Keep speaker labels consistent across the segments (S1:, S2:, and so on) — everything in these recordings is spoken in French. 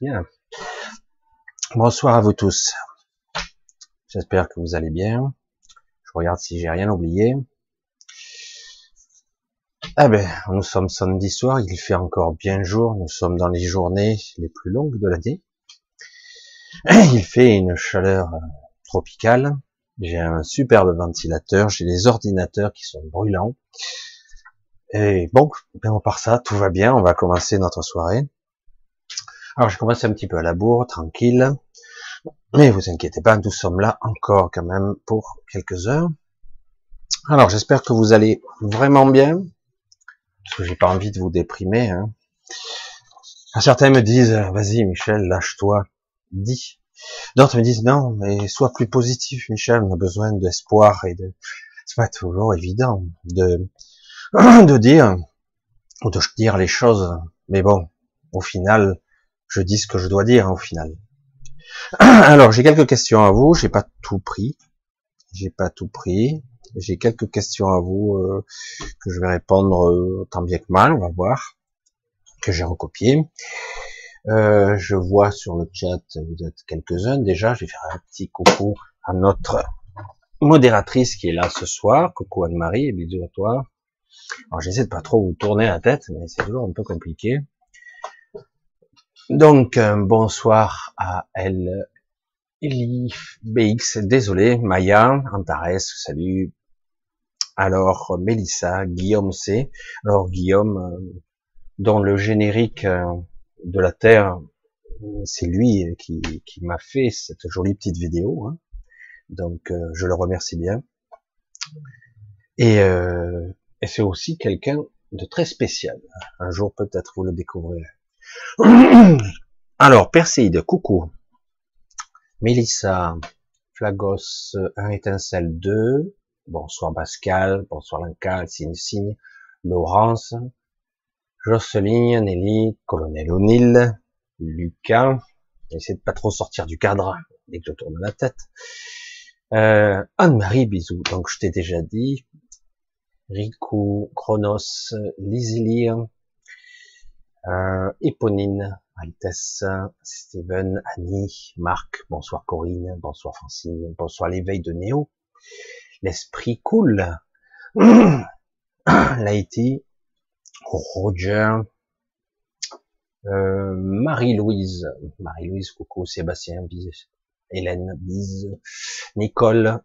S1: bien. Bonsoir à vous tous. J'espère que vous allez bien. Je regarde si j'ai rien oublié. Ah ben, nous sommes samedi soir, il fait encore bien jour, nous sommes dans les journées les plus longues de l'année. Il fait une chaleur euh, tropicale. J'ai un superbe ventilateur, j'ai des ordinateurs qui sont brûlants. Et bon, bien part ça, tout va bien, on va commencer notre soirée. Alors je commence un petit peu à la bourre, tranquille. Mais vous inquiétez pas, nous sommes là encore quand même pour quelques heures. Alors j'espère que vous allez vraiment bien, parce que j'ai pas envie de vous déprimer. Hein. Certains me disent, vas-y Michel, lâche-toi, dis. D'autres me disent, non, mais sois plus positif Michel, on a besoin d'espoir et de... C'est pas toujours évident de de dire ou de dire les choses. Mais bon, au final, je dis ce que je dois dire hein, au final. Alors, j'ai quelques questions à vous. J'ai pas tout pris. J'ai pas tout pris. J'ai quelques questions à vous euh, que je vais répondre euh, tant bien que mal. On va voir que j'ai recopié. Euh, je vois sur le chat, vous êtes quelques-uns déjà. Je vais faire un petit coucou à notre modératrice qui est là ce soir. Coucou Anne-Marie et bisous à toi. Alors j'essaie de pas trop vous tourner la tête, mais c'est toujours un peu compliqué. Donc euh, bonsoir à elle, Elif BX, désolé, Maya, Antares, salut. Alors Melissa, Guillaume C. Alors Guillaume, euh, dont le générique euh, de la Terre, c'est lui qui, m'a fait cette jolie petite vidéo. Hein. Donc je le remercie bien. Et c'est aussi quelqu'un de très spécial. Un jour peut-être vous le découvrirez. Alors, Perséide, coucou. Mélissa, Flagos, un étincelle 2. Bonsoir Pascal, bonsoir Lancal, signe signe. Laurence, Jocelyne, Nelly, Colonel O'Neill, Lucas. J'essaie de pas trop sortir du cadre dès que je tourne la tête. Euh, Anne-Marie, bisous. Donc je t'ai déjà dit, Riku, Chronos, Lizilir, euh, Eponine, Altesse, Steven, Annie, Marc, bonsoir Corinne, bonsoir Francine, bonsoir l'éveil de Néo, l'esprit cool, Laïti, Roger, euh, Marie-Louise, Marie-Louise, coucou, Sébastien, bis, Hélène, bis, Nicole,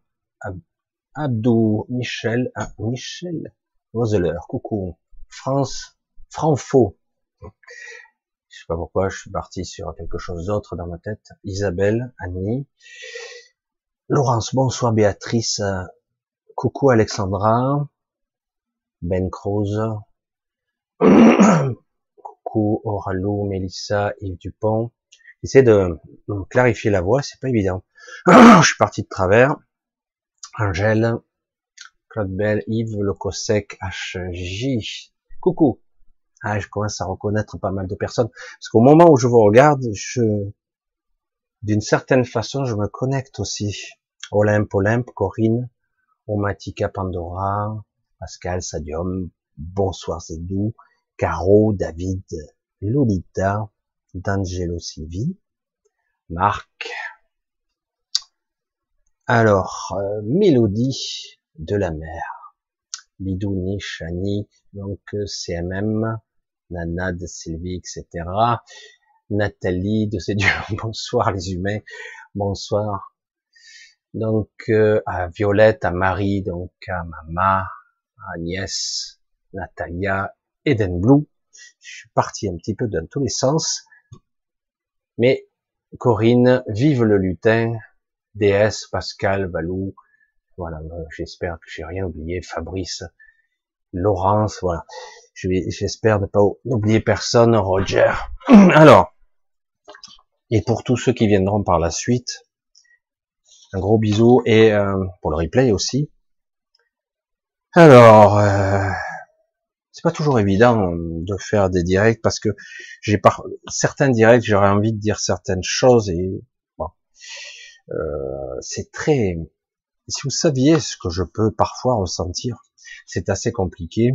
S1: Abdou, Michel, ah, Michel Roseler, coucou, France, Franfo. Je sais pas pourquoi, je suis parti sur quelque chose d'autre dans ma tête. Isabelle, Annie, Laurence, bonsoir Béatrice, coucou Alexandra, Ben Cruz, coucou Oralou, Mélissa, Yves Dupont. J'essaie de clarifier la voix, c'est pas évident. je suis parti de travers. Angèle, Claude Bell, Yves Locosec, HJ. Coucou. Ah, je commence à reconnaître pas mal de personnes. Parce qu'au moment où je vous regarde, je, d'une certaine façon, je me connecte aussi. Olympe, Olympe, Corinne, Omatica Pandora, Pascal, Sadium, bonsoir Zedou, Caro, David, Lolita, D'Angelo Sylvie, Marc, alors, euh, Mélodie de la mer. Bidouni, Chani, donc euh, CMM, Nana de Sylvie, etc. Nathalie de ces dieux, bonsoir les humains, bonsoir. Donc euh, à Violette, à Marie, donc à Mama, à Agnès, Natalia, Eden Blue. Je suis parti un petit peu dans tous les sens. Mais Corinne, vive le lutin, DS, Pascal, Valou, voilà, euh, j'espère que j'ai rien oublié, Fabrice, Laurence, voilà. J'espère ne pas oublier personne, Roger. Alors, et pour tous ceux qui viendront par la suite, un gros bisou et euh, pour le replay aussi. Alors, euh, c'est pas toujours évident de faire des directs parce que j'ai par certains directs, j'aurais envie de dire certaines choses et euh, c'est très. Si vous saviez ce que je peux parfois ressentir, c'est assez compliqué.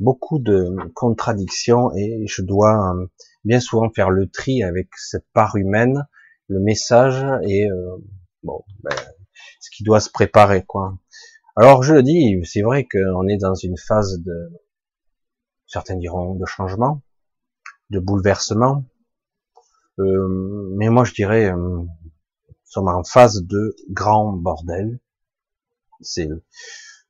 S1: Beaucoup de contradictions et je dois euh, bien souvent faire le tri avec cette part humaine, le message et euh, bon, ben, ce qui doit se préparer quoi. Alors je le dis, c'est vrai qu'on est dans une phase de, certains diront, de changement, de bouleversement, euh, mais moi je dirais, euh, sommes en phase de grand bordel. C'est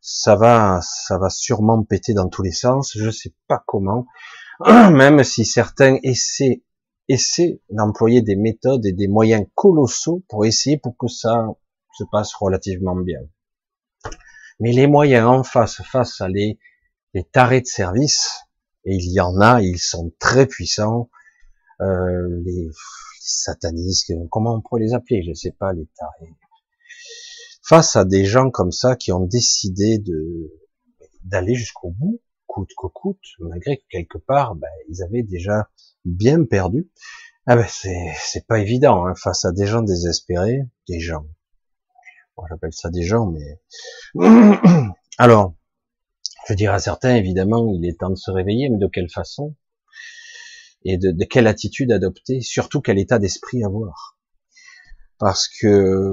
S1: ça va, ça va sûrement péter dans tous les sens. Je sais pas comment, même si certains essaient, essaient d'employer des méthodes et des moyens colossaux pour essayer pour que ça se passe relativement bien. Mais les moyens en face, face à les, les tarés de service, et il y en a, ils sont très puissants, euh, les, les satanistes, comment on pourrait les appeler, je sais pas, les tarés face à des gens comme ça qui ont décidé de d'aller jusqu'au bout, coûte que coûte, malgré que quelque part, ben, ils avaient déjà bien perdu. Ah ben c'est pas évident hein, face à des gens désespérés, des gens. Bon, j'appelle ça des gens, mais alors, je dirais à certains évidemment, il est temps de se réveiller, mais de quelle façon? Et de quelle attitude adopter, surtout quel état d'esprit avoir? Parce que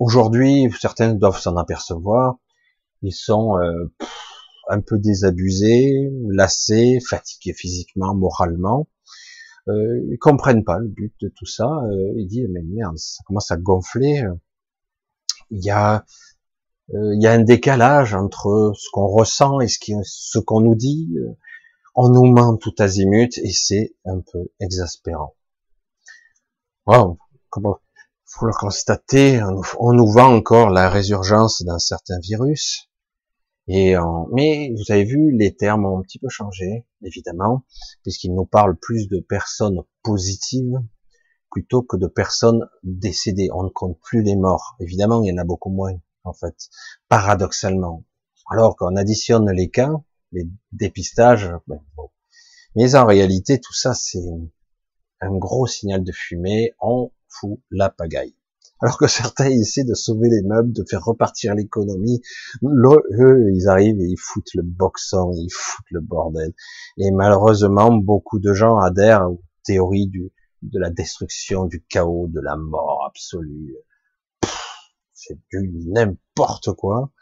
S1: Aujourd'hui, certains doivent s'en apercevoir, ils sont euh, un peu désabusés, lassés, fatigués physiquement, moralement. Euh, ils comprennent pas le but de tout ça. Euh, ils disent mais merde, ça commence à gonfler. Il y a euh, il y a un décalage entre ce qu'on ressent et ce qu'on nous dit. On nous ment tout azimut et c'est un peu exaspérant. Wow, faut le constater, on nous vend encore la résurgence d'un certain virus. Et mais vous avez vu, les termes ont un petit peu changé, évidemment, puisqu'ils nous parlent plus de personnes positives plutôt que de personnes décédées. On ne compte plus les morts. Évidemment, il y en a beaucoup moins, en fait, paradoxalement. Alors qu'on additionne les cas, les dépistages, ben, mais en réalité, tout ça, c'est un gros signal de fumée. Fout la pagaille. Alors que certains essaient de sauver les meubles, de faire repartir l'économie, eux, ils arrivent et ils foutent le boxon, ils foutent le bordel. Et malheureusement, beaucoup de gens adhèrent aux théories du, de la destruction, du chaos, de la mort absolue. C'est du n'importe quoi.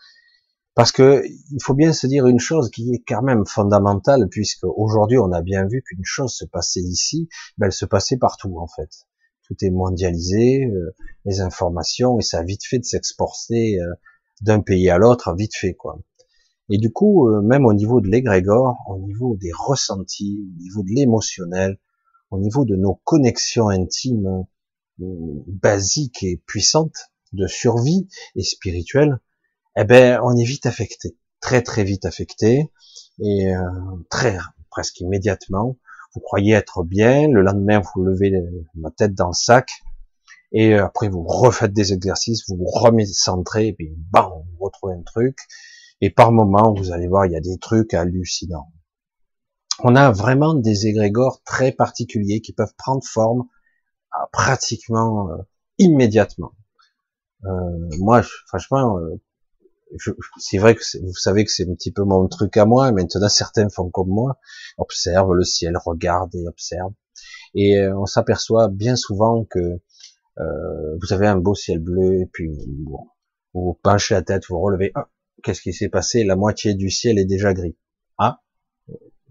S1: Parce que il faut bien se dire une chose qui est quand même fondamentale, puisque aujourd'hui on a bien vu qu'une chose se passait ici, ben elle se passait partout en fait tout est mondialisé, euh, les informations, et ça a vite fait de s'exporter euh, d'un pays à l'autre, vite fait, quoi. Et du coup, euh, même au niveau de l'égrégore, au niveau des ressentis, au niveau de l'émotionnel, au niveau de nos connexions intimes, basiques et puissantes, de survie et spirituelle, eh ben, on est vite affecté, très très vite affecté, et très presque immédiatement, vous croyez être bien, le lendemain vous levez la tête dans le sac, et après vous refaites des exercices, vous vous centré, et puis bam, vous retrouvez un truc, et par moment vous allez voir, il y a des trucs hallucinants. On a vraiment des égrégores très particuliers qui peuvent prendre forme euh, pratiquement euh, immédiatement. Euh, moi, franchement, euh, c'est vrai que vous savez que c'est un petit peu mon truc à moi. Maintenant, certains font comme moi, observent le ciel, regardent et observent. Et euh, on s'aperçoit bien souvent que euh, vous avez un beau ciel bleu, et puis vous, vous penchez la tête, vous relevez. Ah, qu'est-ce qui s'est passé? La moitié du ciel est déjà gris. Ah,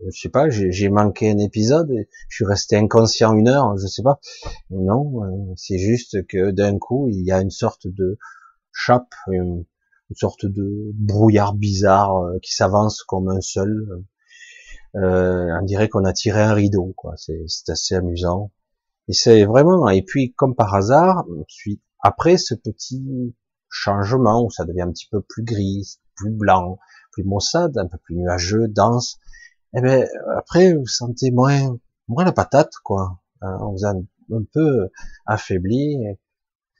S1: je sais pas, j'ai manqué un épisode, je suis resté inconscient une heure, je sais pas. non, euh, c'est juste que d'un coup, il y a une sorte de chape, une sorte de brouillard bizarre euh, qui s'avance comme un seul. Euh, on dirait qu'on a tiré un rideau, quoi. C'est assez amusant. Et c'est vraiment. Et puis, comme par hasard, suis après ce petit changement où ça devient un petit peu plus gris, plus blanc, plus maussade, un peu plus nuageux, dense. Eh ben après, vous sentez moins, moins la patate, quoi. Hein, on vous a un peu affaibli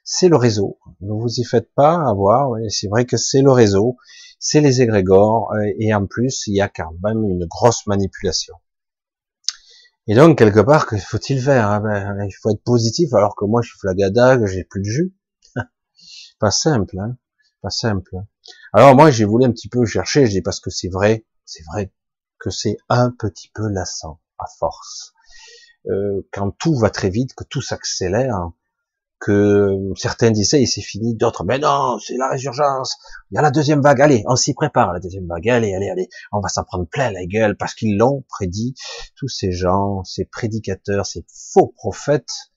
S1: c'est le réseau. Ne vous y faites pas avoir. C'est vrai que c'est le réseau, c'est les égrégores, euh, et en plus, il y a quand même une grosse manipulation. Et donc, quelque part, que faut-il faire hein? Ben, Il faut être positif, alors que moi, je suis flagada, que j'ai plus de jus. pas simple, hein pas simple. Alors moi, j'ai voulu un petit peu chercher, je dis parce que c'est vrai, c'est vrai que c'est un petit peu lassant à force. Euh, quand tout va très vite, que tout s'accélère, que certains disaient et c'est fini, d'autres mais non, c'est la résurgence, il y a la deuxième vague, allez, on s'y prépare la deuxième vague, allez, allez, allez, on va s'en prendre plein la gueule parce qu'ils l'ont prédit, tous ces gens, ces prédicateurs, ces faux prophètes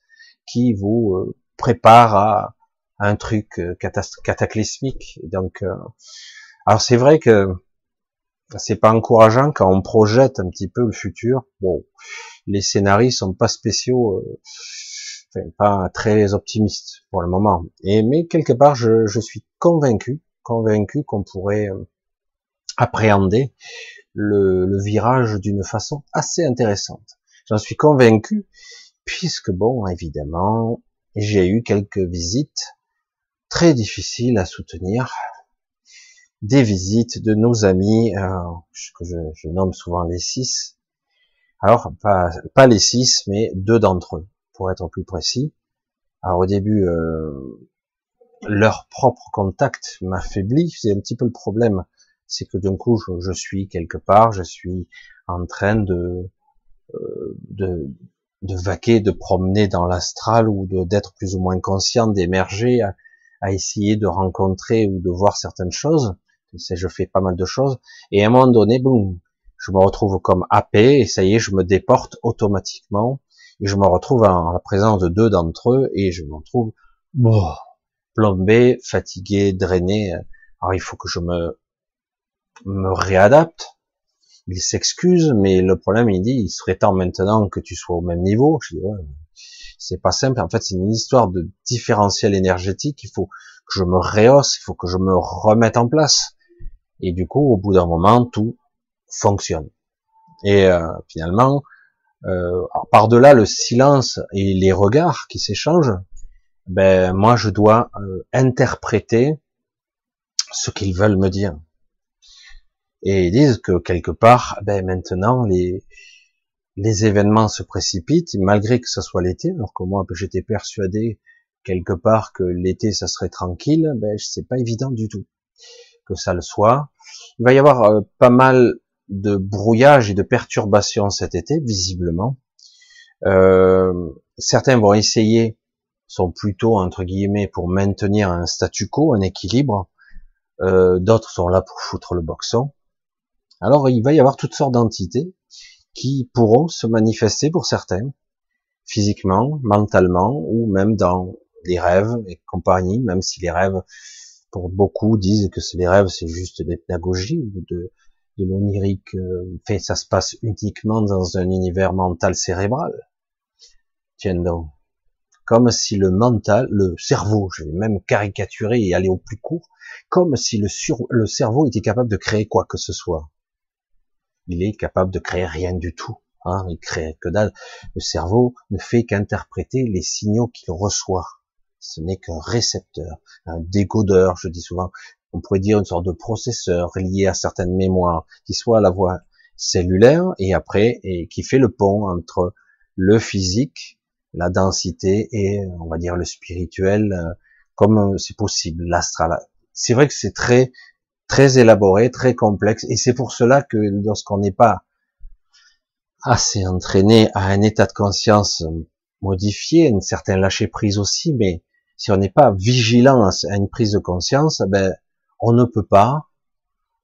S1: qui vous euh, préparent à, un truc euh, cataclysmique. Donc, euh, alors c'est vrai que c'est pas encourageant quand on projette un petit peu le futur. Bon, les scénarii sont pas spéciaux, pas très optimistes pour le moment. Mais quelque part, je, suis convaincu, convaincu qu'on pourrait euh, appréhender le, le virage d'une façon assez intéressante. J'en suis convaincu puisque bon, évidemment, j'ai eu quelques visites très difficiles à soutenir des visites de nos amis, euh, que je, je, nomme souvent les six. Alors, pas, pas les six, mais deux d'entre eux, pour être plus précis. Alors au début, euh, leur propre contact m'affaiblit, c'est un petit peu le problème. C'est que d'un coup, je, suis quelque part, je suis en train de, euh, de, vaquer, de promener dans l'astral ou d'être plus ou moins conscient, d'émerger, à, à, essayer de rencontrer ou de voir certaines choses je fais pas mal de choses, et à un moment donné, boum, je me retrouve comme happé, et ça y est, je me déporte automatiquement, et je me retrouve en la présence de deux d'entre eux, et je me retrouve plombé, fatigué, drainé. Alors il faut que je me, me réadapte. Il s'excuse, mais le problème, il dit, il serait temps maintenant que tu sois au même niveau. Je dis, ouais, c'est pas simple. En fait, c'est une histoire de différentiel énergétique. Il faut que je me réhausse, il faut que je me remette en place. Et du coup, au bout d'un moment, tout fonctionne. Et euh, finalement, euh, par-delà le silence et les regards qui s'échangent, ben moi je dois euh, interpréter ce qu'ils veulent me dire. Et ils disent que quelque part, ben maintenant les les événements se précipitent, malgré que ce soit l'été, alors que moi j'étais persuadé quelque part que l'été ça serait tranquille, ben c'est pas évident du tout que ça le soit. Il va y avoir euh, pas mal de brouillage et de perturbations cet été, visiblement. Euh, certains vont essayer, sont plutôt entre guillemets pour maintenir un statu quo, un équilibre. Euh, D'autres sont là pour foutre le boxon. Alors il va y avoir toutes sortes d'entités qui pourront se manifester pour certains, physiquement, mentalement, ou même dans les rêves et compagnie, même si les rêves pour beaucoup disent que les rêves, c'est juste des pédagogies de, de l'onirique. Euh, fait, ça se passe uniquement dans un univers mental cérébral. Tiens donc. Comme si le mental, le cerveau, je vais même caricaturer et aller au plus court, comme si le, cerveau était capable de créer quoi que ce soit. Il est capable de créer rien du tout. Hein, il crée que dalle. Le cerveau ne fait qu'interpréter les signaux qu'il reçoit ce n'est qu'un récepteur, un décodeur, je dis souvent, on pourrait dire une sorte de processeur lié à certaines mémoires, qui soit à la voie cellulaire et après, et qui fait le pont entre le physique, la densité et, on va dire, le spirituel, euh, comme c'est possible, l'astral. C'est vrai que c'est très, très élaboré, très complexe, et c'est pour cela que lorsqu'on n'est pas assez entraîné à un état de conscience modifié, une certaine lâcher prise aussi, mais si on n'est pas vigilant à une prise de conscience, ben on ne peut pas,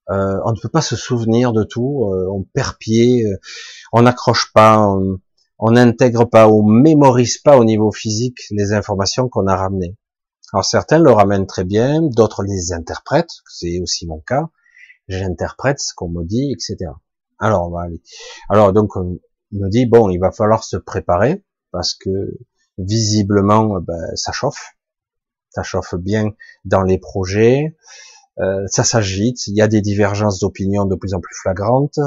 S1: euh, on ne peut pas se souvenir de tout, euh, on perd pied, euh, on n'accroche pas, on n'intègre pas, on mémorise pas au niveau physique les informations qu'on a ramenées. Alors certains le ramènent très bien, d'autres les interprètent, c'est aussi mon cas. J'interprète ce qu'on me dit, etc. Alors on va aller. Alors donc on me dit bon, il va falloir se préparer parce que visiblement ben, ça chauffe ça chauffe bien dans les projets, euh, ça s'agite, il y a des divergences d'opinion de plus en plus flagrantes,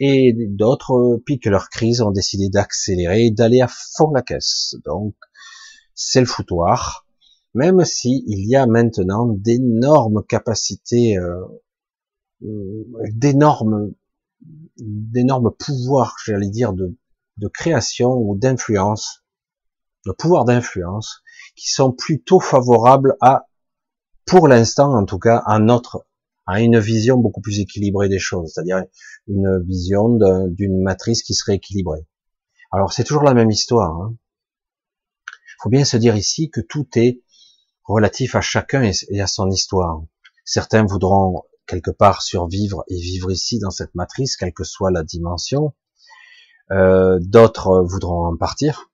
S1: et d'autres euh, piquent leur crise, ont décidé d'accélérer, d'aller à fond la caisse. Donc, c'est le foutoir, même si il y a maintenant d'énormes capacités, euh, d'énormes, d'énormes pouvoirs, j'allais dire, de, de création ou d'influence, de pouvoir d'influence, qui sont plutôt favorables à, pour l'instant en tout cas, à notre, a une vision beaucoup plus équilibrée des choses, c'est-à-dire une vision d'une matrice qui serait équilibrée. Alors c'est toujours la même histoire. Il hein. faut bien se dire ici que tout est relatif à chacun et à son histoire. Certains voudront quelque part survivre et vivre ici dans cette matrice, quelle que soit la dimension. Euh, d'autres voudront en partir.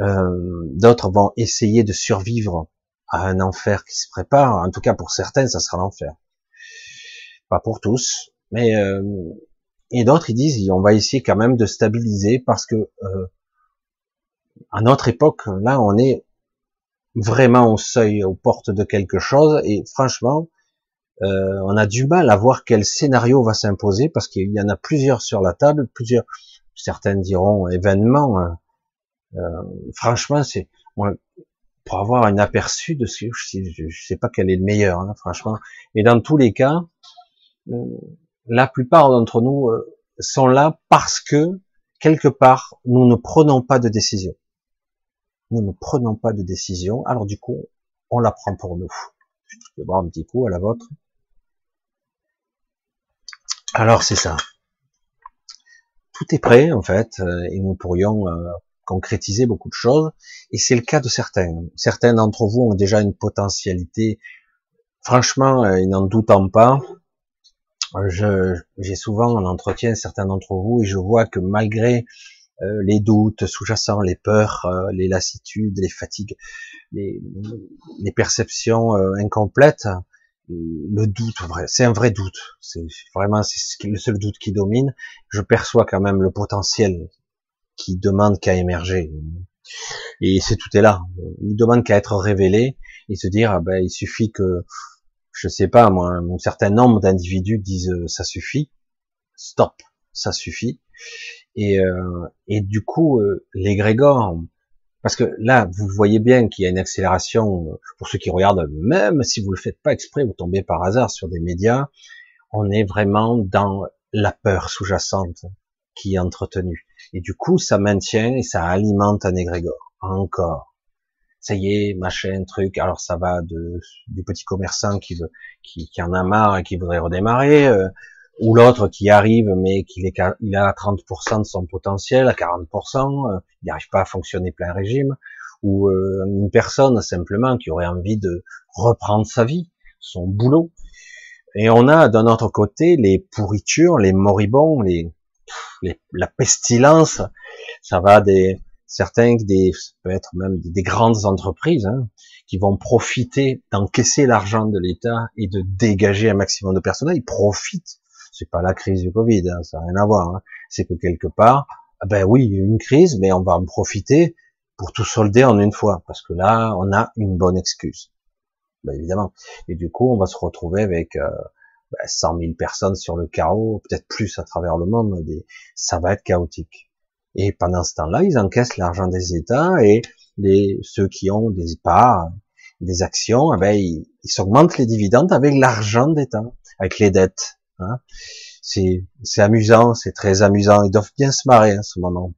S1: Euh, d'autres vont essayer de survivre à un enfer qui se prépare. En tout cas, pour certains, ça sera l'enfer. Pas pour tous, mais euh, et d'autres ils disent on va essayer quand même de stabiliser parce que euh, à notre époque, là, on est vraiment au seuil, aux portes de quelque chose, et franchement, euh, on a du mal à voir quel scénario va s'imposer parce qu'il y en a plusieurs sur la table, plusieurs, certains diront événements. Hein. Euh, franchement, c'est pour avoir un aperçu de ce, je sais, je sais pas quel est le meilleur, hein, franchement. Et dans tous les cas, euh, la plupart d'entre nous euh, sont là parce que quelque part nous ne prenons pas de décision. Nous ne prenons pas de décision, alors du coup, on la prend pour nous. Je vais boire un petit coup à la vôtre. Alors c'est ça. Tout est prêt en fait, euh, et nous pourrions concrétiser beaucoup de choses, et c'est le cas de certains. Certains d'entre vous ont déjà une potentialité, franchement, euh, ils n'en doutent pas. J'ai souvent en entretien certains d'entre vous, et je vois que malgré euh, les doutes sous-jacents, les peurs, euh, les lassitudes, les fatigues, les, les perceptions incomplètes, le doute, c'est un vrai doute. C'est vraiment c'est le seul doute qui domine. Je perçois quand même le potentiel qui demande qu'à émerger. Et c'est tout est là. Il demande qu'à être révélé et se dire, ah ben, il suffit que, je sais pas, moi, un certain nombre d'individus disent, euh, ça suffit, stop, ça suffit. Et, euh, et du coup, euh, l'égrégore, parce que là, vous voyez bien qu'il y a une accélération, euh, pour ceux qui regardent, même si vous le faites pas exprès, vous tombez par hasard sur des médias, on est vraiment dans la peur sous-jacente qui est entretenue. Et du coup, ça maintient et ça alimente un égrégore. Encore. Ça y est, machin, truc. Alors ça va de, du petit commerçant qui veut, qui, qui en a marre et qui voudrait redémarrer, euh, ou l'autre qui arrive mais qu'il est, il a 30% de son potentiel, à 40%, euh, il n'arrive pas à fonctionner plein régime, ou euh, une personne simplement qui aurait envie de reprendre sa vie, son boulot. Et on a d'un autre côté les pourritures, les moribonds, les, la pestilence, ça va des certains des peut être même des, grandes entreprises hein, qui vont profiter d'encaisser l'argent de l'État et de dégager un maximum de personnel. Ils profitent. C'est pas la crise du Covid, hein, ça n'a rien à voir. Hein. C'est que quelque part, ah ben oui, il y a une crise, mais on va en profiter pour tout solder en une fois, parce que là, on a une bonne excuse. Ben évidemment. Et du coup, on va se retrouver avec euh, 100 bah, 000 personnes sur le carreau, peut-être plus à travers le monde, ça va être chaotique. Et pendant ce temps-là, ils encaissent l'argent des États et les, ceux qui ont des parts, des actions, eh ben, ils, augmentent les dividendes avec l'argent d'État, avec les dettes. Hein. C'est, amusant, c'est très amusant. Ils doivent bien se marrer en ce moment.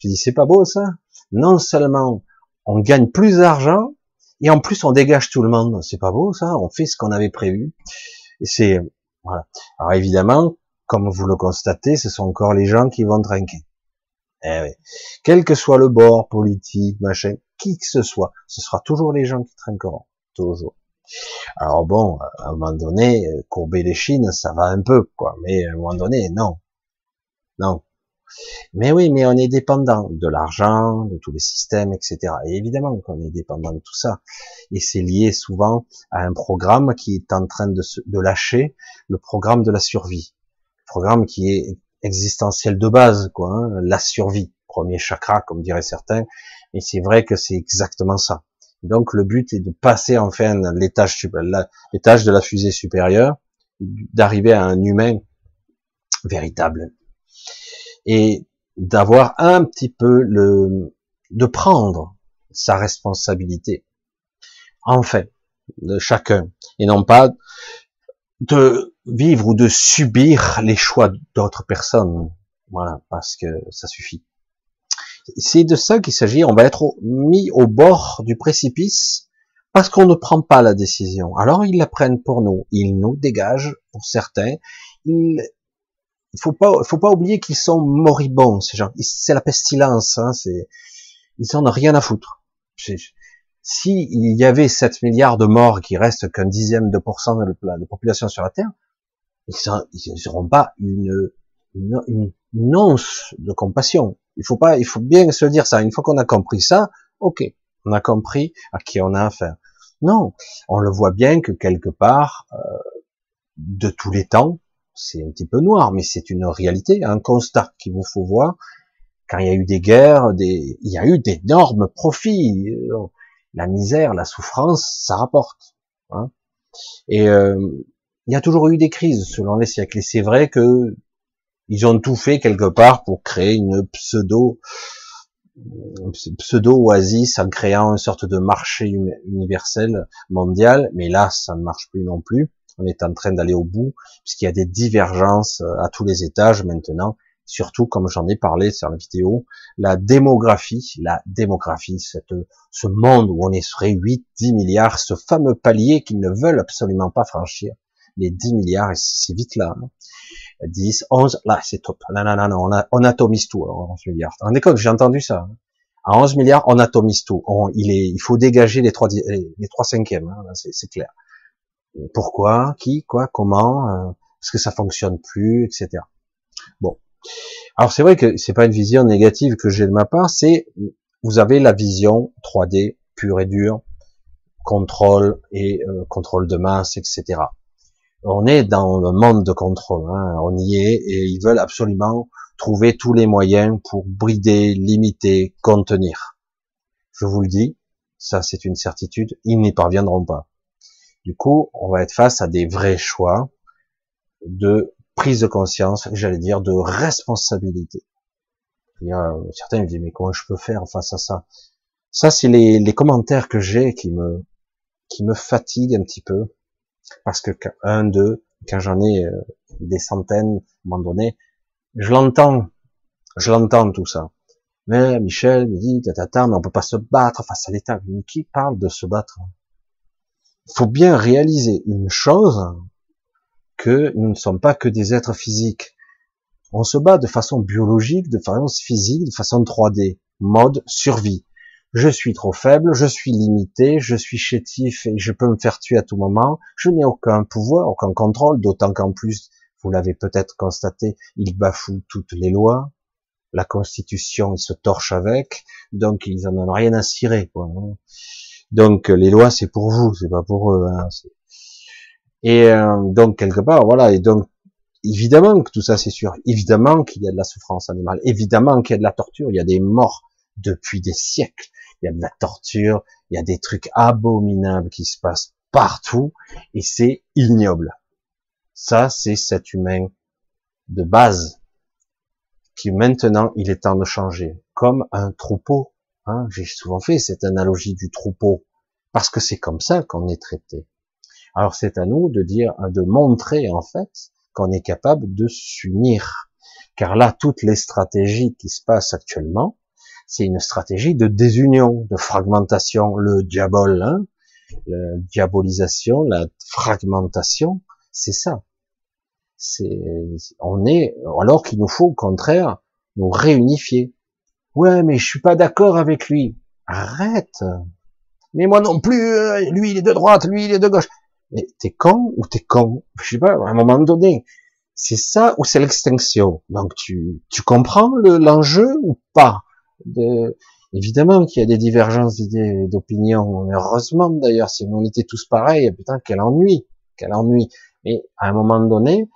S1: Je dis, c'est pas beau ça Non seulement on gagne plus d'argent, et en plus on dégage tout le monde. C'est pas beau ça On fait ce qu'on avait prévu. C'est voilà. Alors évidemment, comme vous le constatez, ce sont encore les gens qui vont trinquer. Eh. Quel que soit le bord politique, machin, qui que ce soit, ce sera toujours les gens qui trinqueront. Toujours. Alors bon, à un moment donné, courber les chines, ça va un peu, quoi. Mais à un moment donné, non. Non. Mais oui, mais on est dépendant de l'argent, de tous les systèmes, etc. Et évidemment qu'on est dépendant de tout ça. Et c'est lié souvent à un programme qui est en train de, de lâcher, le programme de la survie. Le programme qui est existentiel de base, quoi, hein, la survie. Premier chakra, comme diraient certains. Et c'est vrai que c'est exactement ça. Donc le but est de passer enfin l'étage l'étage de la fusée supérieure, d'arriver à un humain véritable, et d'avoir un petit peu le, de prendre sa responsabilité, en fait, de chacun, et non pas de vivre ou de subir les choix d'autres personnes. Voilà, parce que ça suffit. C'est de ça qu'il s'agit. On va être mis au bord du précipice parce qu'on ne prend pas la décision. Alors ils la prennent pour nous, ils nous dégagent pour certains. Il faut pas, faut pas oublier qu'ils sont moribonds ces gens. C'est la pestilence, hein, c'est, ils en ont rien à foutre. Si il y avait 7 milliards de morts qui restent qu'un dixième de pourcent de la population sur la Terre, ils n'auront pas une, une, une, once de compassion. Il faut pas, il faut bien se dire ça. Une fois qu'on a compris ça, ok, on a compris à qui on a affaire. Non, on le voit bien que quelque part, euh, de tous les temps, c'est un petit peu noir, mais c'est une réalité, un constat qu'il vous faut voir. Quand il y a eu des guerres, des, il y a eu d'énormes profits. La misère, la souffrance, ça rapporte. Hein. Et euh, il y a toujours eu des crises selon les siècles. Et c'est vrai que ils ont tout fait quelque part pour créer une pseudo pseudo oasis en créant une sorte de marché universel mondial. Mais là, ça ne marche plus non plus. On est en train d'aller au bout puisqu'il y a des divergences euh, à tous les étages maintenant. Surtout, comme j'en ai parlé sur la vidéo, la démographie, la démographie, cette, ce monde où on est sur 8, 10 milliards, ce fameux palier qu'ils ne veulent absolument pas franchir les 10 milliards, et c'est vite là. 10, hein. 11, là, c'est top. Non, non, non, non, on, a, on atomise tout, 11 milliards. En école, j'ai entendu ça. Hein. À 11 milliards, on atomise tout. On, il, est, il faut dégager les 3, les 3 cinquièmes, hein, c'est clair. Pourquoi, qui, quoi, comment, euh, est-ce que ça fonctionne plus, etc. Bon. Alors c'est vrai que c'est pas une vision négative que j'ai de ma part, c'est vous avez la vision 3D pure et dure, contrôle et euh, contrôle de masse, etc on est dans le monde de contrôle, hein, on y est, et ils veulent absolument trouver tous les moyens pour brider, limiter, contenir. Je vous le dis, ça c'est une certitude, ils n'y parviendront pas. Du coup, on va être face à des vrais choix de prise de conscience, j'allais dire de responsabilité. A, certains me disent mais comment je peux faire face à ça? Ça c'est les, commentaires que j'ai qui me qui me fatiguent un petit peu parce que un, deux, quand j'en ai euh, des centaines, à un moment donné, je l'entends, je l'entends tout ça. Mais Michel me dit, tata, mais on peut pas se battre face à l'État. Qui parle de se battre? Faut bien réaliser une chose, que nous ne sommes pas que des êtres physiques. On se bat de façon biologique, de façon physique, de façon 3D, mode survie je suis trop faible, je suis limité, je suis chétif et je peux me faire tuer à tout moment, je n'ai aucun pouvoir, aucun contrôle, d'autant qu'en plus, vous l'avez peut-être constaté, il bafoue toutes les lois, la constitution, il se torche avec, donc ils en ont rien à cirer, quoi. Donc les lois, c'est pour vous, c'est pas pour eux. Hein, et euh, donc quelque part, voilà, et donc évidemment que tout ça c'est sûr, évidemment qu'il y a de la souffrance animale, évidemment qu'il y a de la torture, il y a des morts depuis des siècles, il y a de la torture, il y a des trucs abominables qui se passent partout, et c'est ignoble. Ça, c'est cet humain de base qui maintenant, il est temps de changer, comme un troupeau. Hein, J'ai souvent fait cette analogie du troupeau, parce que c'est comme ça qu'on est traité. Alors c'est à nous de dire, de montrer en fait qu'on est capable de s'unir. Car là, toutes les stratégies qui se passent actuellement, c'est une stratégie de désunion, de fragmentation, le diabole, hein, la diabolisation, la fragmentation, c'est ça. C'est, on est, alors qu'il nous faut au contraire nous réunifier. Ouais, mais je suis pas d'accord avec lui. Arrête. Mais moi non plus. Euh, lui, il est de droite, lui, il est de gauche. Mais t'es con ou t'es con? Je sais pas. À un moment donné, c'est ça ou c'est l'extinction. Donc tu, tu comprends l'enjeu ou pas? De, évidemment qu'il y a des divergences d'idées, d'opinions. Heureusement d'ailleurs, si on était tous pareils, putain, quel ennui, quel ennui. Mais à un moment donné,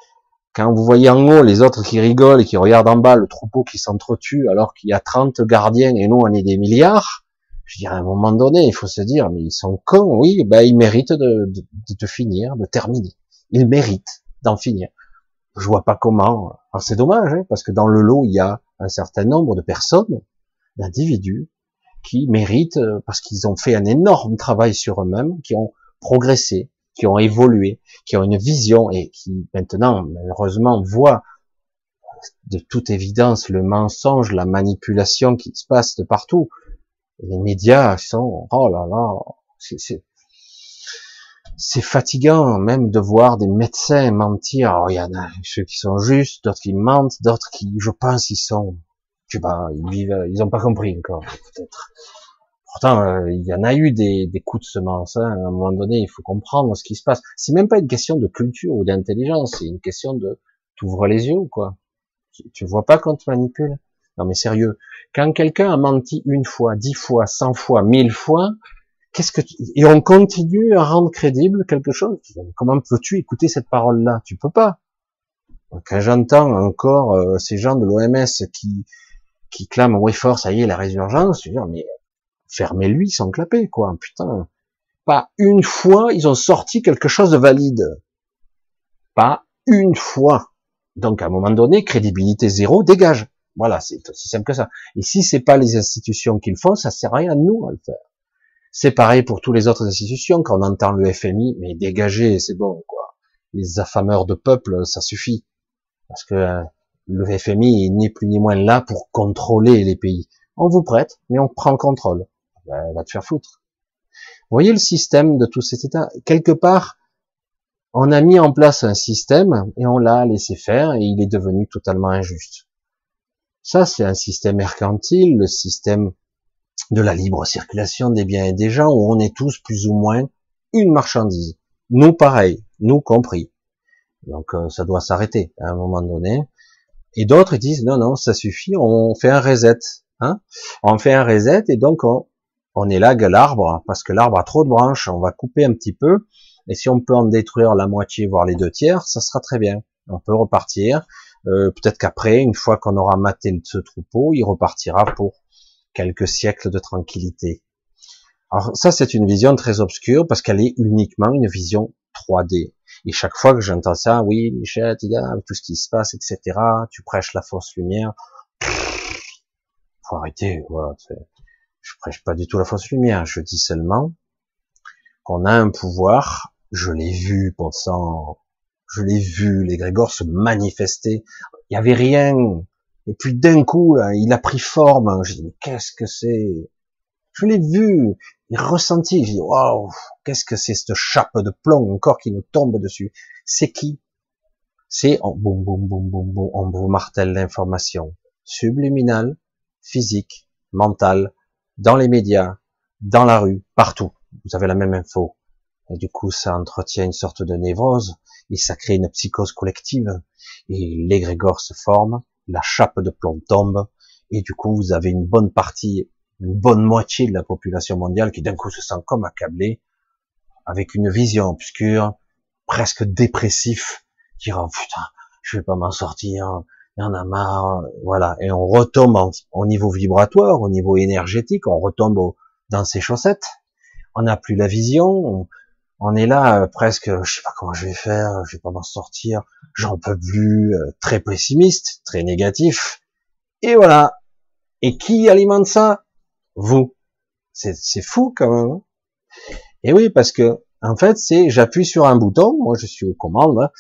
S1: quand vous voyez en haut les autres qui rigolent et qui regardent en bas le troupeau qui s'entretue alors qu'il y a 30 gardiens et nous on est des milliards, je dirais à un moment donné, il faut se dire, mais ils sont cons, oui, ben ils méritent de, de, finir, de terminer. Ils méritent d'en finir. Je vois pas comment. Alors c'est dommage, hein, parce que dans le lot, il y a un certain nombre de personnes d'individus qui méritent, euh, parce qu'ils ont fait un énorme travail sur eux-mêmes, qui ont progressé, qui ont évolué, qui ont une vision et qui maintenant, malheureusement, voient de toute évidence le mensonge, la manipulation qui se passe de partout. les médias sont, oh là là, c'est fatigant même de voir des médecins mentir. Il y en a ceux qui sont justes, d'autres qui mentent, d'autres qui, je pense, ils sont, je sais pas, ils vivent, ils ont pas compris encore, peut-être. Pourtant, euh, il y en a eu des, des coups de semence. Hein. À un moment donné, il faut comprendre ce qui se passe. C'est même pas une question de culture ou d'intelligence, c'est une question de t'ouvres les yeux, quoi. Tu, tu vois pas quand tu manipules Non mais sérieux, quand quelqu'un a menti une fois, dix fois, cent fois, mille fois, qu'est-ce que tu... et on continue à rendre crédible quelque chose? Comment peux-tu écouter cette parole-là? Tu peux pas. Quand j'entends encore euh, ces gens de l'OMS qui qui clament oui fort, ça y est, la résurgence, je veux dire, mais fermez-lui sans clapper, quoi. Putain. Pas une fois, ils ont sorti quelque chose de valide. Pas une fois. Donc, à un moment donné, crédibilité zéro, dégage. Voilà, c'est aussi simple que ça. Et si c'est pas les institutions qui le font, ça sert à rien à nous à le faire. C'est pareil pour toutes les autres institutions. Quand on entend le FMI, mais dégagez, c'est bon, quoi. Les affameurs de peuple, ça suffit. Parce que euh, le FMI est ni plus ni moins là pour contrôler les pays. On vous prête, mais on prend contrôle ben, va te faire foutre. Vous voyez le système de tout cet état Quelque part, on a mis en place un système et on l'a laissé faire et il est devenu totalement injuste. Ça, c'est un système mercantile, le système de la libre circulation des biens et des gens où on est tous plus ou moins une marchandise. Nous, pareil, nous compris. Donc, euh, ça doit s'arrêter à un moment donné. Et d'autres disent non, non, ça suffit, on fait un reset. Hein on fait un reset et donc on, on élague l'arbre parce que l'arbre a trop de branches, on va couper un petit peu, et si on peut en détruire la moitié, voire les deux tiers, ça sera très bien. On peut repartir. Euh, peut-être qu'après, une fois qu'on aura maté ce troupeau, il repartira pour quelques siècles de tranquillité. Alors ça, c'est une vision très obscure parce qu'elle est uniquement une vision 3D. Et chaque fois que j'entends ça, oui, Michel, tout ce qui se passe, etc., tu prêches la fausse lumière. Faut arrêter, voilà je prêche pas du tout la fausse lumière, je dis seulement qu'on a un pouvoir, je l'ai vu pensant, je l'ai vu, les Grégor se manifester, il y avait rien, et puis d'un coup, là, il a pris forme, j'ai dit, qu'est-ce que c'est? Je l'ai vu, il ressenti, j'ai dit, waouh, qu'est-ce que c'est cette chape de plomb encore qui nous tombe dessus? C'est qui? C'est, boum, boum, boum, boum, boum, on vous martèle l'information subliminale, physique, mentale, dans les médias, dans la rue, partout. Vous avez la même info. Et du coup, ça entretient une sorte de névrose et ça crée une psychose collective. Et l'égrégore se forme, la chape de plomb tombe et du coup, vous avez une bonne partie, une bonne moitié de la population mondiale qui d'un coup se sent comme accablée avec une vision obscure, presque dépressif, qui dira putain, je vais pas m'en sortir, il y a marre, voilà, et on retombe au niveau vibratoire, au niveau énergétique, on retombe dans ses chaussettes, on n'a plus la vision, on, est là euh, presque, je sais pas comment je vais faire, je vais pas m'en sortir, j'en peux plus, euh, très pessimiste, très négatif, et voilà. Et qui alimente ça? Vous. C'est fou quand même. Hein. et oui, parce que en fait, c'est j'appuie sur un bouton, moi je suis aux commandes, hein.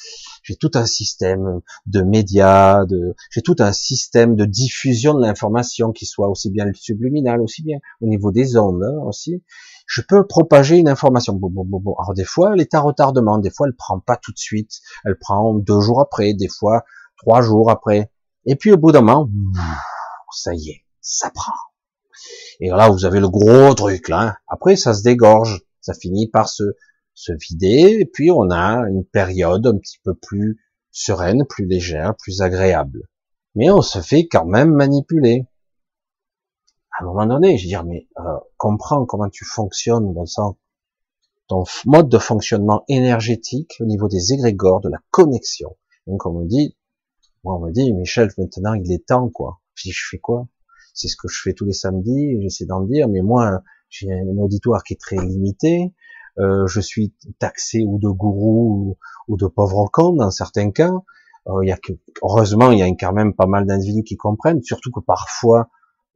S1: j'ai tout un système de médias, de j'ai tout un système de diffusion de l'information qui soit aussi bien subliminal, aussi bien au niveau des ondes hein, aussi. Je peux propager une information. Bon, bon, bon, Alors des fois, elle est à retardement, des fois elle prend pas tout de suite, elle prend deux jours après, des fois trois jours après. Et puis au bout d'un moment, ça y est, ça prend. Et là, vous avez le gros truc là. Hein. Après, ça se dégorge ça finit par se, vider, et puis on a une période un petit peu plus sereine, plus légère, plus agréable. Mais on se fait quand même manipuler. À un moment donné, je veux dire, mais euh, comprends comment tu fonctionnes, bon sang, ton mode de fonctionnement énergétique au niveau des égrégores, de la connexion. Donc on me dit, moi on me dit, Michel, maintenant il est temps, quoi. Je dis, je fais quoi? C'est ce que je fais tous les samedis, j'essaie d'en dire, mais moi, j'ai un auditoire qui est très limité, euh, je suis taxé ou de gourou ou, de pauvre con dans certains cas. Euh, y a que, heureusement, il y a quand même pas mal d'individus qui comprennent, surtout que parfois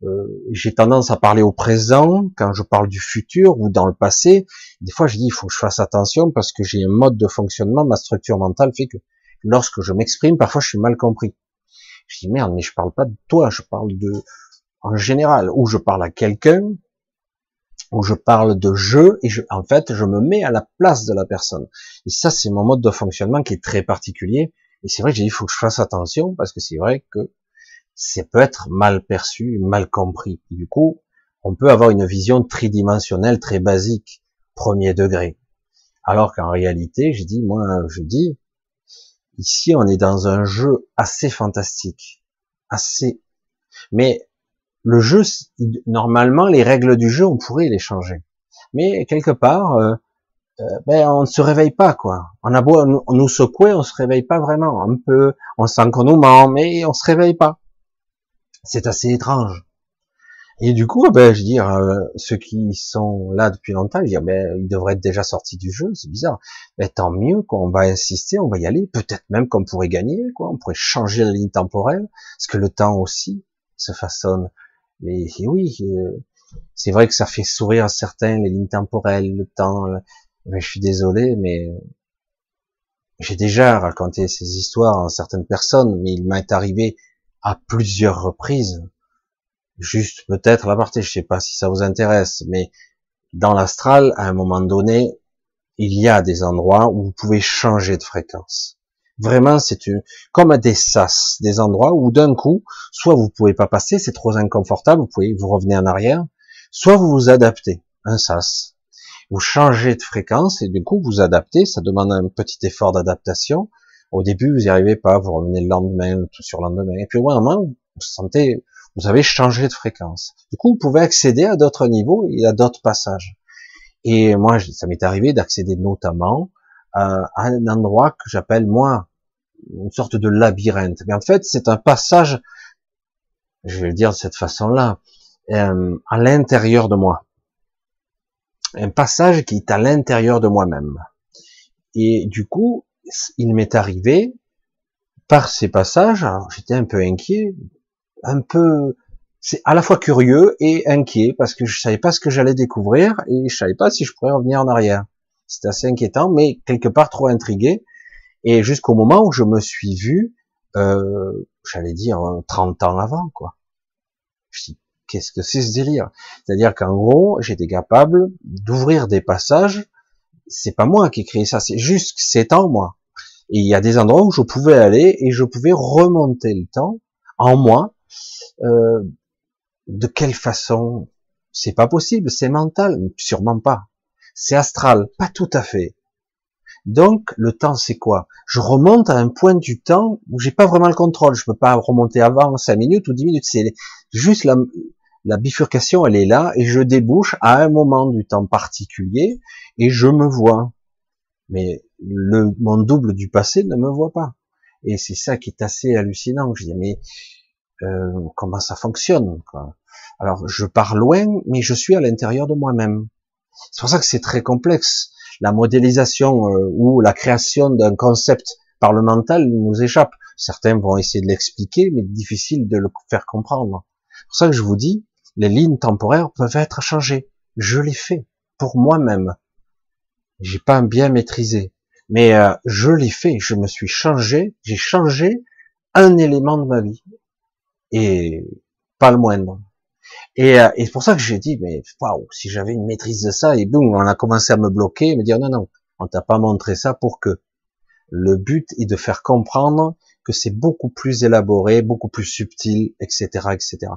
S1: euh, j'ai tendance à parler au présent quand je parle du futur ou dans le passé. Des fois, je dis il faut que je fasse attention parce que j'ai un mode de fonctionnement, ma structure mentale fait que lorsque je m'exprime, parfois je suis mal compris. Je dis merde, mais je parle pas de toi, je parle de en général, ou je parle à quelqu'un où je parle de jeu et je, en fait, je me mets à la place de la personne. Et ça, c'est mon mode de fonctionnement qui est très particulier. Et c'est vrai que j'ai dit, il faut que je fasse attention parce que c'est vrai que ça peut être mal perçu, mal compris. du coup, on peut avoir une vision tridimensionnelle très basique, premier degré. Alors qu'en réalité, je dis, moi, je dis, ici, on est dans un jeu assez fantastique, assez, mais le jeu, normalement, les règles du jeu, on pourrait les changer. Mais quelque part, euh, euh, ben, on ne se réveille pas, quoi. On a beau nous, nous secouer, on se réveille pas vraiment. Un peu, on sent qu'on nous ment, mais on se réveille pas. C'est assez étrange. Et du coup, ben, je veux dire, euh, ceux qui sont là depuis longtemps, dire, ben, ils devraient être déjà sortis du jeu, c'est bizarre. Mais ben, tant mieux, qu'on va insister, on va y aller. Peut-être même qu'on pourrait gagner, quoi. On pourrait changer la ligne temporelle, parce que le temps aussi se façonne. Mais oui, euh, c'est vrai que ça fait sourire certains les lignes temporelles, le temps. Mais je suis désolé, mais j'ai déjà raconté ces histoires à certaines personnes, mais il m'est arrivé à plusieurs reprises juste peut-être la partie, je sais pas si ça vous intéresse, mais dans l'astral, à un moment donné, il y a des endroits où vous pouvez changer de fréquence. Vraiment, c'est une, comme des sas, des endroits où d'un coup, soit vous pouvez pas passer, c'est trop inconfortable, vous pouvez, vous revenez en arrière, soit vous vous adaptez, un sas. Vous changez de fréquence et du coup vous adaptez, ça demande un petit effort d'adaptation. Au début, vous n'y arrivez pas, vous revenez le lendemain, tout sur le lendemain, et puis au moment, vous vous sentez vous avez changé de fréquence. Du coup, vous pouvez accéder à d'autres niveaux et à d'autres passages. Et moi, ça m'est arrivé d'accéder notamment à un endroit que j'appelle moi une sorte de labyrinthe. Mais en fait, c'est un passage, je vais le dire de cette façon-là, euh, à l'intérieur de moi. Un passage qui est à l'intérieur de moi-même. Et du coup, il m'est arrivé, par ces passages, j'étais un peu inquiet, un peu, c'est à la fois curieux et inquiet parce que je savais pas ce que j'allais découvrir et je savais pas si je pourrais revenir en arrière. C'était assez inquiétant, mais quelque part trop intrigué. Et jusqu'au moment où je me suis vu, euh, j'allais dire 30 ans avant, quoi. Qu'est-ce que c'est ce délire? C'est-à-dire qu'en gros, j'étais capable d'ouvrir des passages. C'est pas moi qui ai créé ça, c'est juste que c'est en moi. Et il y a des endroits où je pouvais aller et je pouvais remonter le temps en moi euh, de quelle façon? C'est pas possible, c'est mental, sûrement pas. C'est astral, pas tout à fait. Donc le temps c'est quoi? Je remonte à un point du temps où j'ai pas vraiment le contrôle. Je peux pas remonter avant 5 minutes ou 10 minutes. C'est juste la, bifurcation, elle est là et je débouche à un moment du temps particulier et je me vois. Mais le mon double du passé ne me voit pas. Et c'est ça qui est assez hallucinant. Je dis mais euh, comment ça fonctionne. Quoi? Alors je pars loin, mais je suis à l'intérieur de moi-même. C'est pour ça que c'est très complexe. La modélisation euh, ou la création d'un concept par le mental nous échappe. Certains vont essayer de l'expliquer, mais difficile de le faire comprendre. C'est pour ça que je vous dis, les lignes temporaires peuvent être changées. Je l'ai fait pour moi-même. J'ai pas bien maîtrisé, mais euh, je l'ai fait. Je me suis changé. J'ai changé un élément de ma vie et pas le moindre. Et, euh, et c'est pour ça que j'ai dit, mais waouh, si j'avais une maîtrise de ça, et boum, on a commencé à me bloquer, me dire non, non, on t'a pas montré ça pour que. Le but est de faire comprendre que c'est beaucoup plus élaboré, beaucoup plus subtil, etc., etc.,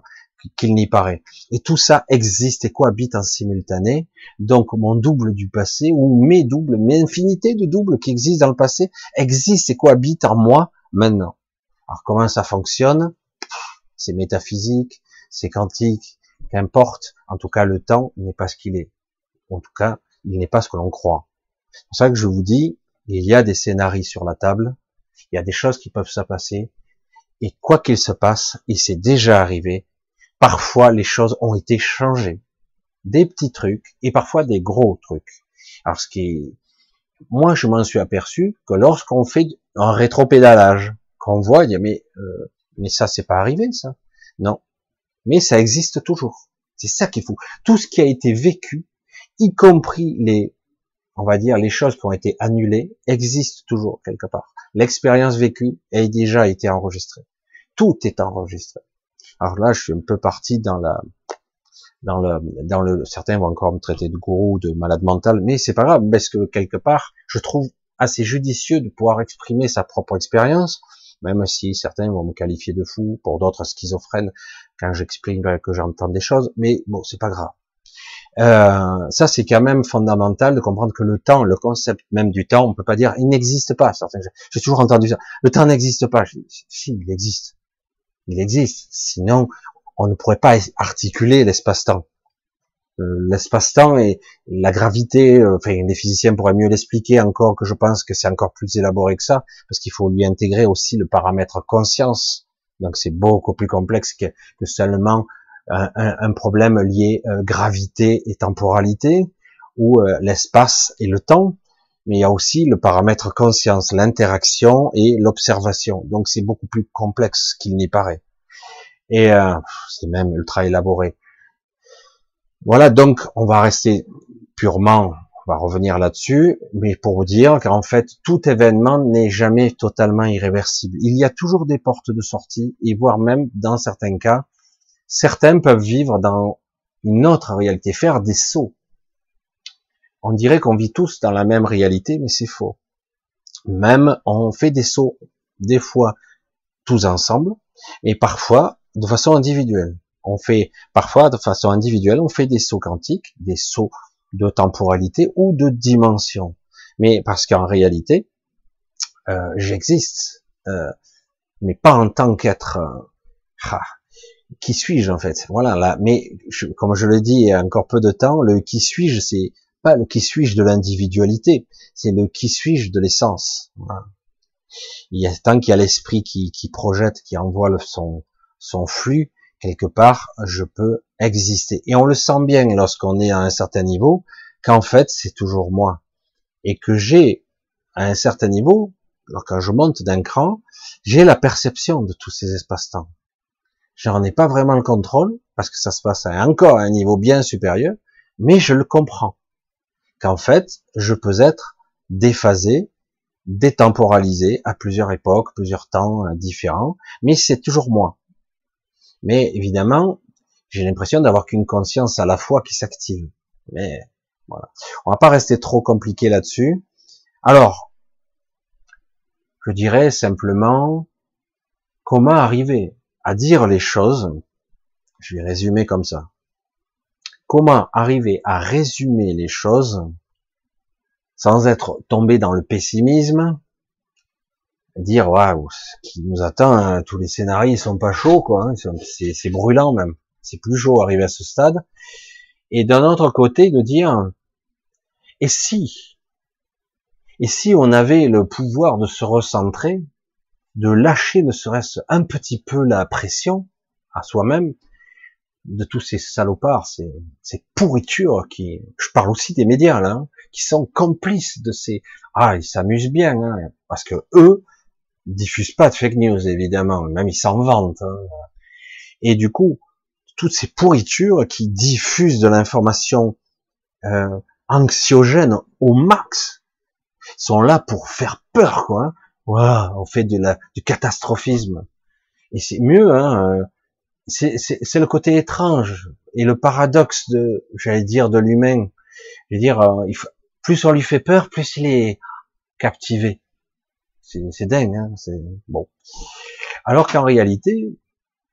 S1: qu'il n'y paraît. Et tout ça existe et cohabite en simultané. Donc mon double du passé, ou mes doubles, mes infinités de doubles qui existent dans le passé, existent et cohabitent en moi maintenant. Alors comment ça fonctionne? C'est métaphysique, c'est quantique, qu'importe, en tout cas le temps n'est pas ce qu'il est. En tout cas, il n'est pas ce que l'on croit. C'est pour ça que je vous dis, il y a des scénarios sur la table, il y a des choses qui peuvent se passer, et quoi qu'il se passe, et c'est déjà arrivé, parfois les choses ont été changées. Des petits trucs, et parfois des gros trucs. Alors ce qui moi je m'en suis aperçu que lorsqu'on fait un rétropédalage, qu'on voit, il y a mais euh, mais ça, c'est pas arrivé, ça. Non. Mais ça existe toujours. C'est ça qui est fou. Tout ce qui a été vécu, y compris les, on va dire, les choses qui ont été annulées, existe toujours quelque part. L'expérience vécue a déjà été enregistrée. Tout est enregistré. Alors là, je suis un peu parti dans la, dans le, dans le, certains vont encore me traiter de gourou, de malade mental, mais c'est pas grave, parce que quelque part, je trouve assez judicieux de pouvoir exprimer sa propre expérience, même si certains vont me qualifier de fou, pour d'autres schizophrènes, quand j'exprime que j'entends des choses, mais bon, c'est pas grave. Euh, ça, c'est quand même fondamental de comprendre que le temps, le concept même du temps, on peut pas dire il n'existe pas. J'ai toujours entendu ça. Le temps n'existe pas. si, il existe. Il existe. Sinon, on ne pourrait pas articuler l'espace-temps. Euh, l'espace-temps et la gravité, euh, enfin les physiciens pourraient mieux l'expliquer encore que je pense que c'est encore plus élaboré que ça, parce qu'il faut lui intégrer aussi le paramètre conscience. Donc c'est beaucoup plus complexe que, seulement un, problème lié euh, gravité et temporalité, ou l'espace et le temps, mais il y a aussi le paramètre conscience, l'interaction et l'observation. Donc c'est beaucoup plus complexe qu'il n'y paraît. Et c'est même ultra élaboré. Voilà, donc on va rester purement, on va revenir là-dessus, mais pour vous dire qu'en fait, tout événement n'est jamais totalement irréversible. Il y a toujours des portes de sortie, et voire même, dans certains cas, certains peuvent vivre dans une autre réalité, faire des sauts. On dirait qu'on vit tous dans la même réalité, mais c'est faux. Même on fait des sauts, des fois tous ensemble, et parfois de façon individuelle. On fait parfois de façon individuelle, on fait des sauts quantiques, des sauts de temporalité ou de dimension. Mais parce qu'en réalité, euh, j'existe, euh, mais pas en tant qu'être. Euh, qui suis-je en fait? Voilà. Là, mais comme je le dis, il y a encore peu de temps, le qui suis-je, c'est pas le qui suis-je de l'individualité, c'est le qui suis-je de l'essence. Il y a tant qu'il y a l'esprit qui, qui projette, qui envoie son, son flux, quelque part, je peux exister. Et on le sent bien lorsqu'on est à un certain niveau, qu'en fait, c'est toujours moi. Et que j'ai, à un certain niveau, alors quand je monte d'un cran, j'ai la perception de tous ces espaces-temps. J'en ai pas vraiment le contrôle, parce que ça se passe encore à un niveau bien supérieur, mais je le comprends. Qu'en fait, je peux être déphasé, détemporalisé à plusieurs époques, plusieurs temps différents, mais c'est toujours moi. Mais évidemment, j'ai l'impression d'avoir qu'une conscience à la fois qui s'active. Mais voilà. On va pas rester trop compliqué là-dessus. Alors, je dirais simplement comment arriver à dire les choses. Je vais résumer comme ça. Comment arriver à résumer les choses sans être tombé dans le pessimisme, dire waouh, ce qui nous attend, hein, tous les scénarios ils sont pas chauds quoi, hein, c'est brûlant même, c'est plus chaud arriver à ce stade. Et d'un autre côté de dire et si, et si on avait le pouvoir de se recentrer, de lâcher ne serait-ce un petit peu la pression à soi-même de tous ces salopards, ces, ces pourritures qui, je parle aussi des médias là, hein, qui sont complices de ces, ah ils s'amusent bien, hein, parce que eux, diffusent pas de fake news, évidemment, même ils s'en vantent. Hein. Et du coup, toutes ces pourritures qui diffusent de l'information euh, anxiogène au max sont là pour faire peur, quoi. Hein. on fait de la, du catastrophisme. Et c'est mieux, hein, euh, c'est le côté étrange et le paradoxe de, j'allais dire, de l'humain. Je veux dire, euh, plus on lui fait peur, plus il est captivé. C'est dingue, hein c'est bon. Alors qu'en réalité,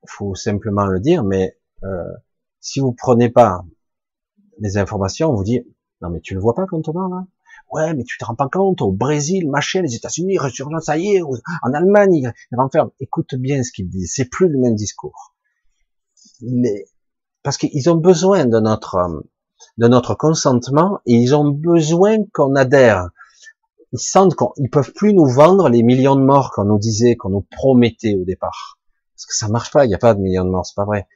S1: faut simplement le dire, mais euh, si vous prenez pas les informations, on vous dit non mais tu le vois pas quand on parle Ouais, mais tu te rends pas compte, au Brésil, machin, les États-Unis, ça y est, en Allemagne, ils renferment. Écoute bien ce qu'ils disent, c'est plus le même discours. Mais, parce qu'ils ont besoin de notre, de notre consentement et ils ont besoin qu'on adhère ils sentent qu'ils peuvent plus nous vendre les millions de morts qu'on nous disait, qu'on nous promettait au départ. Parce que ça marche pas, il n'y a pas de millions de morts, c'est pas vrai.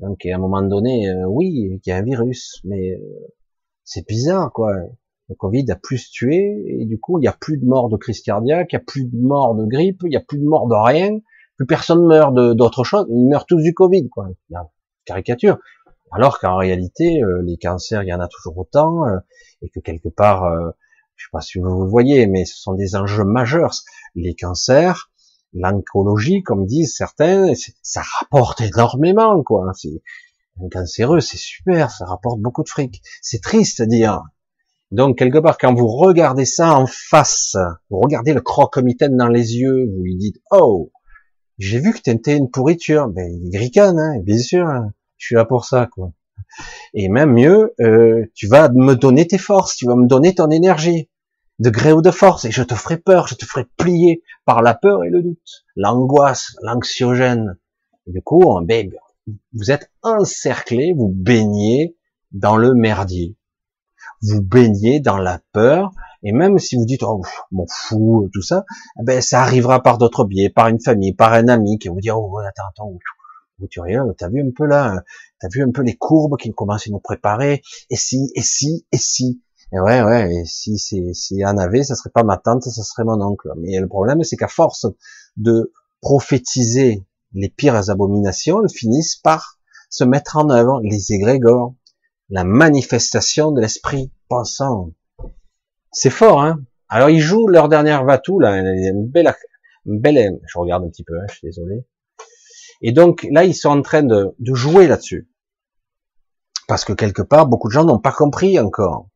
S1: Donc à un moment donné, euh, oui, il y a un virus, mais euh, c'est bizarre, quoi. Le Covid a plus tué, et du coup, il n'y a plus de morts de crise cardiaque, il n'y a plus de morts de grippe, il n'y a plus de morts de rien, plus personne meurt d'autre chose, ils meurent tous du Covid, quoi. Caricature. Alors qu'en réalité, euh, les cancers, il y en a toujours autant, et que quelque part, je sais pas si vous voyez, mais ce sont des enjeux majeurs. Les cancers, l'oncologie, comme disent certains, ça rapporte énormément, quoi. Un cancéreux, c'est super, ça rapporte beaucoup de fric. C'est triste à dire. Donc, quelque part, quand vous regardez ça en face, vous regardez le croque-mitaine dans les yeux, vous lui dites, oh, j'ai vu que t'étais une pourriture. Ben, il gricane, hein, bien sûr. Hein. Je suis là pour ça, quoi. Et même mieux, euh, tu vas me donner tes forces, tu vas me donner ton énergie, de gré ou de force, et je te ferai peur, je te ferai plier par la peur et le doute, l'angoisse, l'anxiogène. Du coup, ben, vous êtes encerclé, vous baignez dans le merdier. Vous baignez dans la peur, et même si vous dites, oh, m'en fou, tout ça, eh ben, ça arrivera par d'autres biais, par une famille, par un ami qui va vous dire, oh, attends, attends, t'as vu un peu là, t'as vu un peu les courbes qui commencent à nous préparer, et si, et si, et si? Et ouais, ouais, et si, c'est, si en avait, ça serait pas ma tante, ça serait mon oncle. Mais le problème, c'est qu'à force de prophétiser les pires abominations, elles finissent par se mettre en œuvre, les égrégores, la manifestation de l'esprit pensant. C'est fort, hein? Alors ils jouent leur dernière vatou, là, une belle, une belle, je regarde un petit peu, hein, je suis désolé. Et donc là, ils sont en train de, jouer là-dessus. Parce que quelque part, beaucoup de gens n'ont pas compris encore.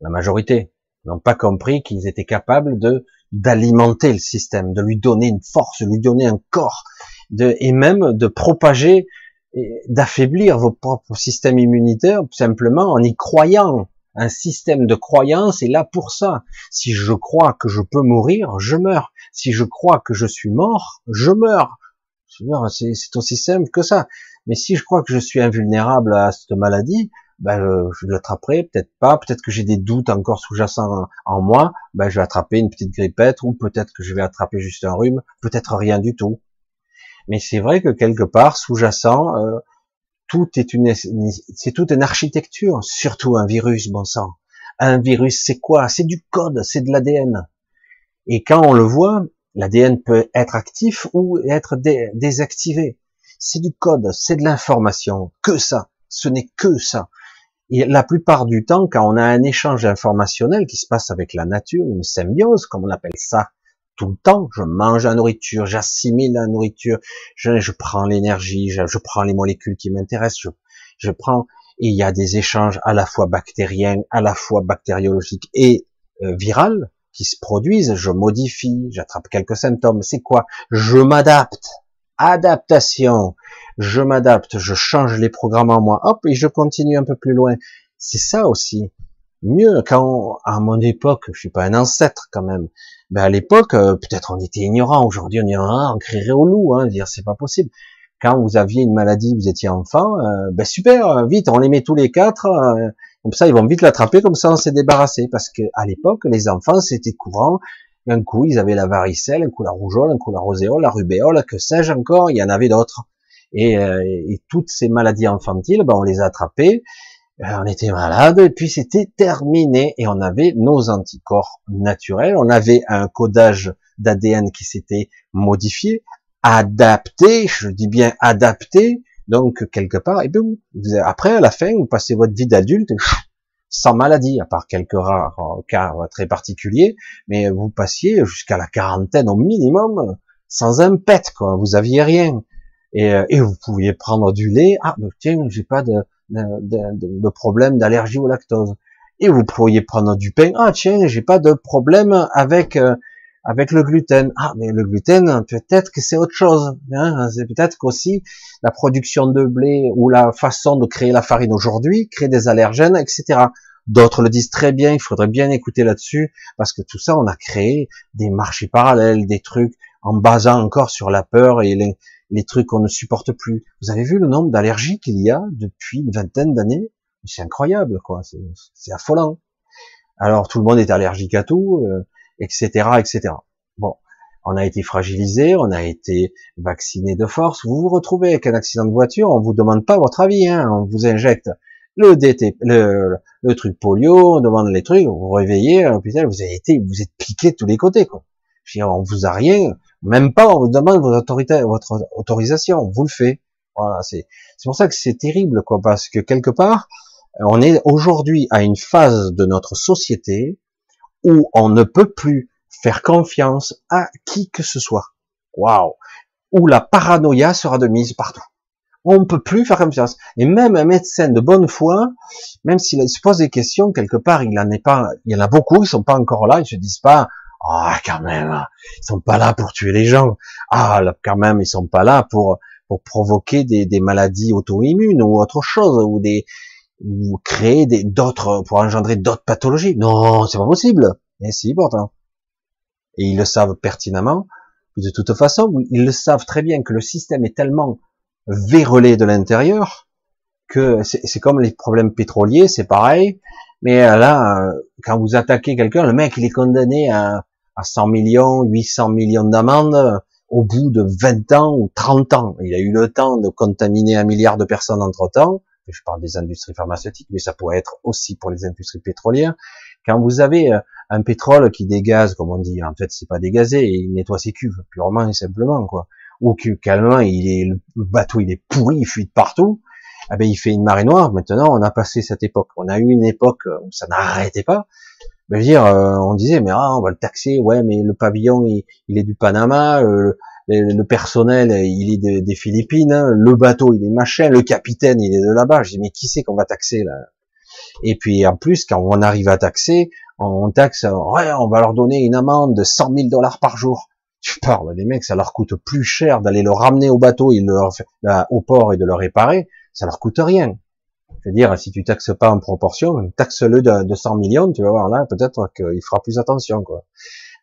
S1: La majorité n'ont pas compris qu'ils étaient capables de d'alimenter le système, de lui donner une force, de lui donner un corps, et même de propager, d'affaiblir vos propres systèmes immunitaires simplement en y croyant. Un système de croyance est là pour ça. Si je crois que je peux mourir, je meurs. Si je crois que je suis mort, je meurs. C'est aussi simple que ça. Mais si je crois que je suis invulnérable à cette maladie, ben, euh, je l'attraperai, peut-être pas, peut-être que j'ai des doutes encore sous-jacents en, moi, ben, je vais attraper une petite grippette, ou peut-être que je vais attraper juste un rhume, peut-être rien du tout. Mais c'est vrai que quelque part, sous-jacent, euh, tout est c'est toute une architecture, surtout un virus, bon sang. Un virus, c'est quoi? C'est du code, c'est de l'ADN. Et quand on le voit, l'ADN peut être actif ou être désactivé. C'est du code, c'est de l'information, que ça. Ce n'est que ça. Et la plupart du temps, quand on a un échange informationnel qui se passe avec la nature, une symbiose, comme on appelle ça, tout le temps, je mange la nourriture, j'assimile la nourriture, je, prends l'énergie, je, prends les molécules qui m'intéressent, je, prends, et il y a des échanges à la fois bactériens, à la fois bactériologiques et euh, virales qui se produisent, je modifie, j'attrape quelques symptômes, c'est quoi? Je m'adapte. Adaptation. Je m'adapte, je change les programmes en moi, hop, et je continue un peu plus loin. C'est ça aussi. Mieux quand, à mon époque, je suis pas un ancêtre quand même, ben à l'époque, euh, peut-être on était ignorant. Aujourd'hui, on est un, on crierait au loup, hein, dire c'est pas possible. Quand vous aviez une maladie, vous étiez enfant, euh, ben super, vite, on les met tous les quatre. Euh, comme ça, ils vont vite l'attraper, comme ça, on s'est débarrassé. Parce que à l'époque, les enfants, c'était courant. Un coup, ils avaient la varicelle, un coup la rougeole, un coup la roséole, la rubéole, que sais-je encore. Il y en avait d'autres. Et, et, toutes ces maladies infantiles, ben, on les a attrapées. on était malade, et puis c'était terminé. Et on avait nos anticorps naturels. On avait un codage d'ADN qui s'était modifié, adapté, je dis bien adapté, donc quelque part, et boum, après à la fin, vous passez votre vie d'adulte sans maladie, à part quelques rares cas très particuliers, mais vous passiez jusqu'à la quarantaine au minimum sans un pet, quoi. Vous aviez rien. Et, euh, et vous pouviez prendre du lait. Ah, ben, tiens, j'ai pas de, problème d'allergie au lactose. Et vous pourriez prendre du pain. Ah, tiens, j'ai pas de problème avec euh, avec le gluten. Ah, mais le gluten, peut-être que c'est autre chose. Hein c'est peut-être qu'aussi la production de blé ou la façon de créer la farine aujourd'hui crée des allergènes, etc. D'autres le disent très bien, il faudrait bien écouter là-dessus, parce que tout ça, on a créé des marchés parallèles, des trucs en basant encore sur la peur et les, les trucs qu'on ne supporte plus. Vous avez vu le nombre d'allergies qu'il y a depuis une vingtaine d'années? C'est incroyable, quoi. C'est affolant. Alors tout le monde est allergique à tout. Euh, etc., etc. Bon, on a été fragilisé, on a été vacciné de force. Vous vous retrouvez avec un accident de voiture, on vous demande pas votre avis, hein, on vous injecte le DT, le, le, truc polio, on demande les trucs, vous vous réveillez, à l'hôpital, vous avez été, vous êtes piqué de tous les côtés, quoi. Je on vous a rien, même pas, on vous demande votre autorité, votre autorisation, on vous le fait. Voilà, c'est, c'est pour ça que c'est terrible, quoi, parce que quelque part, on est aujourd'hui à une phase de notre société où on ne peut plus faire confiance à qui que ce soit. Waouh Où la paranoïa sera de mise partout. On ne peut plus faire confiance. Et même un médecin de bonne foi, même s'il se pose des questions, quelque part, il en est pas, il y en a beaucoup, ils sont pas encore là, ils se disent pas, ah, quand même, ils sont pas là pour tuer les gens. Ah, là, quand même, ils sont pas là pour, pour provoquer des, des maladies auto-immunes ou autre chose, ou des, ou créer des, d'autres, pour engendrer d'autres pathologies. Non, c'est pas possible. Et si, pourtant. Et ils le savent pertinemment. De toute façon, ils le savent très bien que le système est tellement vérolé de l'intérieur, que c'est comme les problèmes pétroliers, c'est pareil. Mais euh, là, euh, quand vous attaquez quelqu'un, le mec, il est condamné à, à 100 millions, 800 millions d'amendes euh, au bout de 20 ans ou 30 ans. Il a eu le temps de contaminer un milliard de personnes entre Je parle des industries pharmaceutiques, mais ça pourrait être aussi pour les industries pétrolières. Quand vous avez un pétrole qui dégaze, comme on dit, en fait, c'est pas dégazé, il nettoie ses cuves, purement et simplement, quoi ou que calme, il est le bateau il est pourri, il fuit de partout, eh ben il fait une marée noire. Maintenant, on a passé cette époque. On a eu une époque où ça n'arrêtait pas. Ben, je veux dire, euh, on disait mais ah, on va le taxer, ouais, mais le pavillon il, est du Panama, euh, le, personnel il est des Philippines, hein. le bateau il est machin, le capitaine il est de là-bas. Je dis mais qui c'est qu'on va taxer là? Et puis en plus quand on arrive à taxer, on taxe, ouais, on va leur donner une amende de 100 000 dollars par jour tu parles, les mecs, ça leur coûte plus cher d'aller le ramener au bateau, et leur, au port et de le réparer, ça leur coûte rien. Je veux dire, si tu taxes pas en proportion, taxe-le de, 100 millions, tu vas voir là, peut-être qu'il fera plus attention, quoi.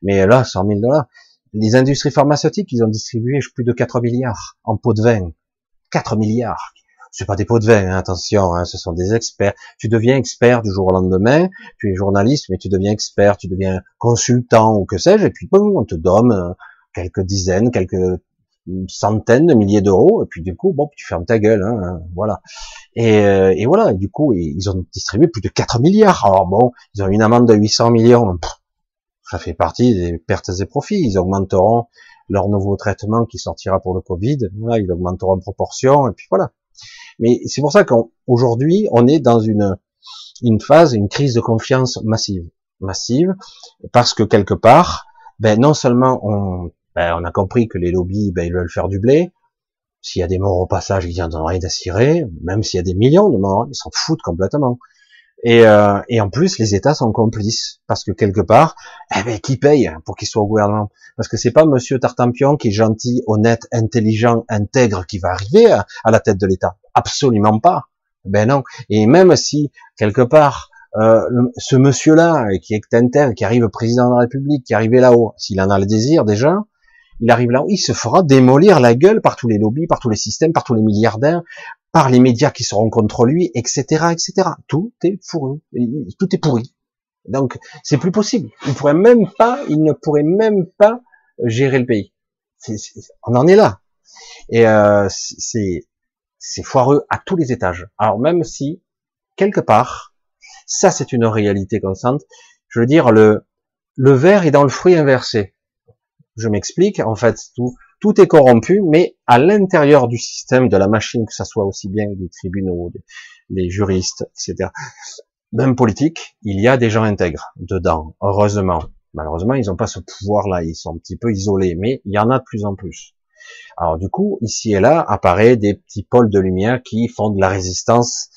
S1: Mais là, 100 000 dollars. Les industries pharmaceutiques, ils ont distribué plus de 4 milliards en pots de vin. 4 milliards. C'est pas des pots de vin, hein, attention, hein, ce sont des experts. Tu deviens expert du jour au lendemain, tu es journaliste, mais tu deviens expert, tu deviens consultant ou que sais-je, et puis boum, on te donne euh, quelques dizaines, quelques centaines de milliers d'euros, et puis du coup, bon, tu fermes ta gueule, hein, voilà. Et, euh, et, voilà, du coup, ils ont distribué plus de 4 milliards. Alors bon, ils ont une amende de 800 millions, ça fait partie des pertes et profits. Ils augmenteront leur nouveau traitement qui sortira pour le Covid, voilà, ils augmenteront en proportion, et puis voilà. Mais c'est pour ça qu'aujourd'hui, on est dans une, phase, une crise de confiance massive, massive, parce que quelque part, ben non seulement on ben, on a compris que les lobbies, ben, ils veulent faire du blé. S'il y a des morts au passage, ils n'en ont rien à cirer. Même s'il y a des millions de morts, ils s'en foutent complètement. Et, euh, et, en plus, les États sont complices parce que quelque part, eh ben, qui paye pour qu'ils soient au gouvernement? Parce que c'est pas Monsieur Tartampion qui est gentil, honnête, intelligent, intègre qui va arriver à, la tête de l'État. Absolument pas. Ben non. Et même si quelque part, euh, ce monsieur-là qui est intègre, qui arrive président de la République, qui arrive là-haut, s'il en a le désir déjà, il arrive là, il se fera démolir la gueule par tous les lobbies, par tous les systèmes, par tous les milliardaires, par les médias qui seront contre lui, etc., etc. Tout est pourri, tout est pourri. Donc, c'est plus possible. Il pourrait même pas, il ne pourrait même pas gérer le pays. on en est là. Et euh, c'est c'est foireux à tous les étages. Alors même si quelque part, ça c'est une réalité constante. Je veux dire le le verre est dans le fruit inversé. Je m'explique. En fait, tout, tout est corrompu, mais à l'intérieur du système de la machine, que ça soit aussi bien des tribunaux, des, juristes, etc., même politique, il y a des gens intègres dedans. Heureusement. Malheureusement, ils n'ont pas ce pouvoir-là. Ils sont un petit peu isolés, mais il y en a de plus en plus. Alors du coup, ici et là, apparaît des petits pôles de lumière qui font de la résistance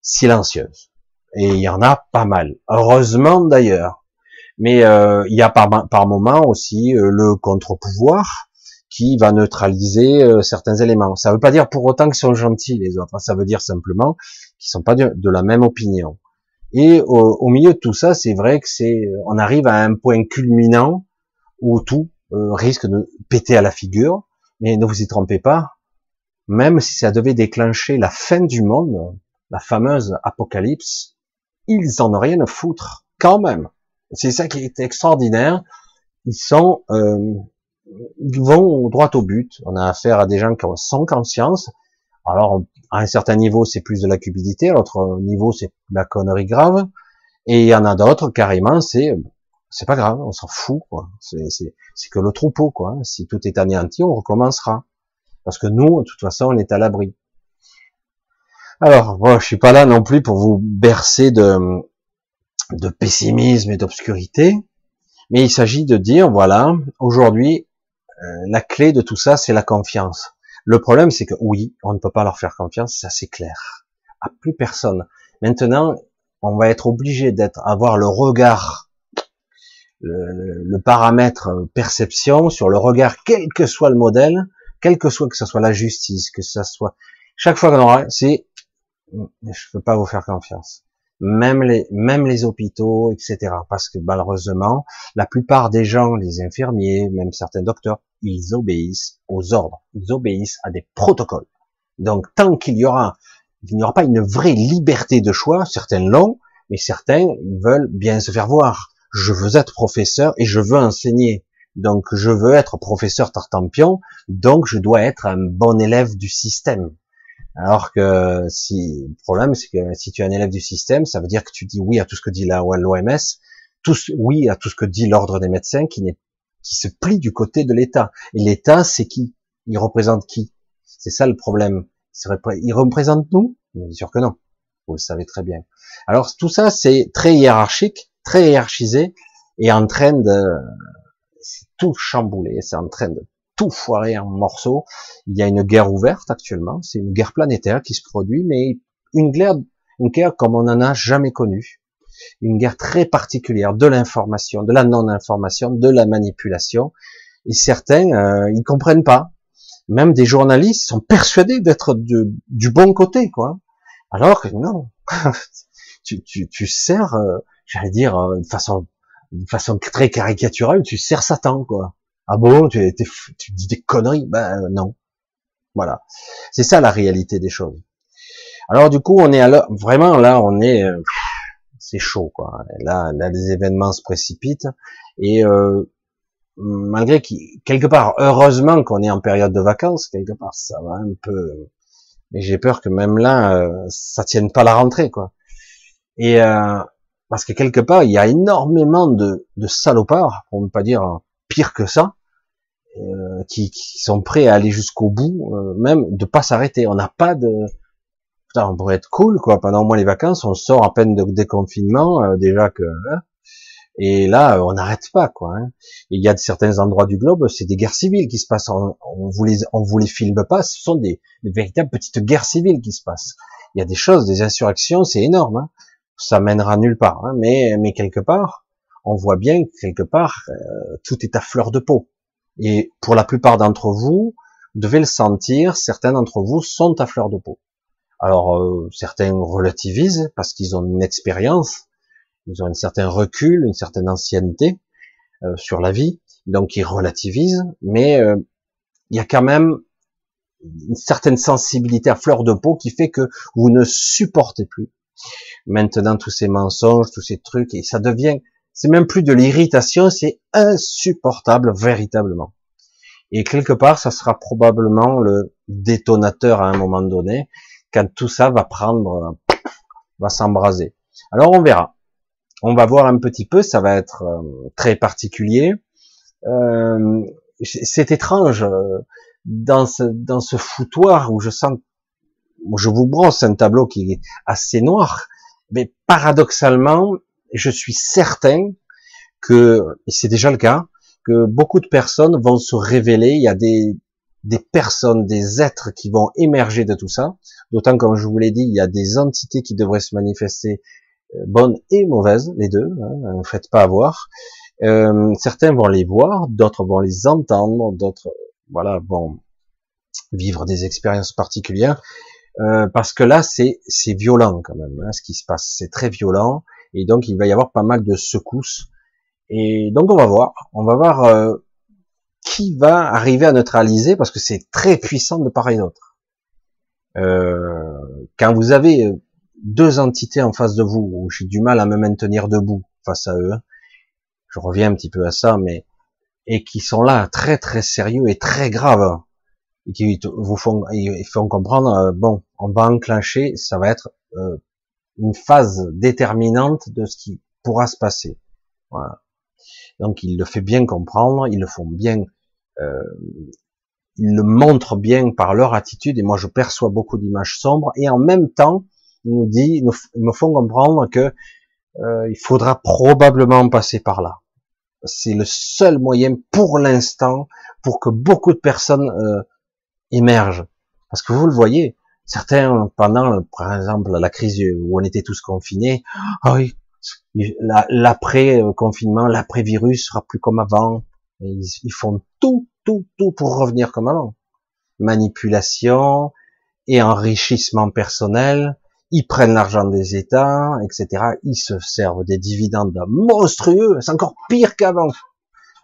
S1: silencieuse. Et il y en a pas mal. Heureusement d'ailleurs. Mais euh, il y a par, par moment aussi euh, le contre-pouvoir qui va neutraliser euh, certains éléments. Ça ne veut pas dire pour autant qu'ils sont gentils les autres. Ça veut dire simplement qu'ils sont pas de, la même opinion. Et au, milieu de tout ça, c'est vrai que c'est, on arrive à un point culminant où tout risque de péter à la figure. Mais ne vous y trompez pas, même si ça devait déclencher la fin du monde, la fameuse apocalypse, ils en ont rien à foutre, quand même. C'est ça qui est extraordinaire. Ils sont, euh, vont droit au but. On a affaire à des gens qui ont sans conscience. Alors, à un certain niveau, c'est plus de la cupidité. À l'autre niveau, c'est la connerie grave. Et il y en a d'autres, carrément, c'est, c'est pas grave, on s'en fout, quoi. C'est, que le troupeau, quoi. Si tout est anéanti, on recommencera. Parce que nous, de toute façon, on est à l'abri. Alors, moi, je suis pas là non plus pour vous bercer de, de pessimisme et d'obscurité, mais il s'agit de dire, voilà, aujourd'hui, la clé de tout ça, c'est la confiance. Le problème, c'est que oui, on ne peut pas leur faire confiance, ça c'est clair. À plus personne. Maintenant, on va être obligé d'être, avoir le regard, le, paramètre perception sur le regard, quel que soit le modèle, quel que soit que ce soit la justice, que ce soit, chaque fois qu'on aura, c'est, je peux pas vous faire confiance. Même les, même les hôpitaux, etc. Parce que malheureusement, la plupart des gens, les infirmiers, même certains docteurs, ils obéissent aux ordres, ils obéissent à des protocoles. Donc, tant qu'il y aura il n'y aura pas une vraie liberté de choix. Certains l'ont, mais certains veulent bien se faire voir. Je veux être professeur et je veux enseigner. Donc je veux être professeur tartampion, donc je dois être un bon élève du système. Alors que si le problème c'est que si tu es un élève du système, ça veut dire que tu dis oui à tout ce que dit la l'OMS, oui à tout ce que dit l'ordre des médecins qui n'est qui se plie du côté de l'État. Et l'État c'est qui? Il représente qui? C'est ça le problème. Il représente nous? Bien sûr que non. Vous le savez très bien. Alors tout ça, c'est très hiérarchique, très hiérarchisé, et en train de tout chambouler, c'est en train de tout foirer en morceaux. Il y a une guerre ouverte actuellement, c'est une guerre planétaire qui se produit, mais une guerre, une guerre comme on n'en a jamais connue. Une guerre très particulière de l'information, de la non-information, de la manipulation. Et certains, euh, ils comprennent pas même des journalistes sont persuadés d'être du bon côté, quoi. Alors que non, tu, tu, tu sers, euh, j'allais dire, euh, de façon, de façon très caricaturale, tu sers Satan, quoi. Ah bon, tu, tu dis des conneries? Ben non. Voilà. C'est ça la réalité des choses. Alors du coup, on est à vraiment là, on est, euh, c'est chaud, quoi. Là, là, les événements se précipitent et euh, malgré qu'il, quelque part, heureusement qu'on est en période de vacances, quelque part, ça va un peu, mais j'ai peur que même là, euh, ça tienne pas la rentrée, quoi. Et euh, parce que quelque part, il y a énormément de, de salopards, pour ne pas dire pire que ça, euh, qui, qui, sont prêts à aller jusqu'au bout, euh, même de pas s'arrêter. On n'a pas de, Putain, on pourrait être cool, quoi. Pendant au moins les vacances, on sort à peine de déconfinement, euh, déjà que. Hein, et là, on n'arrête pas, quoi. Hein. Il y a de certains endroits du globe, c'est des guerres civiles qui se passent. On, vous les, on vous les filme pas. Ce sont des, véritables petites guerres civiles qui se passent. Il y a des choses, des insurrections, c'est énorme. Hein. Ça mènera nulle part. Hein. Mais, mais quelque part, on voit bien que quelque part, euh, tout est à fleur de peau. Et pour la plupart d'entre vous, vous devez le sentir. Certains d'entre vous sont à fleur de peau. Alors, euh, certains relativisent parce qu'ils ont une expérience ils ont un certain recul, une certaine ancienneté euh, sur la vie, donc ils relativisent, mais euh, il y a quand même une certaine sensibilité à fleur de peau qui fait que vous ne supportez plus maintenant tous ces mensonges, tous ces trucs, et ça devient, c'est même plus de l'irritation, c'est insupportable véritablement. Et quelque part, ça sera probablement le détonateur à un moment donné, quand tout ça va prendre, va s'embraser. Alors on verra on va voir un petit peu, ça va être euh, très particulier. Euh, c'est étrange euh, dans ce, dans ce foutoir où je sens, je vous brosse un tableau qui est assez noir, mais paradoxalement, je suis certain que, et c'est déjà le cas, que beaucoup de personnes vont se révéler. Il y a des, des personnes, des êtres qui vont émerger de tout ça. D'autant, comme je vous l'ai dit, il y a des entités qui devraient se manifester bonnes et mauvaises, les deux, hein, ne faites pas avoir. Euh, certains vont les voir, d'autres vont les entendre, d'autres voilà vont vivre des expériences particulières, euh, parce que là c'est c'est violent quand même, hein, ce qui se passe, c'est très violent, et donc il va y avoir pas mal de secousses. Et donc on va voir, on va voir euh, qui va arriver à neutraliser, parce que c'est très puissant de part et d'autre. Euh, quand vous avez deux entités en face de vous où j'ai du mal à me maintenir debout face à eux. Je reviens un petit peu à ça, mais et qui sont là très très sérieux et très graves et qui vous font, ils font comprendre euh, bon, on va enclencher, ça va être euh, une phase déterminante de ce qui pourra se passer. Voilà. Donc il le fait bien comprendre, ils le font bien, euh, ils le montrent bien par leur attitude et moi je perçois beaucoup d'images sombres et en même temps nous dit, nous, me font comprendre que euh, il faudra probablement passer par là. C'est le seul moyen pour l'instant pour que beaucoup de personnes euh, émerge. Parce que vous le voyez, certains, pendant, par exemple, la crise où on était tous confinés, oui, l'après-confinement, l'après-virus sera plus comme avant. Ils, ils font tout, tout, tout pour revenir comme avant. Manipulation et enrichissement personnel, ils prennent l'argent des États, etc. Ils se servent des dividendes monstrueux, c'est encore pire qu'avant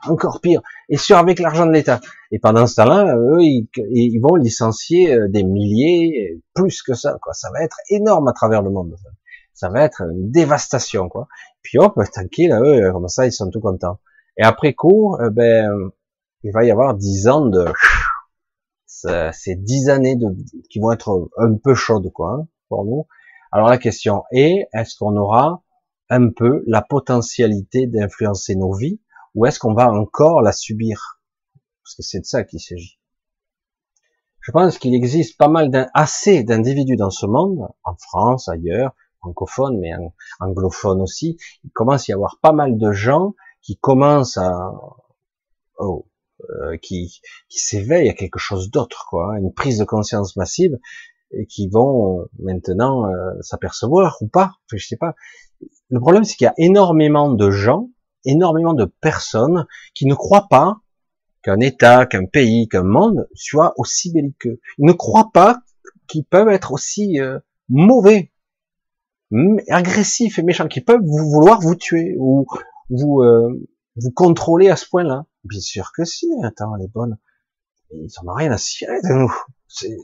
S1: encore pire, et sur avec l'argent de l'État. Et pendant ce temps-là, eux, ils, vont licencier euh, des milliers, plus que ça, quoi. Ça va être énorme à travers le monde. Ça va être une dévastation, quoi. Puis hop, tranquille, eux, comme ça, ils sont tout contents. Et après coup, euh, ben, il va y avoir dix ans de, ces dix années de, qui vont être un peu chaudes, quoi, hein, pour nous. Alors la question est, est-ce qu'on aura un peu la potentialité d'influencer nos vies ou est-ce qu'on va encore la subir? Parce que c'est de ça qu'il s'agit. Je pense qu'il existe pas mal assez d'individus dans ce monde, en France, ailleurs, francophones, mais anglophones aussi. Il commence à y avoir pas mal de gens qui commencent à, oh, euh, qui, qui s'éveillent à quelque chose d'autre, quoi, hein, une prise de conscience massive, et qui vont maintenant euh, s'apercevoir ou pas, je sais pas. Le problème, c'est qu'il y a énormément de gens énormément de personnes qui ne croient pas qu'un État, qu'un pays, qu'un monde soit aussi belliqueux. Ils ne croient pas qu'ils peuvent être aussi euh, mauvais, agressifs et méchants, qu'ils peuvent vouloir vous tuer ou vous euh, vous contrôler à ce point-là. Bien sûr que si. Attends, les bonnes, ils en ont rien à cirer de nous. C'est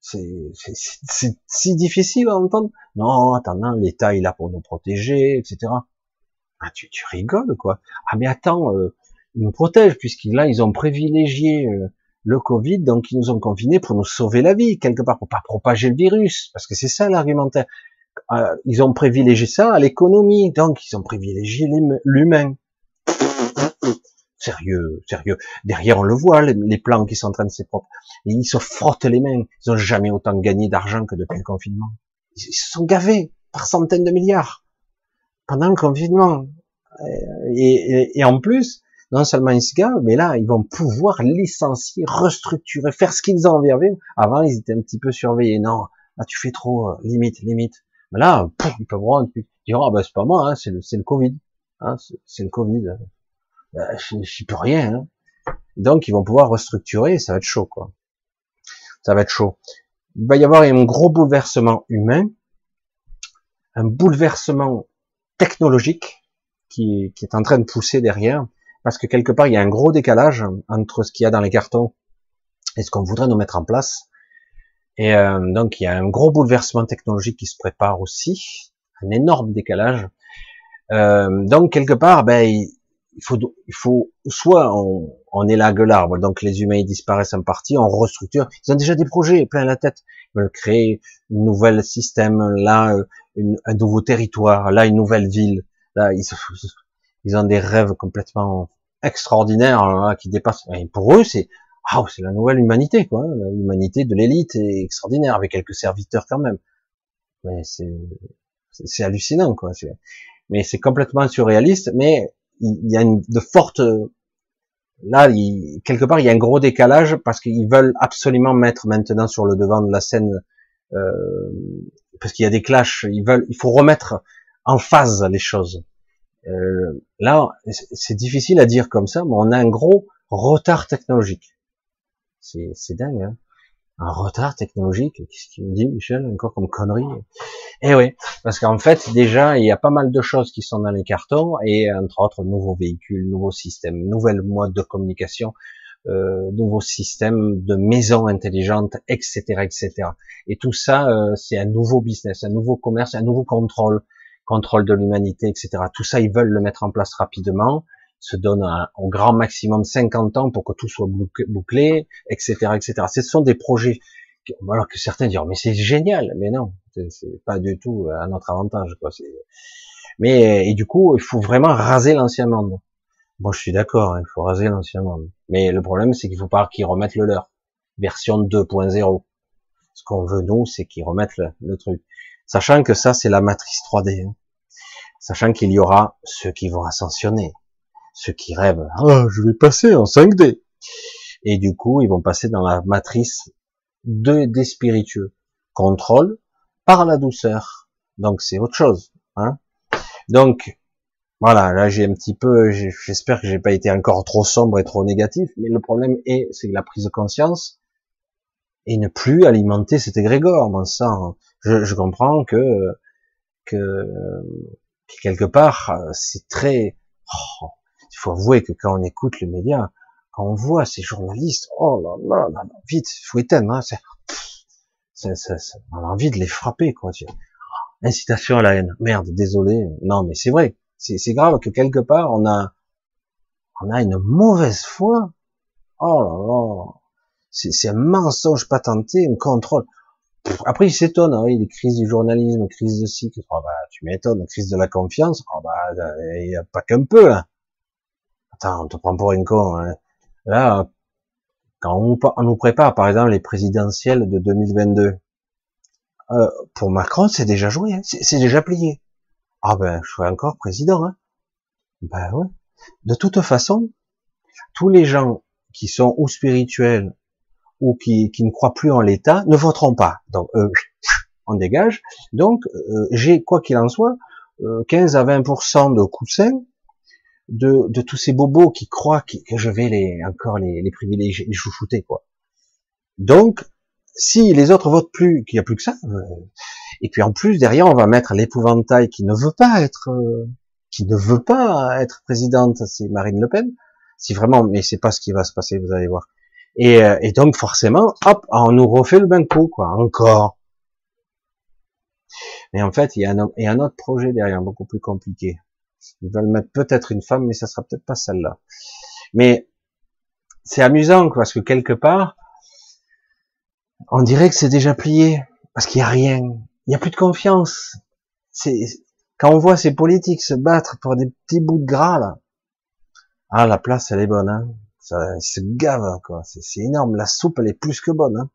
S1: c'est si difficile à entendre. Non, attends, l'État il est là pour nous protéger, etc. Ah, tu, tu rigoles, quoi. Ah, mais attends, euh, ils nous protègent, puisqu'ils là, ils ont privilégié euh, le Covid, donc ils nous ont confinés pour nous sauver la vie, quelque part, pour pas propager le virus, parce que c'est ça l'argumentaire. Euh, ils ont privilégié ça à l'économie, donc ils ont privilégié l'humain. Sérieux, sérieux. Derrière, on le voit, les, plans qui sont en train de se propres. ils se frottent les mains. Ils ont jamais autant gagné d'argent que depuis le confinement. ils se sont gavés par centaines de milliards pendant le confinement. Et, en plus, non seulement ils se gavent, mais là, ils vont pouvoir licencier, restructurer, faire ce qu'ils ont envie. Avant, ils étaient un petit peu surveillés. Non, là, tu fais trop, euh, limite, limite. Mais là, ils peuvent voir, ils diront, ah ben, c'est pas moi, hein, c'est le, le Covid. Hein, c'est le Covid. Ben, je, je peux rien. Hein. Donc, ils vont pouvoir restructurer, ça va être chaud, quoi. Ça va être chaud. Il va y avoir un gros bouleversement humain, un bouleversement technologique qui, qui, est en train de pousser derrière, parce que quelque part il y a un gros décalage entre ce qu'il y a dans les cartons et ce qu'on voudrait nous mettre en place. Et euh, donc il y a un gros bouleversement technologique qui se prépare aussi, un énorme décalage. Euh, donc quelque part, ben, il faut, il faut soit on, on élague l'arbre, donc les humains ils disparaissent en partie, on restructure. Ils ont déjà des projets plein la tête. Ils veulent créer un nouvel système, là euh, un nouveau territoire, là une nouvelle ville. Là ils, ils ont des rêves complètement extraordinaires hein, qui dépassent. Et pour eux c'est ah c'est la nouvelle humanité quoi. Hein. L'humanité de l'élite est extraordinaire avec quelques serviteurs quand même. Mais c'est hallucinant quoi. Mais c'est complètement surréaliste. Mais il y a une, de fortes là quelque part il y a un gros décalage parce qu'ils veulent absolument mettre maintenant sur le devant de la scène euh, parce qu'il y a des clashs ils veulent il faut remettre en phase les choses euh, là c'est difficile à dire comme ça mais on a un gros retard technologique c'est dingue hein un retard technologique. Qu'est-ce qu'il me dit, Michel, encore comme connerie Eh oui, parce qu'en fait, déjà, il y a pas mal de choses qui sont dans les cartons, et entre autres, nouveaux véhicules, nouveaux systèmes, nouvelles modes de communication, euh, nouveaux systèmes de maisons intelligentes, etc., etc. Et tout ça, euh, c'est un nouveau business, un nouveau commerce, un nouveau contrôle, contrôle de l'humanité, etc. Tout ça, ils veulent le mettre en place rapidement se donne au grand maximum 50 ans pour que tout soit bouclé, etc., etc. Ce sont des projets, alors que certains diront, mais c'est génial, mais non, c'est pas du tout à notre avantage, quoi. Mais, et du coup, il faut vraiment raser l'ancien monde. Bon, je suis d'accord, hein, il faut raser l'ancien monde. Mais le problème, c'est qu'il faut pas qu'ils remettent le leur. Version 2.0. Ce qu'on veut, nous, c'est qu'ils remettent le, truc. Sachant que ça, c'est la matrice 3D. Hein. Sachant qu'il y aura ceux qui vont ascensionner ceux qui rêvent, ah, je vais passer en 5D. Et du coup, ils vont passer dans la matrice de, des spiritueux. Contrôle par la douceur. Donc c'est autre chose. Hein Donc voilà, là j'ai un petit peu, j'espère que j'ai pas été encore trop sombre et trop négatif, mais le problème est, c'est la prise de conscience et ne plus alimenter cet égrégore. Bon sang, je, comprends que, que quelque part c'est très, oh, il faut avouer que quand on écoute le média, quand on voit ces journalistes, oh là là, là, vite, faut éteindre, hein, c'est, on a envie de les frapper, quoi. Incitation à la haine. Merde, désolé. Non, mais c'est vrai. C'est grave que quelque part, on a, on a une mauvaise foi. Oh là là. C'est un mensonge patenté, un contrôle. Après, il s'étonne, hein, les crises du journalisme, crise de cycle. Oh bah, tu m'étonnes, crise de la confiance. Oh bah, il n'y a pas qu'un peu, là. Attends, on te prend pour un con, hein. Là, quand on, nous prépare, par exemple, les présidentielles de 2022, euh, pour Macron, c'est déjà joué, hein. c'est déjà plié. Ah ben, je serai encore président. Hein. Ben ouais. De toute façon, tous les gens qui sont ou spirituels ou qui, qui ne croient plus en l'État ne voteront pas. Donc, euh, on dégage. Donc, euh, j'ai, quoi qu'il en soit, 15 euh, à 20% de coussins de, de tous ces bobos qui croient que, je vais les encore les, les privilégier, les chouchouter, quoi. Donc, si les autres votent plus, qu'il n'y a plus que ça, et puis en plus derrière on va mettre l'épouvantail qui ne veut pas être, euh, qui ne veut pas être présidente, c'est Marine Le Pen. Si vraiment, mais c'est pas ce qui va se passer, vous allez voir. Et, euh, et donc forcément, hop, on nous refait le bain coup, quoi, encore. Mais en fait, il y, a un, il y a un autre projet derrière, beaucoup plus compliqué. Ils veulent mettre peut-être une femme, mais ça sera peut-être pas celle-là. Mais c'est amusant, parce que quelque part, on dirait que c'est déjà plié, parce qu'il n'y a rien. Il n'y a plus de confiance. C'est quand on voit ces politiques se battre pour des petits bouts de gras là. Ah, la place elle est bonne, hein. Ça, ils se gavent quoi. C'est énorme. La soupe elle est plus que bonne. Hein.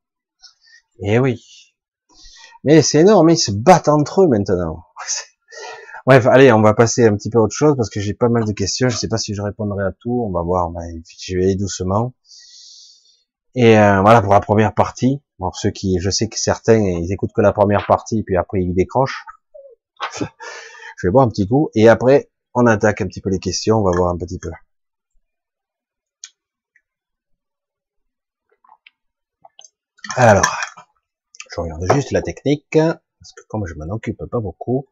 S1: Et eh oui. Mais c'est énorme. Ils se battent entre eux maintenant. Bref, allez, on va passer un petit peu à autre chose parce que j'ai pas mal de questions. Je sais pas si je répondrai à tout. On va voir. Je vais aller doucement. Et euh, voilà pour la première partie. Bon, ceux qui, je sais que certains, ils écoutent que la première partie, puis après ils décrochent. je vais boire un petit coup, et après on attaque un petit peu les questions. On va voir un petit peu. Alors, je regarde juste la technique, parce que comme je m'en occupe pas beaucoup,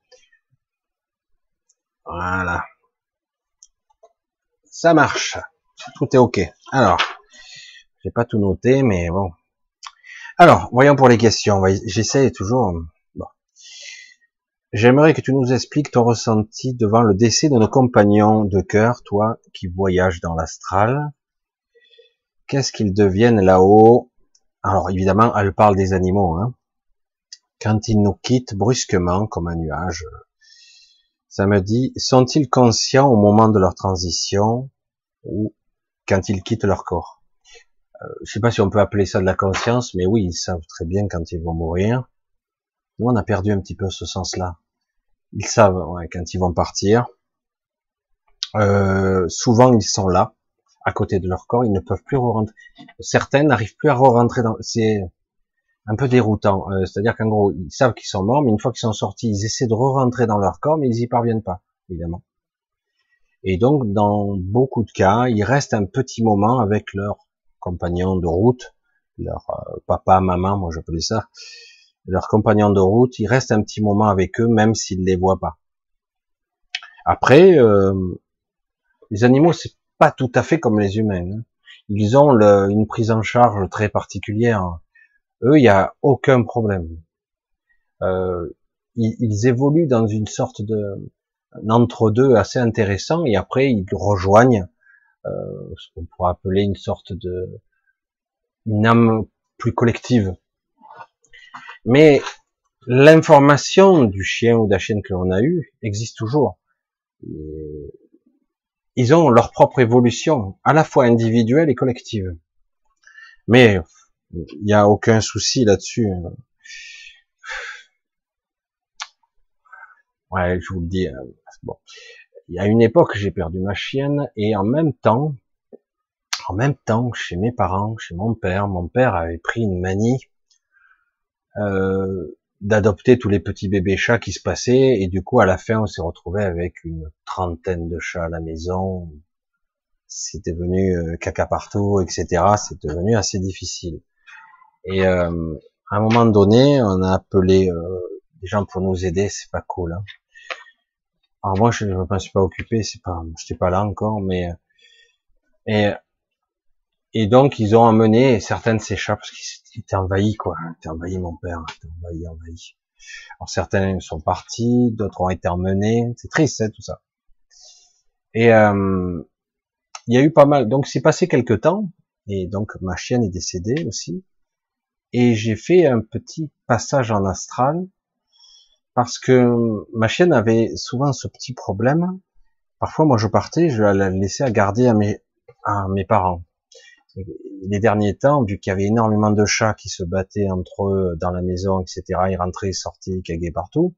S1: voilà, ça marche, tout est ok. Alors, j'ai pas tout noté, mais bon. Alors, voyons pour les questions. J'essaie toujours. Bon. J'aimerais que tu nous expliques ton ressenti devant le décès de nos compagnons de cœur, toi qui voyages dans l'astral. Qu'est-ce qu'ils deviennent là-haut? Alors évidemment, elle parle des animaux. Hein. Quand ils nous quittent brusquement comme un nuage, ça me dit, sont-ils conscients au moment de leur transition ou quand ils quittent leur corps? Euh, je sais pas si on peut appeler ça de la conscience, mais oui, ils savent très bien quand ils vont mourir. Nous, on a perdu un petit peu ce sens-là. Ils savent quand ils vont partir. Euh, souvent, ils sont là, à côté de leur corps. Ils ne peuvent plus re-rentrer. Certains n'arrivent plus à re-rentrer dans. C'est un peu déroutant. Euh, C'est-à-dire qu'en gros, ils savent qu'ils sont morts, mais une fois qu'ils sont sortis, ils essaient de re-rentrer dans leur corps, mais ils y parviennent pas, évidemment. Et donc, dans beaucoup de cas, ils restent un petit moment avec leur compagnons de route, leur euh, papa, maman, moi j'appelais ça, leurs compagnons de route, ils restent un petit moment avec eux, même s'ils les voient pas. Après, euh, les animaux, c'est pas tout à fait comme les humains. Hein. Ils ont une prise en charge très particulière. Eux, il n'y a aucun problème. Euh, ils, évoluent dans une sorte de entre-deux assez intéressant et après ils rejoignent euh, ce qu'on pourrait appeler une sorte de une âme plus collective. Mais l'information du chien ou de la chienne que l'on a eu existe toujours. Ils ont leur propre évolution, à la fois individuelle et collective. Mais il n'y a aucun souci là-dessus. Ouais, je vous le dis. Euh, bon, il y a une époque, j'ai perdu ma chienne et en même temps, en même temps, chez mes parents, chez mon père, mon père avait pris une manie euh, d'adopter tous les petits bébés chats qui se passaient, et du coup, à la fin, on s'est retrouvé avec une trentaine de chats à la maison. C'est devenu euh, caca partout, etc. C'est devenu assez difficile. Et euh, à un moment donné, on a appelé euh, des gens pour nous aider. C'est pas cool. Hein. Alors moi, je ne me suis pas occupé. C'est pas, j'étais pas là encore, mais et et donc, ils ont de ces chats parce qu'ils étaient envahis, quoi. Étaient envahis, mon père. Ils étaient envahis, envahis. Alors, certains sont partis, d'autres ont été emmenés. C'est triste, hein, tout ça. Et euh, il y a eu pas mal. Donc, c'est passé quelques temps. Et donc, ma chienne est décédée aussi. Et j'ai fait un petit passage en astral parce que ma chienne avait souvent ce petit problème. Parfois, moi, je partais, je la laissais à garder à mes, à mes parents les derniers temps, vu qu'il y avait énormément de chats qui se battaient entre eux dans la maison, etc., ils rentraient, sortaient, cagaient partout,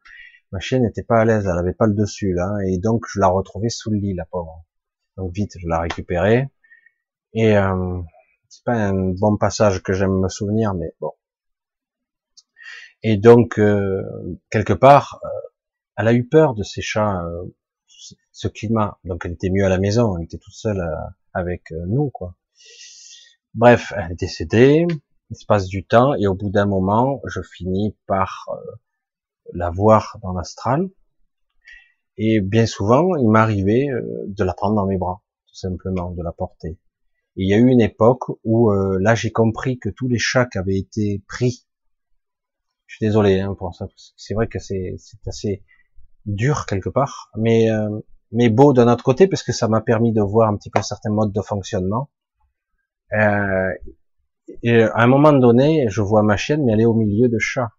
S1: ma chienne n'était pas à l'aise, elle avait pas le dessus, là, et donc je la retrouvais sous le lit, la pauvre. Donc vite, je la récupérais, et euh, c'est pas un bon passage que j'aime me souvenir, mais bon. Et donc, euh, quelque part, euh, elle a eu peur de ces chats, euh, ce climat, donc elle était mieux à la maison, elle était toute seule avec nous, quoi. Bref, elle est décédée, il se passe du temps, et au bout d'un moment, je finis par la voir dans l'astral. Et bien souvent, il m'arrivait de la prendre dans mes bras, tout simplement, de la porter. Il y a eu une époque où euh, là, j'ai compris que tous les chats qui avaient été pris, je suis désolé hein, pour ça, c'est vrai que c'est assez dur quelque part, mais mais beau d'un autre côté parce que ça m'a permis de voir un petit peu certains modes de fonctionnement euh, et à un moment donné, je vois ma chienne, mais elle est au milieu de chats.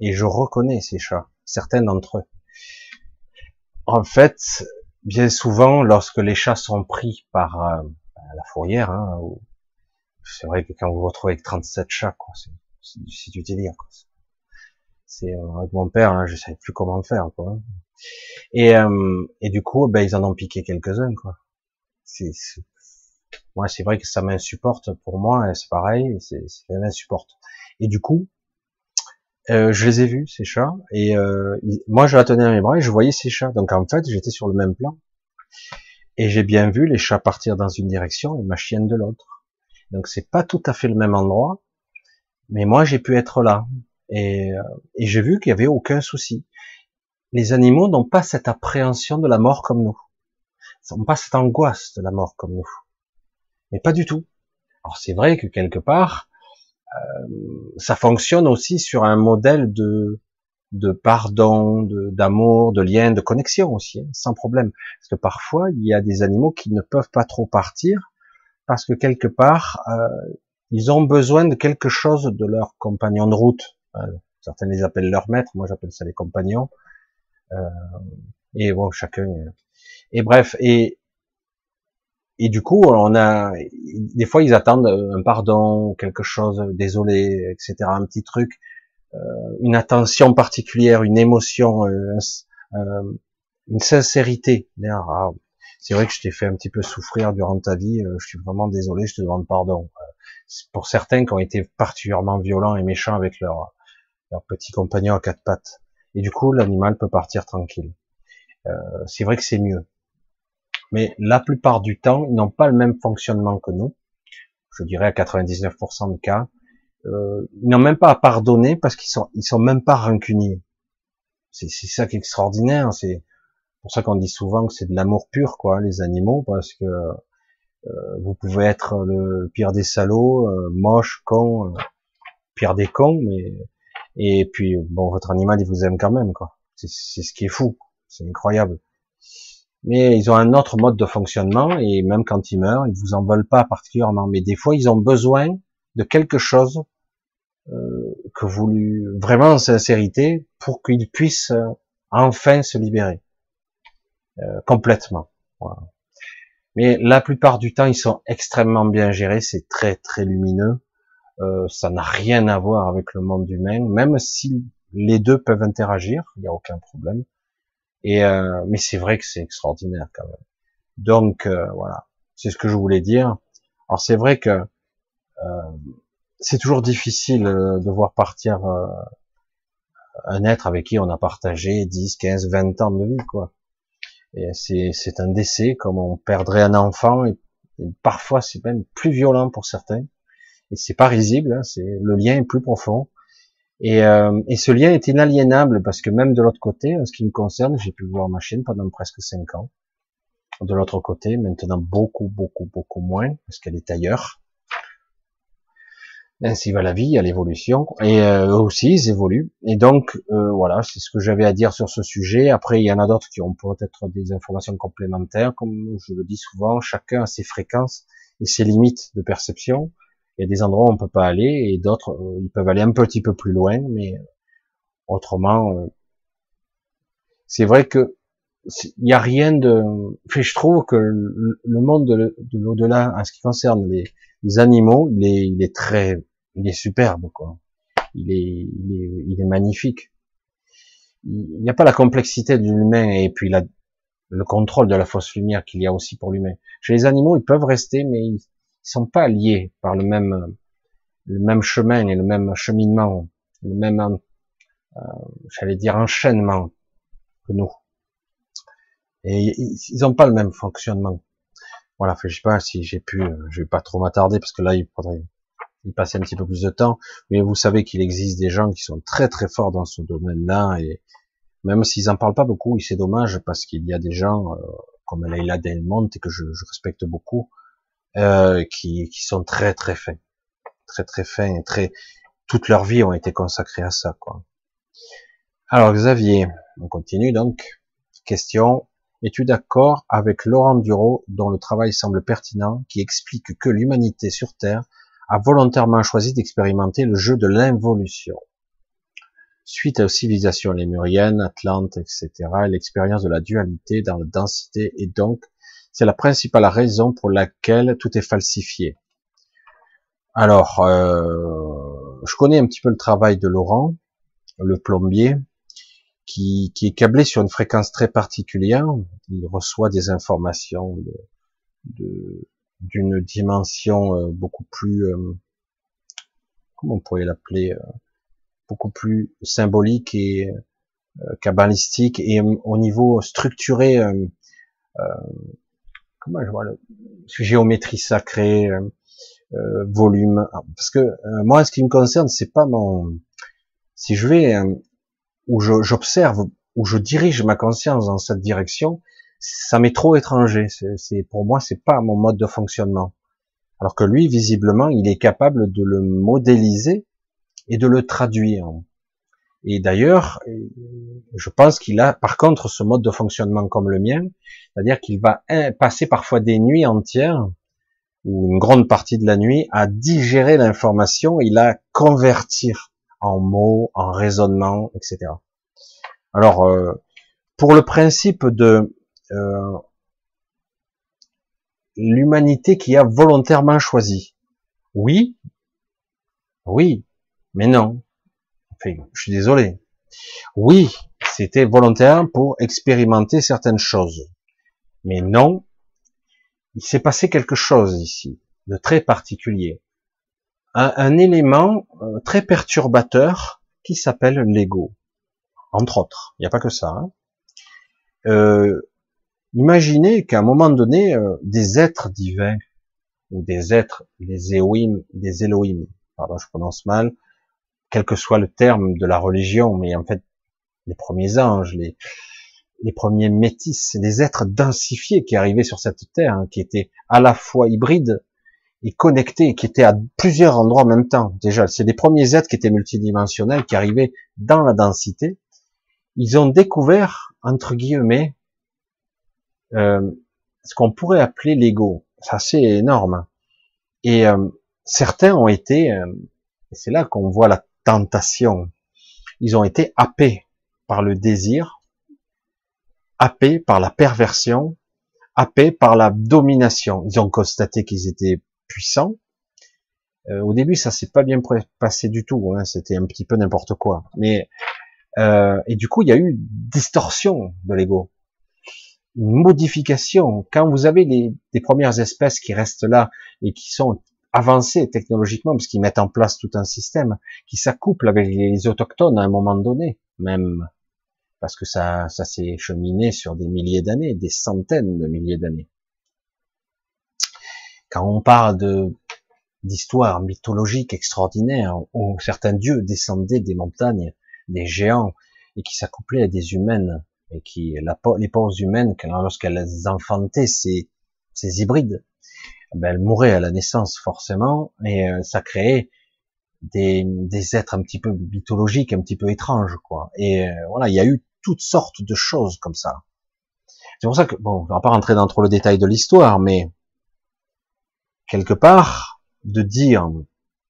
S1: Et je reconnais ces chats, certains d'entre eux. En fait, bien souvent, lorsque les chats sont pris par euh, la fourrière, hein, c'est vrai que quand vous retrouvez avec 37 chats, c'est du délire. C'est euh, avec mon père, hein, je savais plus comment faire. Quoi. Hein. Et, euh, et du coup, ben, ils en ont piqué quelques-uns. quoi. C'est moi, c'est vrai que ça m'insupporte pour moi, c'est pareil, c'est, ça m'insupporte. Et du coup, euh, je les ai vus, ces chats, et euh, moi, je la tenais à mes bras et je voyais ces chats. Donc, en fait, j'étais sur le même plan. Et j'ai bien vu les chats partir dans une direction et ma chienne de l'autre. Donc, c'est pas tout à fait le même endroit, mais moi, j'ai pu être là. Et, euh, et j'ai vu qu'il y avait aucun souci. Les animaux n'ont pas cette appréhension de la mort comme nous. Ils n'ont pas cette angoisse de la mort comme nous mais pas du tout. Alors c'est vrai que quelque part, euh, ça fonctionne aussi sur un modèle de de pardon, d'amour, de, lien, de connexion aussi, hein, sans problème. Parce que parfois, il y a des animaux qui ne peuvent pas trop partir parce que quelque part, euh, ils ont besoin de quelque chose de leur compagnon de route. Euh, certains les appellent leur maître, moi j'appelle ça les compagnons. Euh, et bon, chacun. Et bref, et et du coup, on a, des fois, ils attendent un pardon, quelque chose, désolé, etc., un petit truc, euh, une attention particulière, une émotion, euh, euh, une sincérité. Ah, c'est vrai que je t'ai fait un petit peu souffrir durant ta vie, je suis vraiment désolé, je te demande pardon. Pour certains qui ont été particulièrement violents et méchants avec leur, leur petit compagnon à quatre pattes. Et du coup, l'animal peut partir tranquille. c'est vrai que c'est mieux mais la plupart du temps, ils n'ont pas le même fonctionnement que nous. Je dirais à 99% de cas. Euh, ils n'ont même pas à pardonner parce qu'ils sont, ils sont même pas rancuniers. C'est, ça qui est extraordinaire. C'est pour ça qu'on dit souvent que c'est de l'amour pur, quoi, les animaux, parce que euh, vous pouvez être le pire des salauds, euh, moche, con, pire des cons, mais et puis bon, votre animal il vous aime quand même, quoi. C'est, c'est ce qui est fou, c'est incroyable mais ils ont un autre mode de fonctionnement et même quand ils meurent, ils vous en veulent pas particulièrement. Mais des fois, ils ont besoin de quelque chose euh, que vous lui vraiment en sincérité pour qu'ils puissent euh, enfin se libérer euh, complètement. Voilà. Mais la plupart du temps, ils sont extrêmement bien gérés. C'est très très lumineux. Euh, ça n'a rien à voir avec le monde humain, même si les deux peuvent interagir, il n'y a aucun problème. Et euh, mais c'est vrai que c'est extraordinaire quand même. Donc voilà, c'est ce que je voulais dire. Alors c'est vrai que euh, c'est toujours difficile euh, de voir partir euh, un être avec qui on a partagé 10, 15, 20 ans de vie, quoi. Et c'est un décès, comme on perdrait un enfant, et, parfois c'est même plus violent pour certains. Et c'est pas risible, hein, c'est le lien est plus profond. Et, euh, et, ce lien est inaliénable parce que même de l'autre côté, en ce qui me concerne, j'ai pu voir ma chaîne pendant presque cinq ans. De l'autre côté, maintenant beaucoup, beaucoup, beaucoup moins parce qu'elle est ailleurs. Ainsi va la vie, à l'évolution, et euh, eux aussi ils évoluent. Et donc euh, voilà, c'est ce que j'avais à dire sur ce sujet. Après, il y en a d'autres qui ont peut-être des informations complémentaires, comme je le dis souvent, chacun a ses fréquences et ses limites de perception. Il y a des endroits où on peut pas aller et d'autres euh, ils peuvent aller un petit peu plus loin, mais autrement, euh, c'est vrai que il n'y a rien de. je trouve que le monde de, l'au-delà, en ce qui concerne les, les, animaux, il est, il est très, il est superbe, quoi. Il est, il est, il est magnifique. Il n'y a pas la complexité de l'humain et puis la, le contrôle de la fausse lumière qu'il y a aussi pour l'humain. Chez les animaux, ils peuvent rester, mais ils, sont pas liés par le même le même chemin et le même cheminement, le même euh, j'allais dire enchaînement que nous. Et ils n'ont pas le même fonctionnement. Voilà, je sais pas si j'ai pu, je vais pas trop m'attarder parce que là il faudrait y passer un petit peu plus de temps. Mais vous savez qu'il existe des gens qui sont très très forts dans ce domaine-là et même s'ils en parlent pas beaucoup, c'est dommage parce qu'il y a des gens euh, comme Leila Delmont et que je, je respecte beaucoup, euh, qui, qui, sont très très fins, très très fins et très toute leur vie ont été consacrées à ça quoi. Alors Xavier, on continue donc. Question es-tu d'accord avec Laurent Duro dont le travail semble pertinent, qui explique que l'humanité sur Terre a volontairement choisi d'expérimenter le jeu de l'involution Suite aux civilisations lémuriennes, atlantes, etc., l'expérience de la dualité dans la densité et donc c'est la principale raison pour laquelle tout est falsifié. Alors, euh, je connais un petit peu le travail de Laurent, le plombier, qui, qui, est câblé sur une fréquence très particulière. Il reçoit des informations de, d'une dimension euh, beaucoup plus, euh, comment on pourrait l'appeler, beaucoup plus symbolique et cabalistique et au niveau structuré comment je vois le géométrie sacrée, euh, euh, volume, ah, parce que euh, moi, ce qui me concerne, c'est pas mon, si je vais où j'observe, où je dirige ma conscience dans cette direction, ça m'est trop étranger. C'est pour moi, c'est pas mon mode de fonctionnement. Alors que lui, visiblement, il est capable de le modéliser et de le traduire. Et d'ailleurs, je pense qu'il a par contre ce mode de fonctionnement comme le mien, c'est-à-dire qu'il va passer parfois des nuits entières ou une grande partie de la nuit à digérer l'information et la convertir en mots, en raisonnement, etc. Alors, euh, pour le principe de euh, l'humanité qui a volontairement choisi, oui, oui, mais non. Enfin, je suis désolé. Oui, c'était volontaire pour expérimenter certaines choses. Mais non, il s'est passé quelque chose ici, de très particulier. Un, élément euh, très perturbateur qui s'appelle l'ego, entre autres. Il n'y a pas que ça. Hein. Euh, imaginez qu'à un moment donné, euh, des êtres divins, ou des êtres, des Elohim, des Elohim, pardon, je prononce mal, quel que soit le terme de la religion, mais en fait, les premiers anges, les, les premiers métis, des êtres densifiés qui arrivaient sur cette terre, hein, qui étaient à la fois hybrides et connectés, qui étaient à plusieurs endroits en même temps. Déjà, c'est les premiers êtres qui étaient multidimensionnels, qui arrivaient dans la densité. Ils ont découvert, entre guillemets, euh, ce qu'on pourrait appeler l'ego. C'est assez énorme. Et euh, certains ont été, euh, c'est là qu'on voit la tentation, ils ont été happés par le désir, happés par la perversion, happés par la domination. Ils ont constaté qu'ils étaient puissants. Euh, au début, ça s'est pas bien passé du tout. Hein, C'était un petit peu n'importe quoi. Mais euh, et du coup, il y a eu distorsion de l'ego. Une modification. Quand vous avez les, premières espèces qui restent là et qui sont avancées technologiquement, parce qu'ils mettent en place tout un système qui s'accouple avec les autochtones à un moment donné, même parce que ça, ça s'est cheminé sur des milliers d'années, des centaines de milliers d'années. Quand on parle de d'histoires mythologiques extraordinaires où certains dieux descendaient des montagnes, des géants, et qui s'accouplaient à des humaines, et qui, la, les pauvres humaines, lorsqu'elles enfantaient ces, hybrides, ben, elles mouraient à la naissance forcément, et euh, ça créait des, des êtres un petit peu mythologiques, un petit peu étranges, quoi. Et euh, voilà, il y a eu toutes sortes de choses comme ça. C'est pour ça que, bon, on va pas rentrer dans trop le détail de l'histoire, mais quelque part, de dire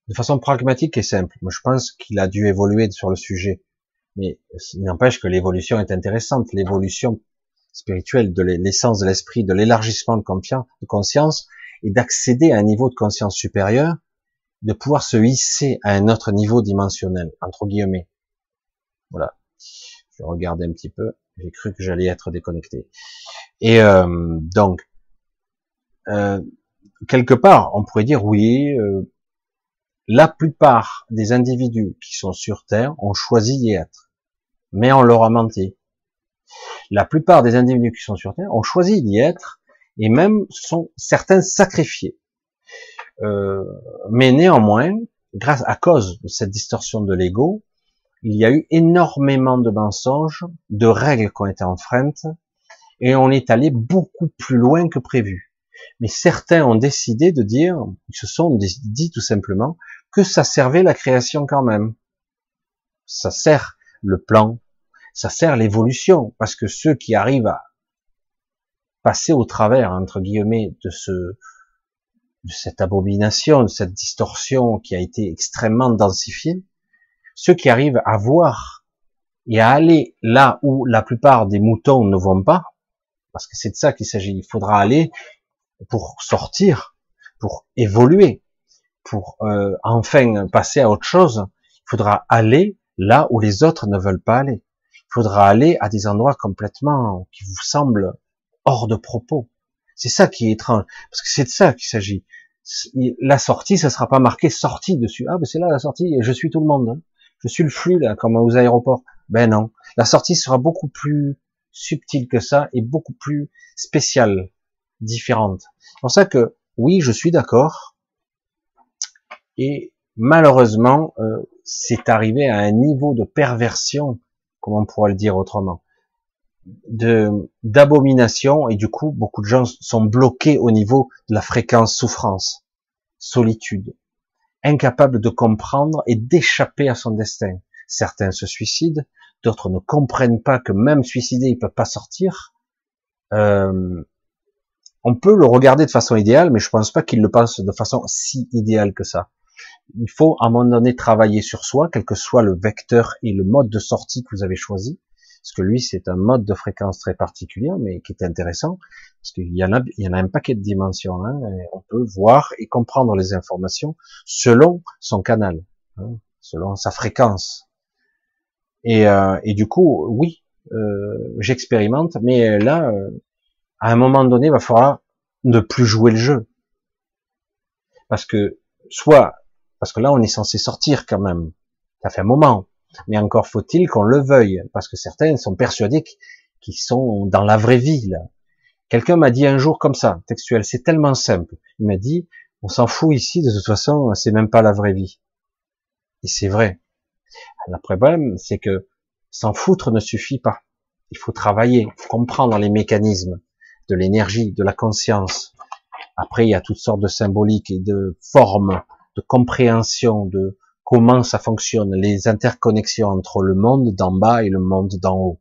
S1: de façon pragmatique et simple. Je pense qu'il a dû évoluer sur le sujet, mais il n'empêche que l'évolution est intéressante. L'évolution spirituelle de l'essence de l'esprit, de l'élargissement de conscience, et d'accéder à un niveau de conscience supérieur, de pouvoir se hisser à un autre niveau dimensionnel, entre guillemets. Voilà. Je regardais un petit peu. J'ai cru que j'allais être déconnecté. Et euh, donc, euh, quelque part, on pourrait dire oui, euh, la plupart des individus qui sont sur Terre ont choisi d'y être, mais on leur a menti. La plupart des individus qui sont sur Terre ont choisi d'y être, et même sont certains sacrifiés. Euh, mais néanmoins, grâce à cause de cette distorsion de l'ego, il y a eu énormément de mensonges, de règles qui ont été enfreintes, et on est allé beaucoup plus loin que prévu. Mais certains ont décidé de dire, ils se sont dit tout simplement, que ça servait la création quand même. Ça sert le plan, ça sert l'évolution, parce que ceux qui arrivent à passer au travers, entre guillemets, de ce, de cette abomination, de cette distorsion qui a été extrêmement densifiée, ceux qui arrivent à voir et à aller là où la plupart des moutons ne vont pas, parce que c'est de ça qu'il s'agit, il faudra aller pour sortir, pour évoluer, pour euh, enfin passer à autre chose, il faudra aller là où les autres ne veulent pas aller. Faudra aller à des endroits complètement qui vous semblent hors de propos. C'est ça qui est étrange, parce que c'est de ça qu'il s'agit. La sortie, ça sera pas marqué sortie dessus. Ah, ben c'est là la sortie, je suis tout le monde. Hein. Je suis le flux là, comme aux aéroports. Ben non, la sortie sera beaucoup plus subtile que ça et beaucoup plus spéciale différentes. C'est pour ça que oui, je suis d'accord. Et malheureusement, euh, c'est arrivé à un niveau de perversion, comment on pourrait le dire autrement, de d'abomination, et du coup, beaucoup de gens sont bloqués au niveau de la fréquence souffrance, solitude, incapables de comprendre et d'échapper à son destin. Certains se suicident, d'autres ne comprennent pas que même suicidés, ils peuvent pas sortir. Euh, on peut le regarder de façon idéale, mais je pense pas qu'il le pense de façon si idéale que ça. Il faut à un moment donné travailler sur soi, quel que soit le vecteur et le mode de sortie que vous avez choisi, parce que lui c'est un mode de fréquence très particulier, mais qui est intéressant, parce qu'il y en a, il y en a un paquet de dimensions. Hein, on peut voir et comprendre les informations selon son canal, hein, selon sa fréquence. Et, euh, du coup, oui, euh, j'expérimente, mais là, euh, à un moment donné, il va falloir ne plus jouer le jeu. Parce que, soit, parce que là, on est censé sortir quand même. Ça fait un moment. Mais encore faut-il qu'on le veuille. Parce que certains sont persuadés qu'ils sont dans la vraie vie, là. Quelqu'un m'a dit un jour comme ça, textuel, c'est tellement simple. Il m'a dit, on s'en fout ici, de toute façon, c'est même pas la vraie vie. Et c'est vrai. Le problème, c'est que s'en foutre ne suffit pas. Il faut travailler, comprendre les mécanismes de l'énergie, de la conscience. Après, il y a toutes sortes de symboliques et de formes, de compréhension de comment ça fonctionne, les interconnexions entre le monde d'en bas et le monde d'en haut.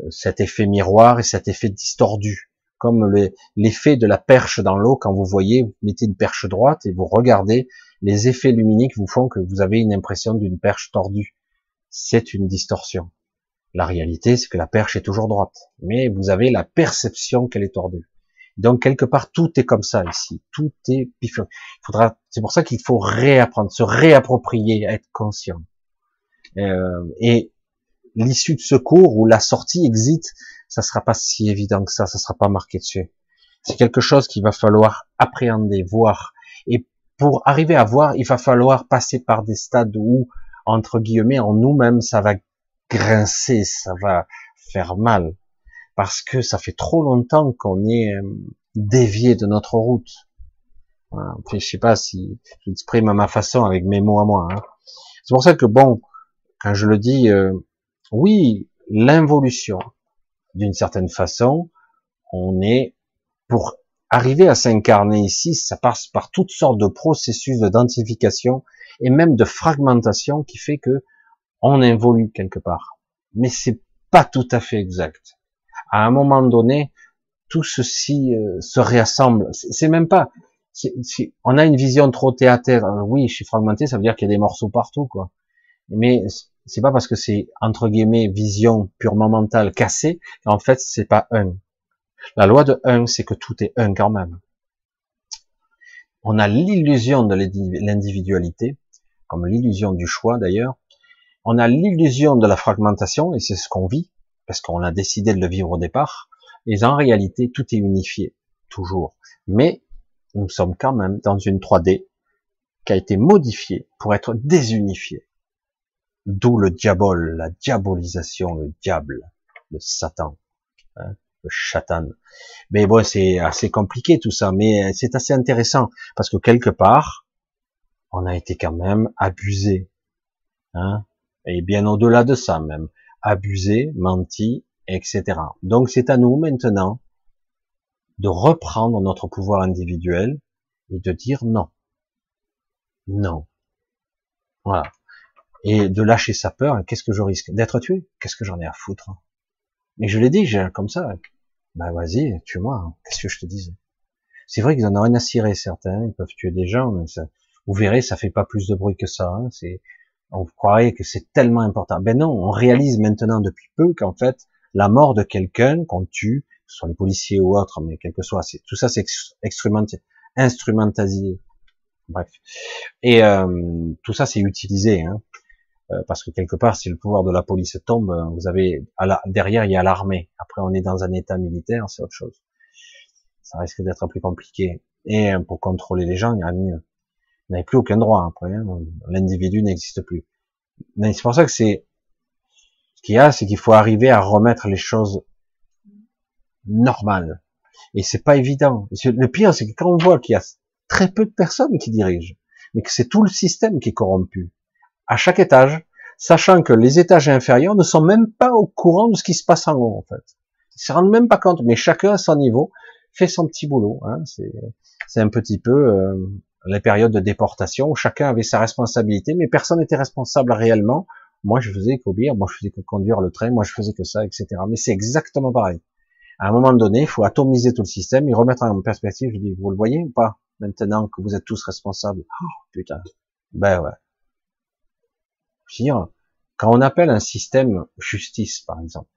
S1: Euh, cet effet miroir et cet effet distordu, comme l'effet de la perche dans l'eau quand vous voyez, vous mettez une perche droite et vous regardez, les effets luminiques vous font que vous avez une impression d'une perche tordue. C'est une distorsion. La réalité, c'est que la perche est toujours droite, mais vous avez la perception qu'elle est tordue. Donc quelque part, tout est comme ça ici, tout est Il faudra, c'est pour ça qu'il faut réapprendre, se réapproprier, être conscient. Euh, et l'issue de secours ou la sortie exit, ça sera pas si évident que ça, ça sera pas marqué dessus. C'est quelque chose qu'il va falloir appréhender, voir. Et pour arriver à voir, il va falloir passer par des stades où, entre guillemets, en nous-mêmes, ça va grincer, ça va faire mal. Parce que ça fait trop longtemps qu'on est euh, dévié de notre route. Voilà. je sais pas si j'exprime à ma façon avec mes mots à moi. Hein. C'est pour ça que bon, quand je le dis, euh, oui, l'involution, d'une certaine façon, on est pour arriver à s'incarner ici, ça passe par toutes sortes de processus d'identification et même de fragmentation qui fait que on évolue quelque part. Mais c'est pas tout à fait exact. À un moment donné, tout ceci euh, se réassemble. C'est même pas. on a une vision trop théâtrale. Oui, je suis fragmenté, ça veut dire qu'il y a des morceaux partout, quoi. Mais c'est pas parce que c'est entre guillemets vision purement mentale cassée qu'en fait c'est pas un. La loi de un, c'est que tout est un quand même. On a l'illusion de l'individualité, comme l'illusion du choix d'ailleurs. On a l'illusion de la fragmentation, et c'est ce qu'on vit, parce qu'on a décidé de le vivre au départ. Et en réalité, tout est unifié, toujours. Mais nous sommes quand même dans une 3D qui a été modifiée pour être désunifiée. D'où le diabole, la diabolisation, le diable, le Satan, hein, le chatan. Mais bon, c'est assez compliqué tout ça, mais c'est assez intéressant parce que quelque part, on a été quand même abusé, hein, et bien au-delà de ça même, abusé, menti, etc. Donc c'est à nous maintenant de reprendre notre pouvoir individuel et de dire non, non. Voilà et de lâcher sa peur. Qu'est-ce que je risque D'être tué? Qu'est-ce que j'en ai à foutre? Mais je l'ai dit, j'ai comme ça. Bah vas-y, tue-moi. Hein. Qu'est-ce que je te dise C'est vrai qu'ils en ont rien à cirer certains. Ils peuvent tuer des gens, mais ça, vous verrez, ça fait pas plus de bruit que ça. Hein. On croirait que c'est tellement important. Ben non, on réalise maintenant depuis peu qu'en fait, la mort de quelqu'un qu'on tue, que ce soit les policiers ou autres, mais quel que soit, c'est tout ça, c'est instrumentalisé. Bref. Et euh, tout ça, c'est utilisé. Hein. Euh, parce que quelque part, si le pouvoir de la police tombe, euh, vous avez derrière il y a l'armée. Après, on est dans un état militaire, c'est autre chose. Ça risque d'être plus compliqué. Et euh, pour contrôler les gens, il y a mieux. Vous n'avez plus aucun droit après. Hein. L'individu n'existe plus. Mais c'est pour ça que c'est ce qu'il y a, c'est qu'il faut arriver à remettre les choses normales. Et c'est pas évident. Le pire, c'est que quand on voit qu'il y a très peu de personnes qui dirigent, mais que c'est tout le système qui est corrompu, à chaque étage, sachant que les étages inférieurs ne sont même pas au courant de ce qui se passe en haut, en fait. Ils se rendent même pas compte, mais chacun à son niveau fait son petit boulot. Hein. C'est un petit peu euh, les périodes de déportation où chacun avait sa responsabilité, mais personne n'était responsable réellement. Moi, je faisais qu'obéir, moi, je faisais que conduire le train, moi, je faisais que ça, etc. Mais c'est exactement pareil. À un moment donné, il faut atomiser tout le système et remettre en perspective. Je dis, vous le voyez ou pas Maintenant que vous êtes tous responsables? Oh, putain. Ben ouais quand on appelle un système justice, par exemple,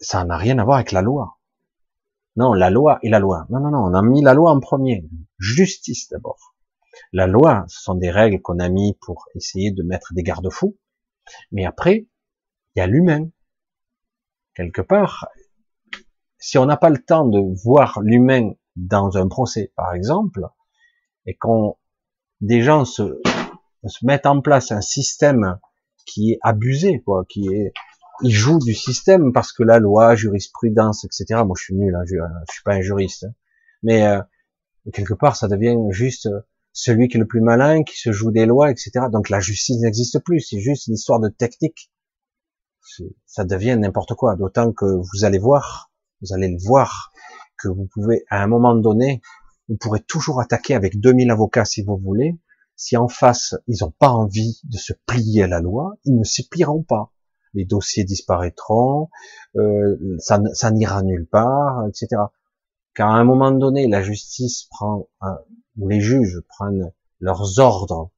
S1: ça n'a rien à voir avec la loi. Non, la loi et la loi. Non, non, non, on a mis la loi en premier. Justice d'abord. La loi, ce sont des règles qu'on a mis pour essayer de mettre des garde-fous. Mais après, il y a l'humain. Quelque part, si on n'a pas le temps de voir l'humain dans un procès, par exemple, et qu'on des gens se mettre en place un système qui est abusé, quoi, qui est, il joue du système parce que la loi, jurisprudence, etc. Moi, je suis nul, hein, je, je, suis pas un juriste, hein. mais euh, quelque part, ça devient juste celui qui est le plus malin, qui se joue des lois, etc. Donc la justice n'existe plus, c'est juste une histoire de technique. Ça devient n'importe quoi. D'autant que vous allez voir, vous allez le voir, que vous pouvez, à un moment donné, vous pourrez toujours attaquer avec 2000 avocats si vous voulez, si en face, ils n'ont pas envie de se plier à la loi, ils ne s'y plieront pas. Les dossiers disparaîtront, euh, ça, ça n'ira nulle part, etc. Car à un moment donné, la justice prend, ou les juges prennent leurs ordres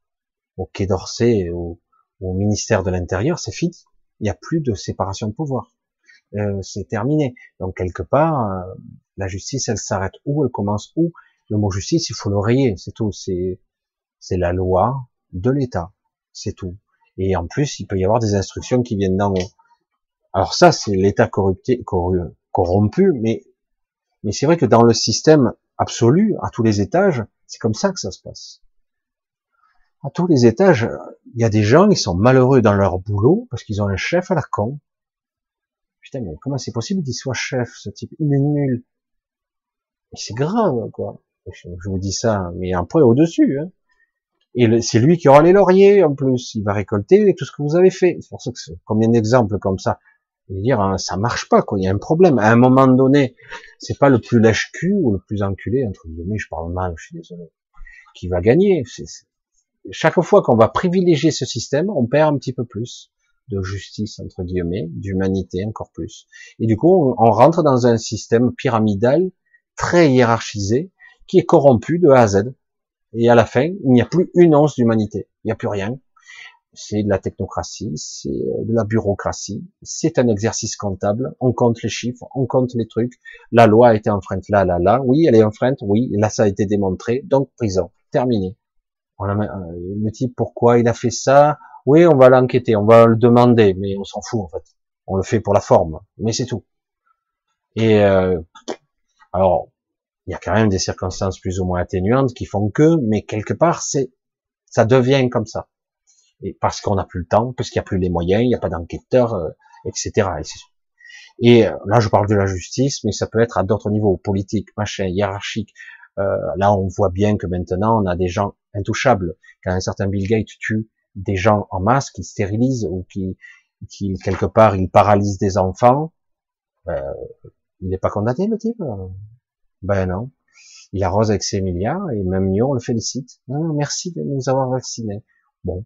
S1: au Quai d'Orsay ou au ministère de l'Intérieur, c'est fini. Il n'y a plus de séparation de pouvoir. Euh, c'est terminé. Donc quelque part, euh, la justice, elle s'arrête où, elle commence où? Le mot justice, il faut le rayer, c'est tout. C'est la loi de l'État, c'est tout. Et en plus, il peut y avoir des instructions qui viennent d'en haut. Alors ça, c'est l'état corrupté, corrompu, mais mais c'est vrai que dans le système absolu, à tous les étages, c'est comme ça que ça se passe. À tous les étages, il y a des gens qui sont malheureux dans leur boulot parce qu'ils ont un chef à la con. Putain, mais comment c'est possible qu'il soit chef, ce type? Il est nul. Mais c'est grave, quoi. Je vous dis ça, mais un peu au-dessus. Hein. Et c'est lui qui aura les lauriers en plus. Il va récolter tout ce que vous avez fait. C'est pour ça que combien d'exemples comme ça. Et dire, hein, ça marche pas, quoi. Il y a un problème. À un moment donné, c'est pas le plus lèche-cul ou le plus enculé, entre guillemets, je parle mal, je suis désolé, qui va gagner. Chaque fois qu'on va privilégier ce système, on perd un petit peu plus de justice, entre guillemets, d'humanité encore plus. Et du coup, on rentre dans un système pyramidal très hiérarchisé, qui est corrompu de A à Z. Et à la fin, il n'y a plus une once d'humanité. Il n'y a plus rien. C'est de la technocratie, c'est euh, de la bureaucratie, c'est un exercice comptable. On compte les chiffres, on compte les trucs. La loi a été enfreinte là, là, là. Oui, elle est enfreinte. Oui, là, ça a été démontré. Donc, prison. Terminé. On a, euh, le type, pourquoi il a fait ça? Oui, on va l'enquêter, on va le demander, mais on s'en fout en fait. On le fait pour la forme, mais c'est tout. Et euh, alors, il y a quand même des circonstances plus ou moins atténuantes qui font que, mais quelque part, c'est, ça devient comme ça. Et parce qu'on n'a plus le temps, parce qu'il n'y a plus les moyens, il n'y a pas d'enquêteurs, euh, etc. Et euh, là, je parle de la justice, mais ça peut être à d'autres niveaux, politiques, machin, hiérarchique. Euh, là, on voit bien que maintenant, on a des gens intouchables. Quand un certain Bill Gates tue des gens en masse, qui stérilisent ou qui, qui quelque part, il paralyse des enfants, euh, il n'est pas condamné, le type ben non. Il arrose avec ses milliards et même mieux, on le félicite. Non, merci de nous avoir vaccinés. Bon,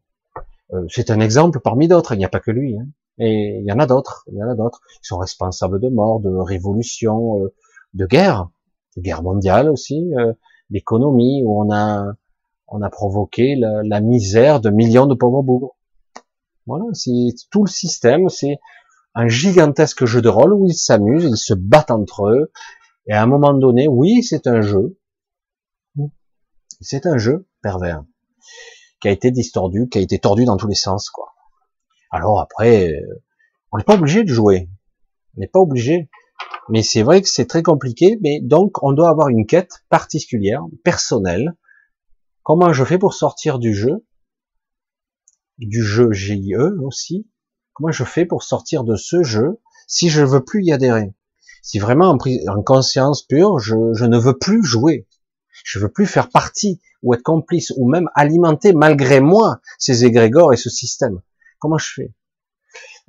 S1: euh, c'est un exemple parmi d'autres. Il n'y a pas que lui. Hein. Et il y en a d'autres. Il y en a d'autres. Ils sont responsables de morts, de révolutions, euh, de guerres, de guerre mondiale aussi, euh, où on a on a provoqué la, la misère de millions de pauvres bougres. Voilà, c'est tout le système. C'est un gigantesque jeu de rôle où ils s'amusent, ils se battent entre eux, et à un moment donné, oui, c'est un jeu. C'est un jeu pervers qui a été distordu, qui a été tordu dans tous les sens, quoi. Alors après, euh, on n'est pas obligé de jouer. On n'est pas obligé. Mais c'est vrai que c'est très compliqué. Mais donc, on doit avoir une quête particulière, personnelle. Comment je fais pour sortir du jeu, du jeu GIE aussi? Comment je fais pour sortir de ce jeu si je veux plus y adhérer? Si vraiment en, conscience pure, je, ne veux plus jouer, je veux plus faire partie ou être complice ou même alimenter malgré moi ces égrégores et ce système. Comment je fais?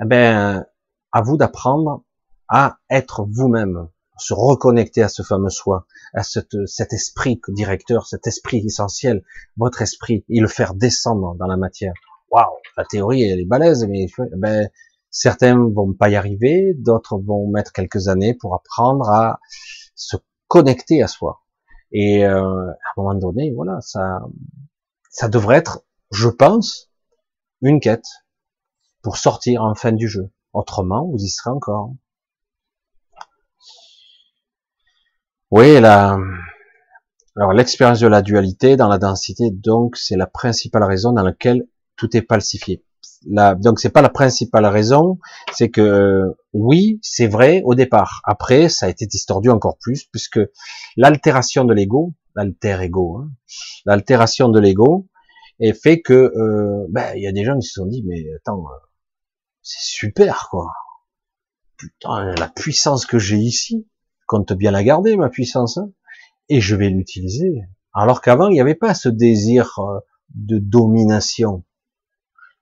S1: Eh ben, à vous d'apprendre à être vous-même, se reconnecter à ce fameux soi, à cet esprit directeur, cet esprit essentiel, votre esprit, et le faire descendre dans la matière. Waouh, la théorie elle est balèze, mais ben, Certains vont pas y arriver, d'autres vont mettre quelques années pour apprendre à se connecter à soi. Et euh, à un moment donné, voilà, ça, ça devrait être, je pense, une quête pour sortir en fin du jeu. Autrement, vous y serez encore. Oui, la, alors l'expérience de la dualité dans la densité, donc, c'est la principale raison dans laquelle tout est falsifié la, donc c'est pas la principale raison, c'est que oui, c'est vrai au départ. Après, ça a été distordu encore plus puisque l'altération de l'ego, l'alter ego, hein, l'altération de l'ego, est fait que euh, ben, il y a des gens qui se sont dit mais attends, euh, c'est super quoi. Putain, la puissance que j'ai ici, compte bien la garder ma puissance, hein, et je vais l'utiliser. Alors qu'avant il n'y avait pas ce désir euh, de domination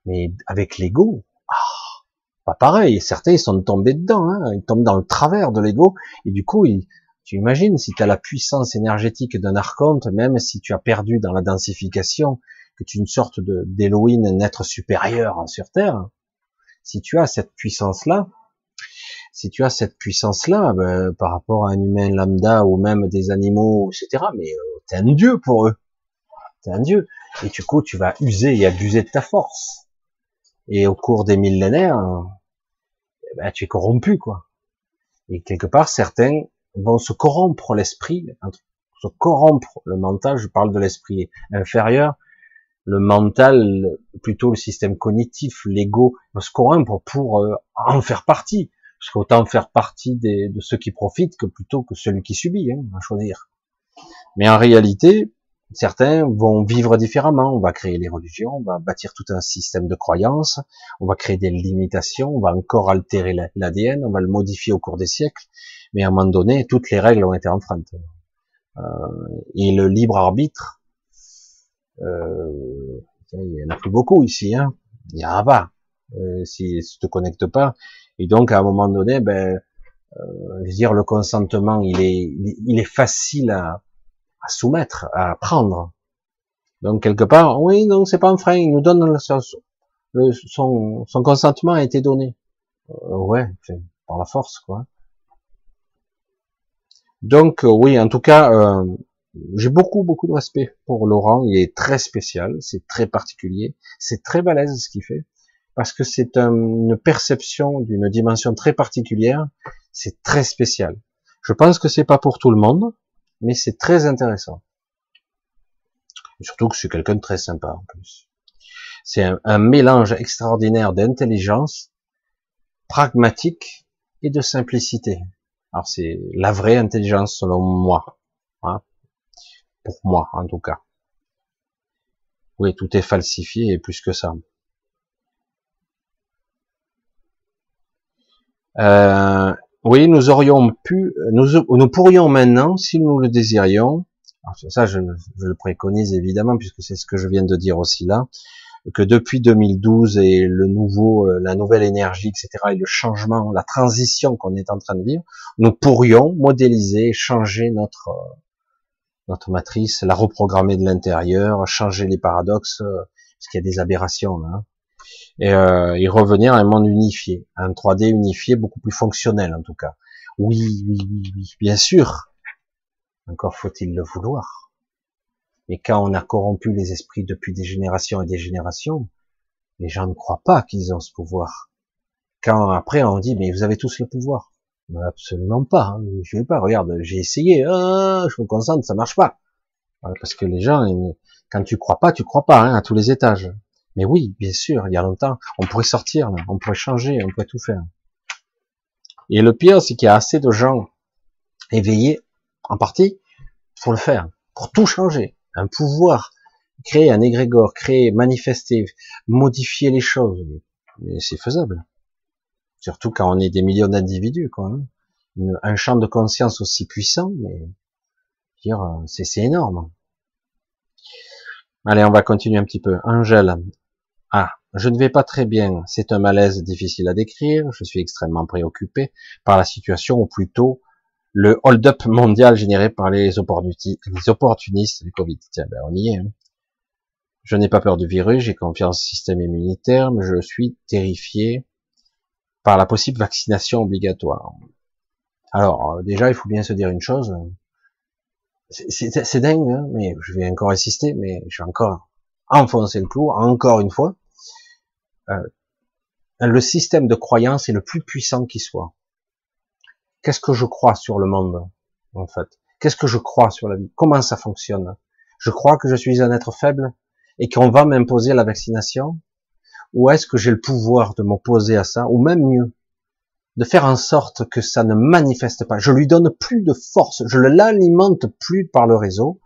S1: mais avec l'ego, ah, pas pareil. Certains ils sont tombés dedans, hein. ils tombent dans le travers de l'ego, et du coup, tu imagines si tu as la puissance énergétique d'un archonte, même si tu as perdu dans la densification, que tu es une sorte d'Elohim, un être supérieur sur Terre, si tu as cette puissance-là, si tu as cette puissance-là, ben, par rapport à un humain lambda ou même des animaux, etc., mais euh, t'es un dieu pour eux. T'es un dieu. Et du coup, tu vas user et abuser de ta force. Et au cours des millénaires, eh ben, tu es corrompu, quoi. Et quelque part, certains vont se corrompre l'esprit, se corrompre le mental, je parle de l'esprit inférieur, le mental, plutôt le système cognitif, l'ego, se corrompre pour euh, en faire partie. Parce qu'autant faire partie des, de ceux qui profitent que plutôt que celui qui subit, hein, à choisir. Mais en réalité, certains vont vivre différemment. On va créer les religions, on va bâtir tout un système de croyances, on va créer des limitations, on va encore altérer l'ADN, on va le modifier au cours des siècles. Mais à un moment donné, toutes les règles ont été enfreintes. Euh, et le libre arbitre, euh, il y en a plus beaucoup ici, hein. il y en a pas. Euh, si tu te connectes pas, et donc à un moment donné, ben, euh, je veux dire, le consentement, il est, il est facile à, à soumettre, à prendre. Donc quelque part, oui, donc c'est pas un frein, il nous donne le, son, son consentement a été donné. Euh, ouais, par la force, quoi. Donc euh, oui, en tout cas, euh, j'ai beaucoup beaucoup de respect pour Laurent. Il est très spécial, c'est très particulier, c'est très balèze ce qu'il fait parce que c'est une perception d'une dimension très particulière. C'est très spécial. Je pense que c'est pas pour tout le monde, mais c'est très intéressant. surtout que suis quelqu'un de très sympa en plus. C'est un, mélange extraordinaire d'intelligence, pragmatique et de simplicité. Alors c'est la vraie intelligence selon moi, hein. pour moi en tout cas. Oui, tout est falsifié et plus que ça. Euh, oui, nous aurions pu, nous, nous pourrions maintenant, si nous le désirions, ça je, je, le préconise évidemment puisque c'est ce que je viens de dire aussi là, que depuis 2012 et le nouveau, euh, la nouvelle énergie, etc., et le changement, la transition qu'on est en train de vivre, nous pourrions modéliser, changer notre notre matrice, la reprogrammer de l'intérieur, changer les paradoxes, euh, parce qu'il y a des aberrations là. Et, euh, revenir à un monde unifié, un 3D unifié beaucoup plus fonctionnel en tout cas. Oui, oui, oui, oui, bien sûr. Encore faut-il le vouloir. Mais quand on a corrompu les esprits depuis des générations et des générations, les gens ne croient pas qu'ils ont ce pouvoir. Quand après on dit mais vous avez tous le pouvoir, absolument pas. Hein. Je vais pas. Regarde, j'ai essayé. Ah, je me concentre, ça marche pas. Parce que les gens, quand tu crois pas, tu crois pas hein, à tous les étages. Mais oui, bien sûr, il y a longtemps, on pourrait sortir, on pourrait changer, on pourrait tout faire. Et le pire, c'est qu'il y a assez de gens éveillés, en partie, pour le faire, pour tout changer. Un pouvoir, créer un égrégore, créer, manifester, modifier les choses. Mais c'est faisable. Surtout quand on est des millions d'individus, quoi. Hein. un champ de conscience aussi puissant, mais dire, c'est énorme. Allez, on va continuer un petit peu. Angèle, je ne vais pas très bien. C'est un malaise difficile à décrire. Je suis extrêmement préoccupé par la situation, ou plutôt le hold-up mondial généré par les, opportunistes du Covid. Tiens, ben on y est. Hein. Je n'ai pas peur du virus, j'ai confiance au système immunitaire, mais je suis terrifié par la possible vaccination obligatoire. Alors, euh, déjà, il faut bien se dire une chose. C'est dingue, hein, mais je vais encore insister, mais je vais encore enfoncer le clou, encore une fois. Euh, le système de croyance est le plus puissant qui soit. Qu'est-ce que je crois sur le monde, en fait? Qu'est-ce que je crois sur la vie? Comment ça fonctionne? Je crois que je suis un être faible et qu'on va m'imposer la vaccination? Ou est-ce que j'ai le pouvoir de m'opposer à ça? Ou même mieux, de faire en sorte que ça ne manifeste pas? Je lui donne plus de force, je ne l'alimente plus par le réseau.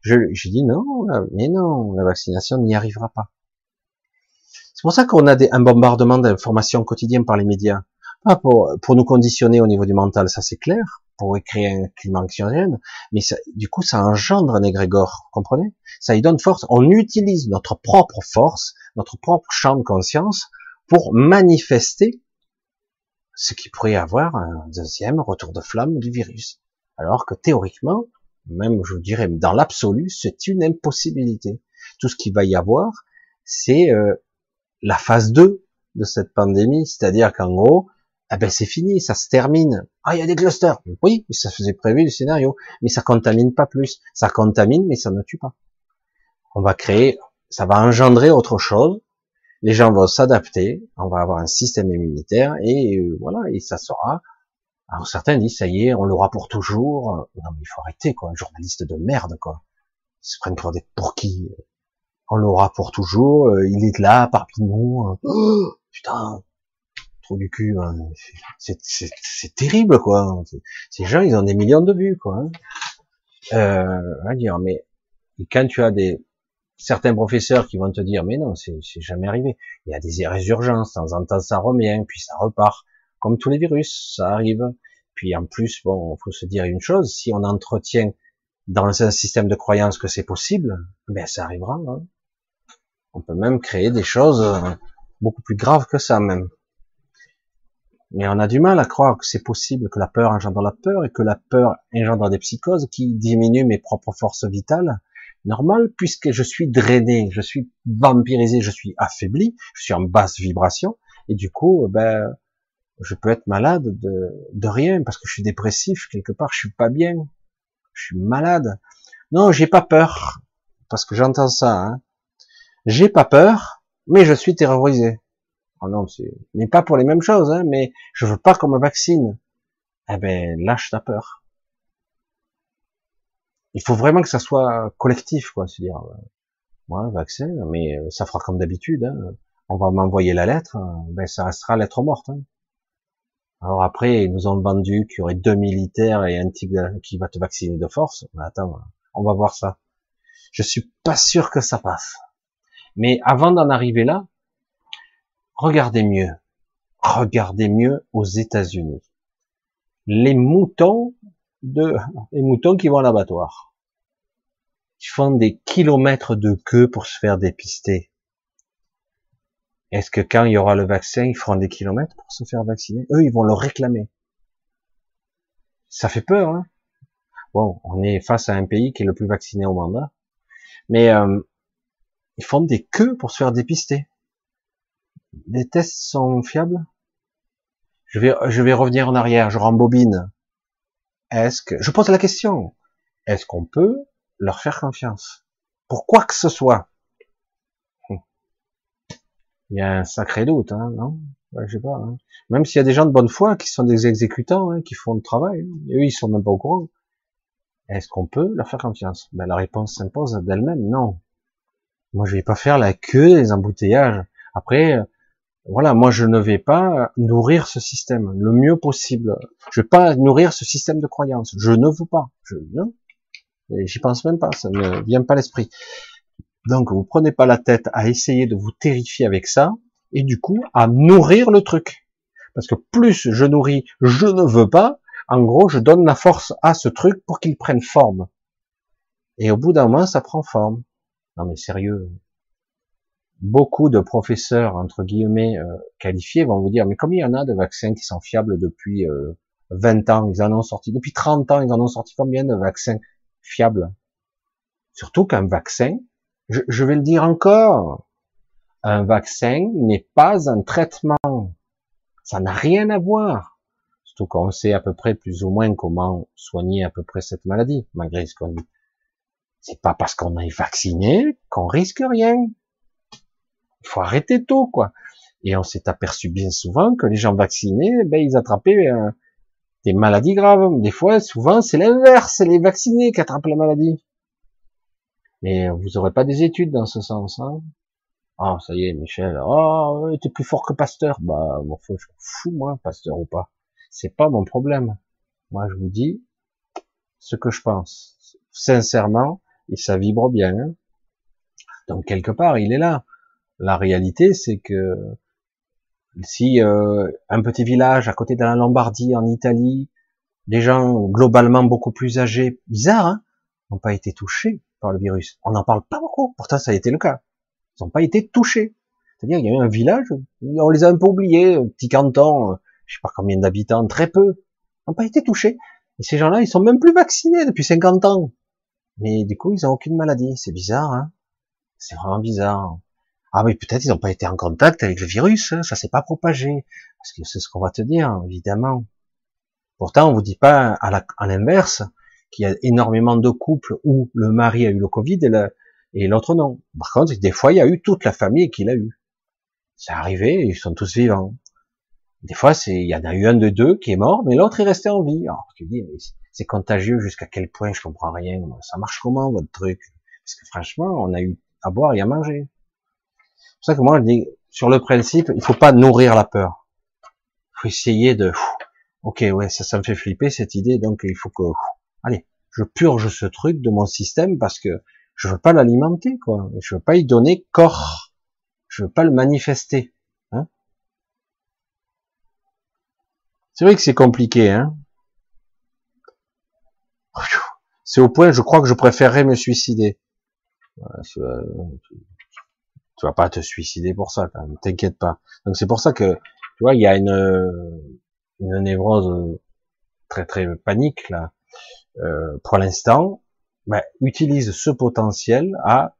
S1: Je, je dis non, mais non, la vaccination n'y arrivera pas. C'est pour ça qu'on a des, un bombardement d'informations quotidiennes par les médias. Pas pour, pour nous conditionner au niveau du mental, ça c'est clair, pour créer un climat anxiogène, mais du coup ça engendre un égrégore, comprenez? Ça y donne force. On utilise notre propre force, notre propre champ de conscience pour manifester ce qui pourrait avoir un deuxième retour de flamme du virus. Alors que théoriquement, même je vous dirais dans l'absolu, c'est une impossibilité. Tout ce qu'il va y avoir, c'est euh, la phase 2 de cette pandémie, c'est-à-dire qu'en gros, eh ben c'est fini, ça se termine. Ah, il y a des clusters. Oui, ça faisait prévu le scénario, mais ça contamine pas plus. Ça contamine, mais ça ne tue pas. On va créer, ça va engendrer autre chose. Les gens vont s'adapter, on va avoir un système immunitaire et euh, voilà, et ça sera. Alors certains disent ça y est, on l'aura pour toujours. Non mais il faut arrêter quoi, un journaliste de merde quoi. Ils se prennent pour des pour qui on l'aura pour toujours, euh, il est là parmi nous. Hein. Oh, putain, trop du cul, hein. c'est terrible quoi. Ces gens, ils ont des millions de vues quoi. Hein. Euh, dire, mais quand tu as des certains professeurs qui vont te dire, mais non, c'est jamais arrivé. Il y a des résurgences, de temps en temps ça revient, puis ça repart, comme tous les virus, ça arrive. Puis en plus, bon, faut se dire une chose, si on entretient dans un système de croyance que c'est possible, ben ça arrivera. Hein. On peut même créer des choses euh, beaucoup plus graves que ça même. Mais on a du mal à croire que c'est possible que la peur engendre la peur et que la peur engendre des psychoses qui diminuent mes propres forces vitales. Normal, puisque je suis drainé, je suis vampirisé, je suis affaibli, je suis en basse vibration, et du coup, ben, je peux être malade de, de rien parce que je suis dépressif quelque part, je suis pas bien, je suis malade. Non, j'ai pas peur, parce que j'entends ça. Hein. J'ai pas peur, mais je suis terrorisé. Oh non, mais pas pour les mêmes choses, hein, mais je veux pas qu'on me vaccine. Eh ben, lâche ta peur. Il faut vraiment que ça soit collectif, quoi, se dire, euh, moi, vaccin, mais euh, ça fera comme d'habitude. Hein. On va m'envoyer la lettre, hein. ben ça restera lettre morte. Hein. Alors après, ils nous ont vendu qu'il y aurait deux militaires et un type qui va te vacciner de force. attends, on va voir ça. Je suis pas sûr que ça passe. Mais avant d'en arriver là, regardez mieux. Regardez mieux aux États-Unis. Les moutons de, les moutons qui vont à l'abattoir. Ils font des kilomètres de queue pour se faire dépister. Est-ce que quand il y aura le vaccin, ils feront des kilomètres pour se faire vacciner? Eux, ils vont le réclamer. Ça fait peur. Hein? Bon, on est face à un pays qui est le plus vacciné au monde. Hein. Mais euh, ils font des queues pour se faire dépister. Les tests sont fiables? Je vais, je vais revenir en arrière, je rembobine. Est-ce que, je pose la question, est-ce qu'on peut leur faire confiance? Pour quoi que ce soit il y a un sacré doute, hein, non? Je sais pas. Hein. Même s'il y a des gens de bonne foi qui sont des exécutants, hein, qui font le travail, et eux ils sont même pas au courant. Est-ce qu'on peut leur faire confiance? Ben, La réponse s'impose d'elle-même, non. Moi je vais pas faire la queue des embouteillages. Après, euh, voilà, moi je ne vais pas nourrir ce système le mieux possible. Je vais pas nourrir ce système de croyance. Je ne veux pas. Je, non. J'y pense même pas, ça ne vient pas à l'esprit. Donc vous prenez pas la tête à essayer de vous terrifier avec ça, et du coup à nourrir le truc. Parce que plus je nourris, je ne veux pas, en gros je donne la force à ce truc pour qu'il prenne forme. Et au bout d'un moment, ça prend forme. Non mais sérieux. Beaucoup de professeurs, entre guillemets, euh, qualifiés vont vous dire, mais combien il y en a de vaccins qui sont fiables depuis 20 euh, ans? Ils en ont sorti. Depuis 30 ans, ils en ont sorti combien de vaccins fiables? Surtout qu'un vaccin, je, vais le dire encore, un vaccin n'est pas un traitement. Ça n'a rien à voir. Surtout qu'on sait à peu près plus ou moins comment soigner à peu près cette maladie, malgré ce qu'on dit. C'est pas parce qu'on est vacciné qu'on risque rien. Il faut arrêter tôt, quoi. Et on s'est aperçu bien souvent que les gens vaccinés, ben, ils attrapaient euh, des maladies graves. Des fois, souvent, c'est l'inverse, c'est les vaccinés qui attrapent la maladie. Mais vous n'aurez pas des études dans ce sens. Hein ah, ça y est, Michel. Oh, t'es plus fort que Pasteur. Bah, bon, je fous moi, Pasteur ou pas. C'est pas mon problème. Moi, je vous dis ce que je pense. Sincèrement, et ça vibre bien. Hein. Donc quelque part, il est là. La réalité, c'est que si euh, un petit village à côté de la Lombardie, en Italie, des gens globalement beaucoup plus âgés, bizarre, hein, n'ont pas été touchés par le virus. On n'en parle pas beaucoup. Pourtant, ça a été le cas. Ils n'ont pas été touchés. C'est-à-dire, il y a eu un village, on les a un peu oubliés, un petit canton, euh, je sais pas combien d'habitants, très peu, n'ont pas été touchés. Et ces gens-là, ils sont même plus vaccinés depuis 50 ans. Mais du coup, ils n'ont aucune maladie. C'est bizarre, hein C'est vraiment bizarre. Ah oui, peut-être ils n'ont pas été en contact avec le virus, hein. ça s'est pas propagé. Parce que c'est ce qu'on va te dire, évidemment. Pourtant, on vous dit pas à l'inverse, qu'il y a énormément de couples où le mari a eu le Covid et l'autre non. Par contre, des fois, il y a eu toute la famille qui l'a eu. C'est arrivé, ils sont tous vivants. Des fois, c'est, il y en a eu un de deux qui est mort, mais l'autre est resté en vie. Alors, tu dis, mais c'est contagieux jusqu'à quel point, je comprends rien. Ça marche comment, votre truc? Parce que franchement, on a eu à boire et à manger. C'est pour ça que moi, je dis, sur le principe, il faut pas nourrir la peur. Il faut essayer de, ok, ouais, ça, ça me fait flipper cette idée, donc il faut que, allez, je purge ce truc de mon système parce que je veux pas l'alimenter, quoi. Je veux pas y donner corps. Je veux pas le manifester. Hein c'est vrai que c'est compliqué, hein. C'est au point, je crois que je préférerais me suicider. tu vas pas te suicider pour ça, quand même. T'inquiète pas. Donc c'est pour ça que, tu vois, il y a une, une névrose très très panique là. Euh, pour l'instant, ben, utilise ce potentiel à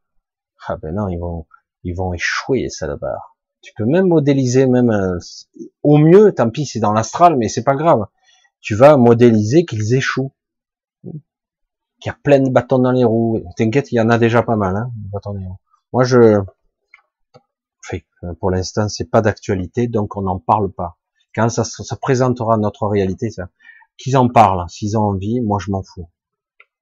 S1: ah ben non ils vont ils vont échouer ça là-bas. Tu peux même modéliser même euh, au mieux, tant pis c'est dans l'astral mais c'est pas grave. Tu vas modéliser qu'ils échouent. Y a plein de bâtons dans les roues. T'inquiète, il y en a déjà pas mal hein, bâtons dans les roues. Moi je pour l'instant c'est pas d'actualité donc on n'en parle pas. Quand ça se présentera notre réalité, ça, qu'ils en parlent, s'ils ont envie, moi je m'en fous.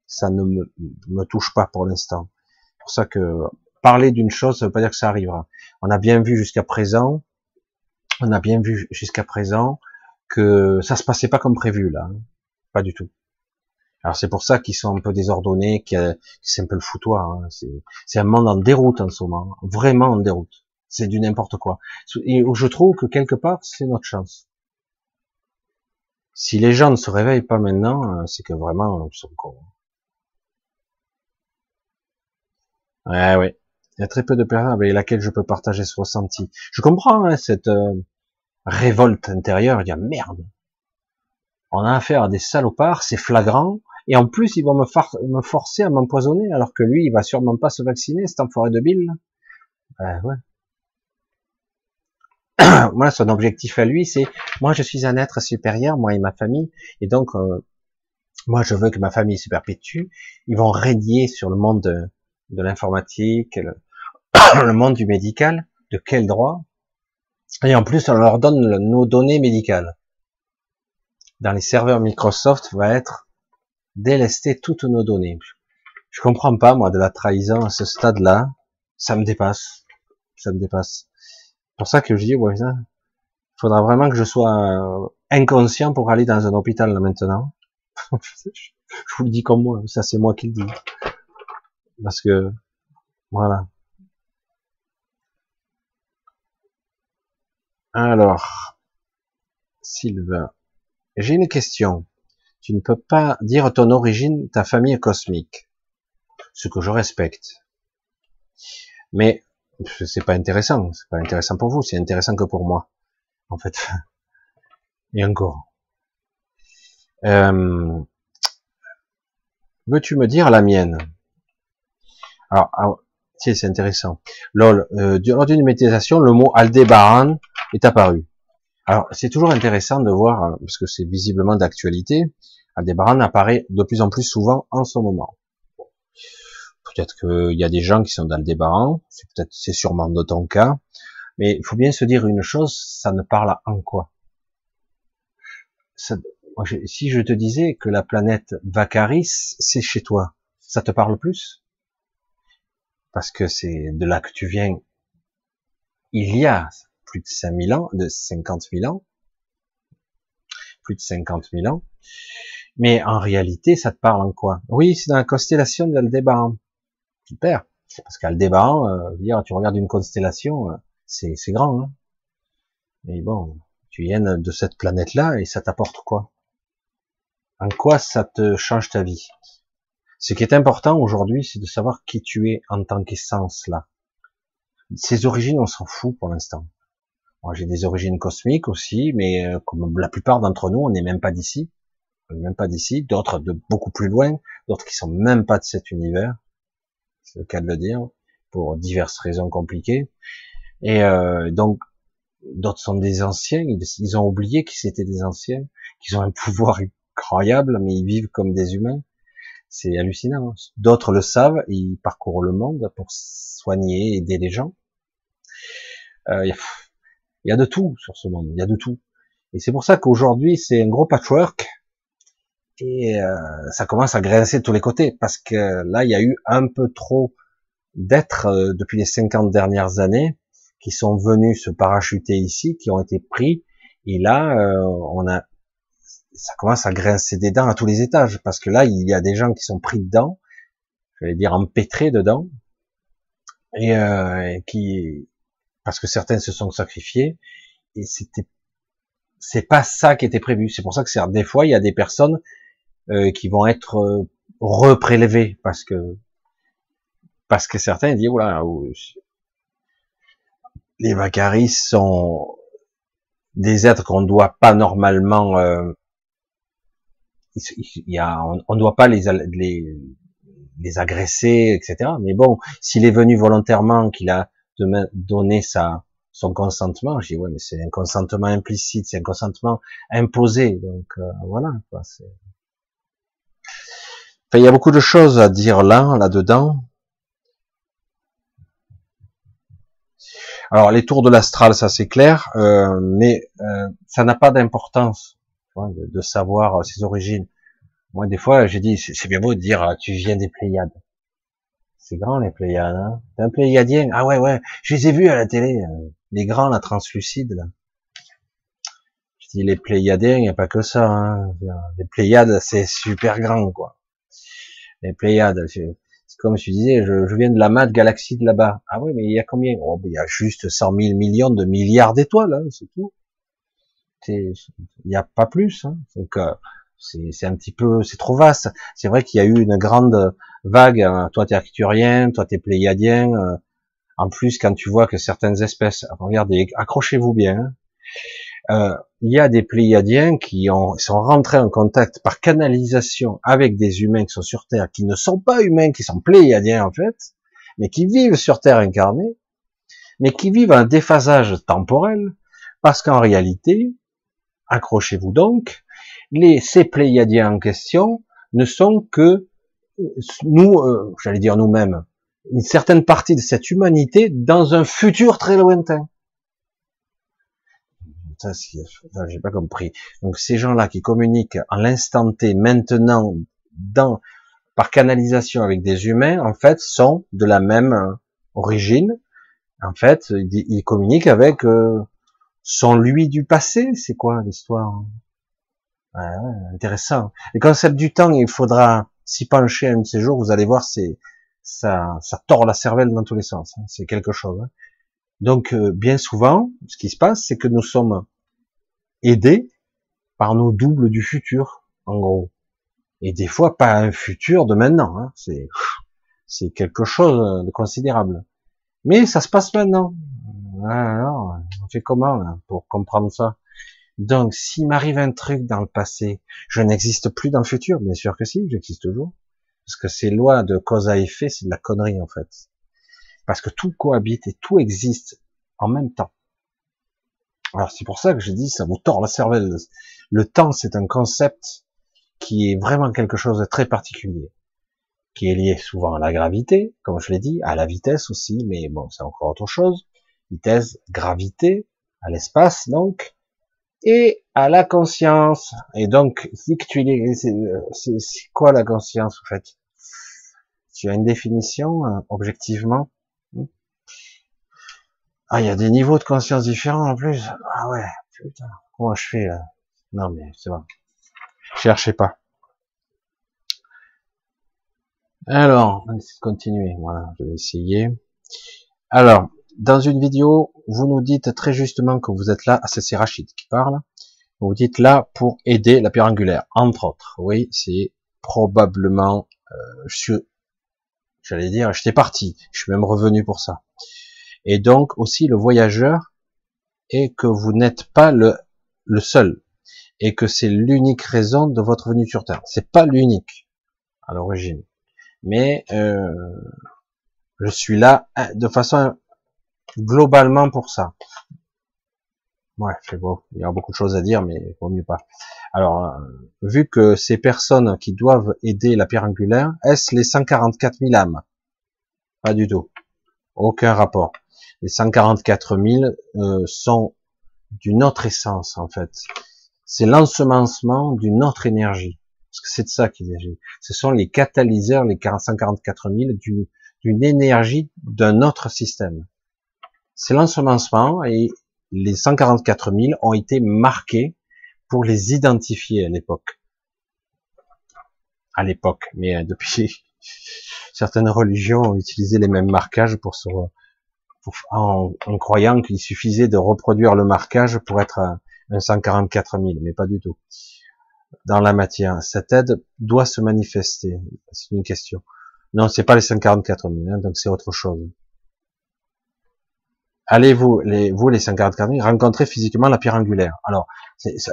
S1: Ça ne me, me touche pas pour l'instant. C'est pour ça que parler d'une chose, ça veut pas dire que ça arrivera. On a bien vu jusqu'à présent, on a bien vu jusqu'à présent que ça se passait pas comme prévu là, hein. pas du tout. Alors c'est pour ça qu'ils sont un peu désordonnés, que c'est un peu le foutoir. Hein. C'est un monde en déroute en ce moment, vraiment en déroute. C'est du n'importe quoi. Et je trouve que quelque part c'est notre chance. Si les gens ne se réveillent pas maintenant, euh, c'est que vraiment ils sont cons. Ouais, ouais. Il y a très peu de personnes avec lesquelles je peux partager ce ressenti. Je comprends hein, cette euh, révolte intérieure. Il y a merde. On a affaire à des salopards, c'est flagrant. Et en plus, ils vont me, me forcer à m'empoisonner, alors que lui, il va sûrement pas se vacciner, cet enfoiré de Bill. Ben, ouais. moi, son objectif à lui, c'est moi, je suis un être supérieur, moi et ma famille, et donc euh, moi, je veux que ma famille se perpétue. Ils vont régner sur le monde de, l'informatique, le, monde du médical. De quel droit? Et en plus, on leur donne nos données médicales. Dans les serveurs Microsoft, va être délester toutes nos données. Je comprends pas, moi, de la trahison à ce stade-là. Ça me dépasse. Ça me dépasse pour ça que je dis, ouais, il faudra vraiment que je sois euh, inconscient pour aller dans un hôpital là maintenant. je vous le dis comme moi, ça c'est moi qui le dis. Parce que, voilà. Alors, Sylvain, j'ai une question. Tu ne peux pas dire ton origine, ta famille cosmique. Ce que je respecte. Mais c'est pas intéressant, c'est pas intéressant pour vous, c'est intéressant que pour moi, en fait. Et encore. Euh, veux-tu me dire la mienne? Alors, ah, c'est intéressant. Lol, euh, lors d'une méditation, le mot Aldébaran est apparu. Alors, c'est toujours intéressant de voir, euh, parce que c'est visiblement d'actualité, Aldébaran apparaît de plus en plus souvent en ce moment. Peut-être qu'il y a des gens qui sont débarrant, c'est peut-être, c'est sûrement de ton cas, mais il faut bien se dire une chose, ça ne parle en quoi? Si je te disais que la planète Vacaris, c'est chez toi, ça te parle plus? Parce que c'est de là que tu viens. Il y a plus de 5000 ans, de 50 000 ans, plus de 50 000 ans, mais en réalité, ça te parle en quoi? Oui, c'est dans la constellation de Aldébaran super. Parce qu'Aldébaran, euh, tu regardes une constellation, euh, c'est, c'est grand. Hein. Mais bon, tu viens de cette planète-là et ça t'apporte quoi? En quoi ça te change ta vie? Ce qui est important aujourd'hui, c'est de savoir qui tu es en tant qu'essence là. Ses origines, on s'en fout pour l'instant. Moi, j'ai des origines cosmiques aussi, mais euh, comme la plupart d'entre nous, on n'est même pas d'ici. On n'est même pas d'ici. D'autres de beaucoup plus loin, d'autres qui sont même pas de cet univers c'est le cas de le dire, pour diverses raisons compliquées. Et euh, donc, d'autres sont des anciens, ils, ont oublié qu'ils étaient des anciens, qu'ils ont un pouvoir incroyable, mais ils vivent comme des humains. C'est hallucinant. D'autres le savent, ils parcourent le monde pour soigner, aider les gens. Euh, il y, a de tout sur ce monde, il y a de tout. Et c'est pour ça qu'aujourd'hui, c'est un gros patchwork. Et euh, ça commence à grincer de tous les côtés parce que là il y a eu un peu trop d'êtres euh, depuis les 50 dernières années qui sont venus se parachuter ici, qui ont été pris, et là, euh, on a, ça commence à grincer des dents à tous les étages, parce que là, il y a des gens qui sont pris dedans, je vais dire empêtrés dedans, et, euh, qui, parce que certains se sont sacrifiés, et c'était, c'est pas ça qui était prévu. C'est pour ça que des fois il y a des personnes euh, qui vont être euh, reprélevées parce que parce que certains disent voilà les Vacaris sont des êtres qu'on ne doit pas normalement euh, il y a, on ne doit pas les, les, les agresser, etc. Mais bon, s'il est venu volontairement, qu'il a donné sa, son consentement, je dis ouais, mais c'est un consentement implicite, c'est un consentement imposé, donc euh, voilà. Quoi, enfin, il y a beaucoup de choses à dire là, là-dedans. Alors les tours de l'astral, ça c'est clair, euh, mais euh, ça n'a pas d'importance de, de, savoir ses origines. Moi, des fois, j'ai dit, c'est bien beau de dire, ah, tu viens des Pléiades. C'est grand les Pléiades, hein. Un Pléiadien Ah ouais, ouais. Je les ai vus à la télé, euh, les grands, la translucide là. Je dis les Pléiadiens, il n'y a pas que ça. Hein. Les Pléiades, c'est super grand, quoi. Les Pléiades, c'est comme je disais, je, viens de la mat galaxie de là-bas. Ah oui, mais il y a combien? Oh, Il y a juste 100 000 millions de milliards d'étoiles, hein, c'est tout. Il n'y a pas plus. Hein. Donc, euh, c'est un petit peu, c'est trop vaste. C'est vrai qu'il y a eu une grande vague. Hein. Toi, t'es arcturien, toi, t'es pléiadien. Euh. En plus, quand tu vois que certaines espèces, regardez, accrochez-vous bien. Hein. Euh, il y a des pléiadiens qui ont, sont rentrés en contact par canalisation avec des humains qui sont sur Terre, qui ne sont pas humains, qui sont pléiadiens en fait, mais qui vivent sur Terre incarnée, mais qui vivent un déphasage temporel, parce qu'en réalité, accrochez-vous donc, les, ces Pléiadiens en question ne sont que nous, euh, j'allais dire nous-mêmes, une certaine partie de cette humanité dans un futur très lointain. Ça, j'ai pas compris. Donc ces gens-là qui communiquent en l'instant T, maintenant, dans, par canalisation avec des humains, en fait, sont de la même origine. En fait, ils, communiquent avec euh, son lui du passé. C'est quoi l'histoire? Ouais, intéressant. Le concept du temps, il faudra s'y pencher un de ces jours. Vous allez voir, c'est ça, ça tord la cervelle dans tous les sens. Hein. C'est quelque chose. Hein. Donc, euh, bien souvent, ce qui se passe, c'est que nous sommes aidés par nos doubles du futur, en gros. Et des fois, pas un futur de maintenant. Hein. C'est c'est quelque chose de considérable. Mais ça se passe maintenant. Alors, on fait comment là, pour comprendre ça? Donc, s'il m'arrive un truc dans le passé, je n'existe plus dans le futur. Bien sûr que si, j'existe toujours. Parce que ces lois de cause à effet, c'est de la connerie, en fait. Parce que tout cohabite et tout existe en même temps. Alors, c'est pour ça que je dis, ça vous tord la cervelle. Le temps, c'est un concept qui est vraiment quelque chose de très particulier. Qui est lié souvent à la gravité, comme je l'ai dit, à la vitesse aussi, mais bon, c'est encore autre chose. Vitesse, gravité, à l'espace, donc et à la conscience. Et donc, tu c'est quoi la conscience en fait? Tu as une définition euh, objectivement? Ah, il y a des niveaux de conscience différents en plus. Ah ouais, putain, comment je fais là? Non mais c'est bon. Cherchez pas. Alors, on va continuer. Voilà, je vais essayer. Alors, dans une vidéo, vous nous dites très justement que vous êtes là, c'est Rachid qui parle, vous dites là pour aider la pierre angulaire, entre autres. Oui, c'est probablement, euh, j'allais dire, j'étais parti, je suis même revenu pour ça. Et donc aussi le voyageur, et que vous n'êtes pas le, seul, et que c'est l'unique raison de votre venue sur Terre. C'est pas l'unique à l'origine, mais euh, je suis là hein, de façon globalement pour ça. Ouais, c'est beau. Il y a beaucoup de choses à dire, mais il vaut mieux pas. Alors, euh, vu que ces personnes qui doivent aider la pierre angulaire, est-ce les 144 000 âmes? Pas du tout. Aucun rapport. Les 144 000 euh, sont d'une autre essence, en fait. C'est l'ensemencement d'une autre énergie. Parce que c'est de ça qu'il s'agit. Ce sont les catalyseurs, les 144 000, d'une énergie d'un autre système. C'est l'ensemencement et les 144 000 ont été marqués pour les identifier à l'époque. À l'époque, mais euh, depuis, certaines religions ont utilisé les mêmes marquages pour se, en, croyant qu'il suffisait de reproduire le marquage pour être un, 144 000, mais pas du tout. Dans la matière, cette aide doit se manifester. C'est une question. Non, c'est pas les 144 000, hein, donc c'est autre chose. Allez-vous, les, vous les 144 000, rencontrer physiquement la pierre angulaire. Alors,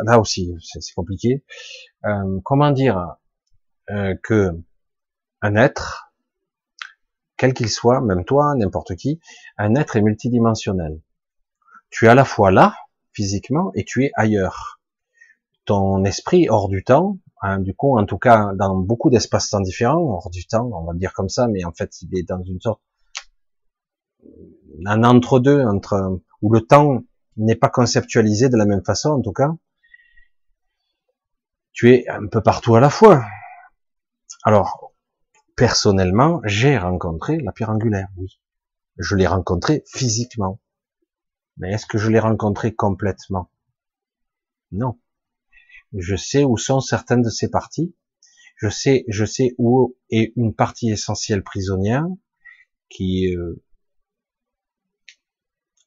S1: là aussi, c'est compliqué. Euh, comment dire euh, que un être, quel qu'il soit, même toi, n'importe qui, un être est multidimensionnel. Tu es à la fois là, physiquement, et tu es ailleurs. Ton esprit hors du temps, hein, du coup, en tout cas, dans beaucoup d'espaces-temps différents, hors du temps, on va le dire comme ça, mais en fait, il est dans une sorte, un entre-deux, entre, où le temps n'est pas conceptualisé de la même façon, en tout cas. Tu es un peu partout à la fois. Alors, personnellement, j'ai rencontré la pierre angulaire, oui. Je l'ai rencontré physiquement. Mais est-ce que je l'ai rencontré complètement? Non. Je sais où sont certaines de ces parties. Je sais, je sais où est une partie essentielle prisonnière qui euh,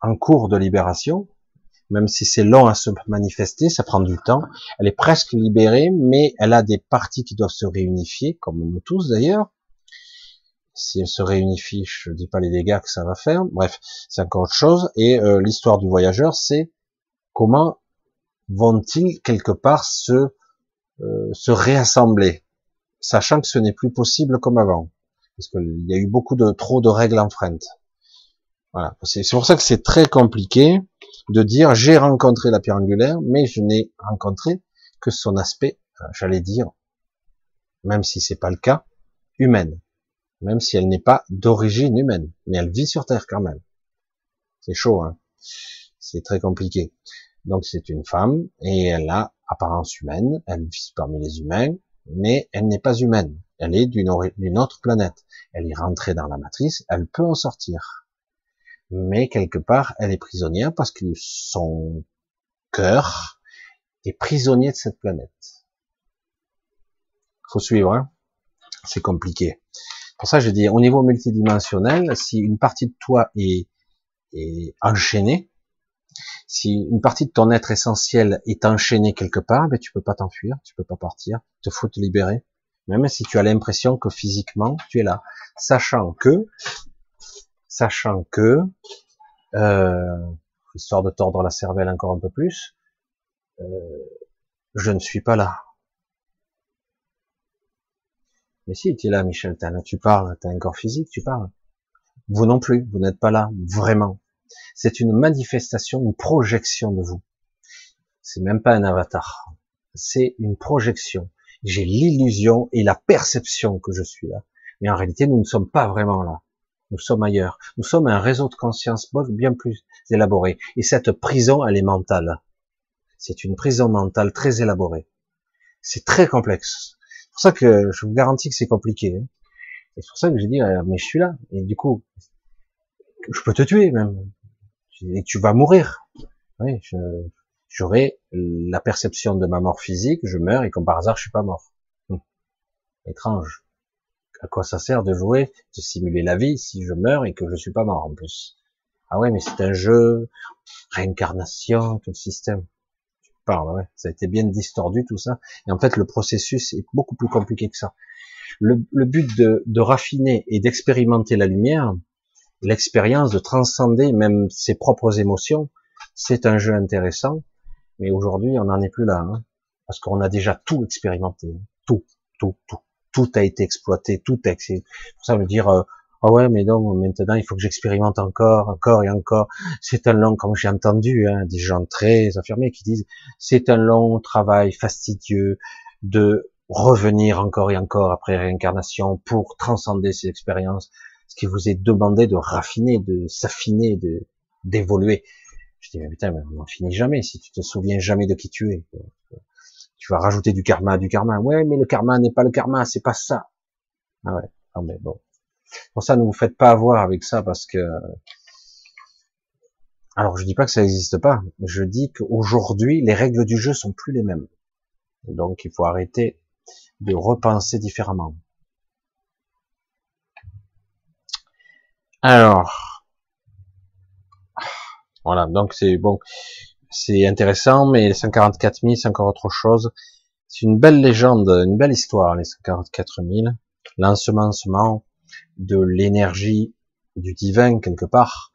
S1: en cours de libération, même si c'est long à se manifester, ça prend du temps. Elle est presque libérée, mais elle a des parties qui doivent se réunifier, comme nous tous d'ailleurs si elle se réunifie, je dis pas les dégâts que ça va faire. Bref, c'est encore autre chose. Et euh, l'histoire du voyageur, c'est comment vont-ils quelque part se euh, se réassembler, sachant que ce n'est plus possible comme avant, parce qu'il y a eu beaucoup de trop de règles enfreintes. Voilà, c'est pour ça que c'est très compliqué de dire j'ai rencontré la pierre angulaire, mais je n'ai rencontré que son aspect, euh, j'allais dire, même si c'est pas le cas, humaine même si elle n'est pas d'origine humaine, mais elle vit sur Terre quand même. C'est chaud, hein c'est très compliqué. Donc c'est une femme et elle a apparence humaine, elle vit parmi les humains, mais elle n'est pas humaine. Elle est d'une autre planète. Elle est rentrée dans la matrice, elle peut en sortir. Mais quelque part, elle est prisonnière parce que son cœur est prisonnier de cette planète. Faut suivre, hein. C'est compliqué. Pour ça, je dis, au niveau multidimensionnel, si une partie de toi est, est enchaînée, si une partie de ton être essentiel est enchaînée quelque part, ben tu peux pas t'enfuir, tu peux pas partir, il te faut te libérer, même si tu as l'impression que physiquement tu es là, sachant que, sachant que, euh, histoire de tordre la cervelle encore un peu plus, euh, je ne suis pas là. Mais si, tu es là, Michel, tu parles, tu as un corps physique, tu parles. Vous non plus, vous n'êtes pas là, vraiment. C'est une manifestation, une projection de vous. C'est même pas un avatar. C'est une projection. J'ai l'illusion et la perception que je suis là. Mais en réalité, nous ne sommes pas vraiment là. Nous sommes ailleurs. Nous sommes un réseau de conscience bien plus élaboré. Et cette prison, elle est mentale. C'est une prison mentale très élaborée. C'est très complexe pour ça que je vous garantis que c'est compliqué. Hein. C'est pour ça que j'ai dit, euh, mais je suis là. Et du coup, je peux te tuer même. Et tu vas mourir. Oui, j'aurai la perception de ma mort physique, je meurs et comme par hasard, je suis pas mort. Hum. Étrange. À quoi ça sert de jouer, de simuler la vie si je meurs et que je suis pas mort en plus Ah ouais, mais c'est un jeu, réincarnation, tout le système parle, ça a été bien distordu tout ça. Et en fait, le processus est beaucoup plus compliqué que ça. Le, but de, de, raffiner et d'expérimenter la lumière, l'expérience de transcender même ses propres émotions, c'est un jeu intéressant. Mais aujourd'hui, on n'en est plus là, hein, parce qu'on a déjà tout expérimenté, tout, tout, tout, tout a été exploité, tout a. Pour ça, me dire euh, ah ouais, mais donc maintenant il faut que j'expérimente encore, encore et encore. C'est un long, comme j'ai entendu, hein, des gens très affirmés qui disent, c'est un long travail fastidieux de revenir encore et encore après réincarnation pour transcender ces expériences. Ce qui vous est demandé de raffiner, de s'affiner, de d'évoluer. Je dis mais putain, mais on n'en finit jamais si tu te souviens jamais de qui tu es. Tu vas rajouter du karma, du karma. Ouais, mais le karma n'est pas le karma, c'est pas ça. Ah ouais. Ah mais bon. Pour ça, ne vous faites pas avoir avec ça parce que alors je dis pas que ça n'existe pas, je dis qu'aujourd'hui les règles du jeu sont plus les mêmes. Donc il faut arrêter de repenser différemment. Alors voilà, donc c'est bon, c'est intéressant, mais les 144 000 c'est encore autre chose. C'est une belle légende, une belle histoire les 144 000, l'ensemencement de l'énergie du divin quelque part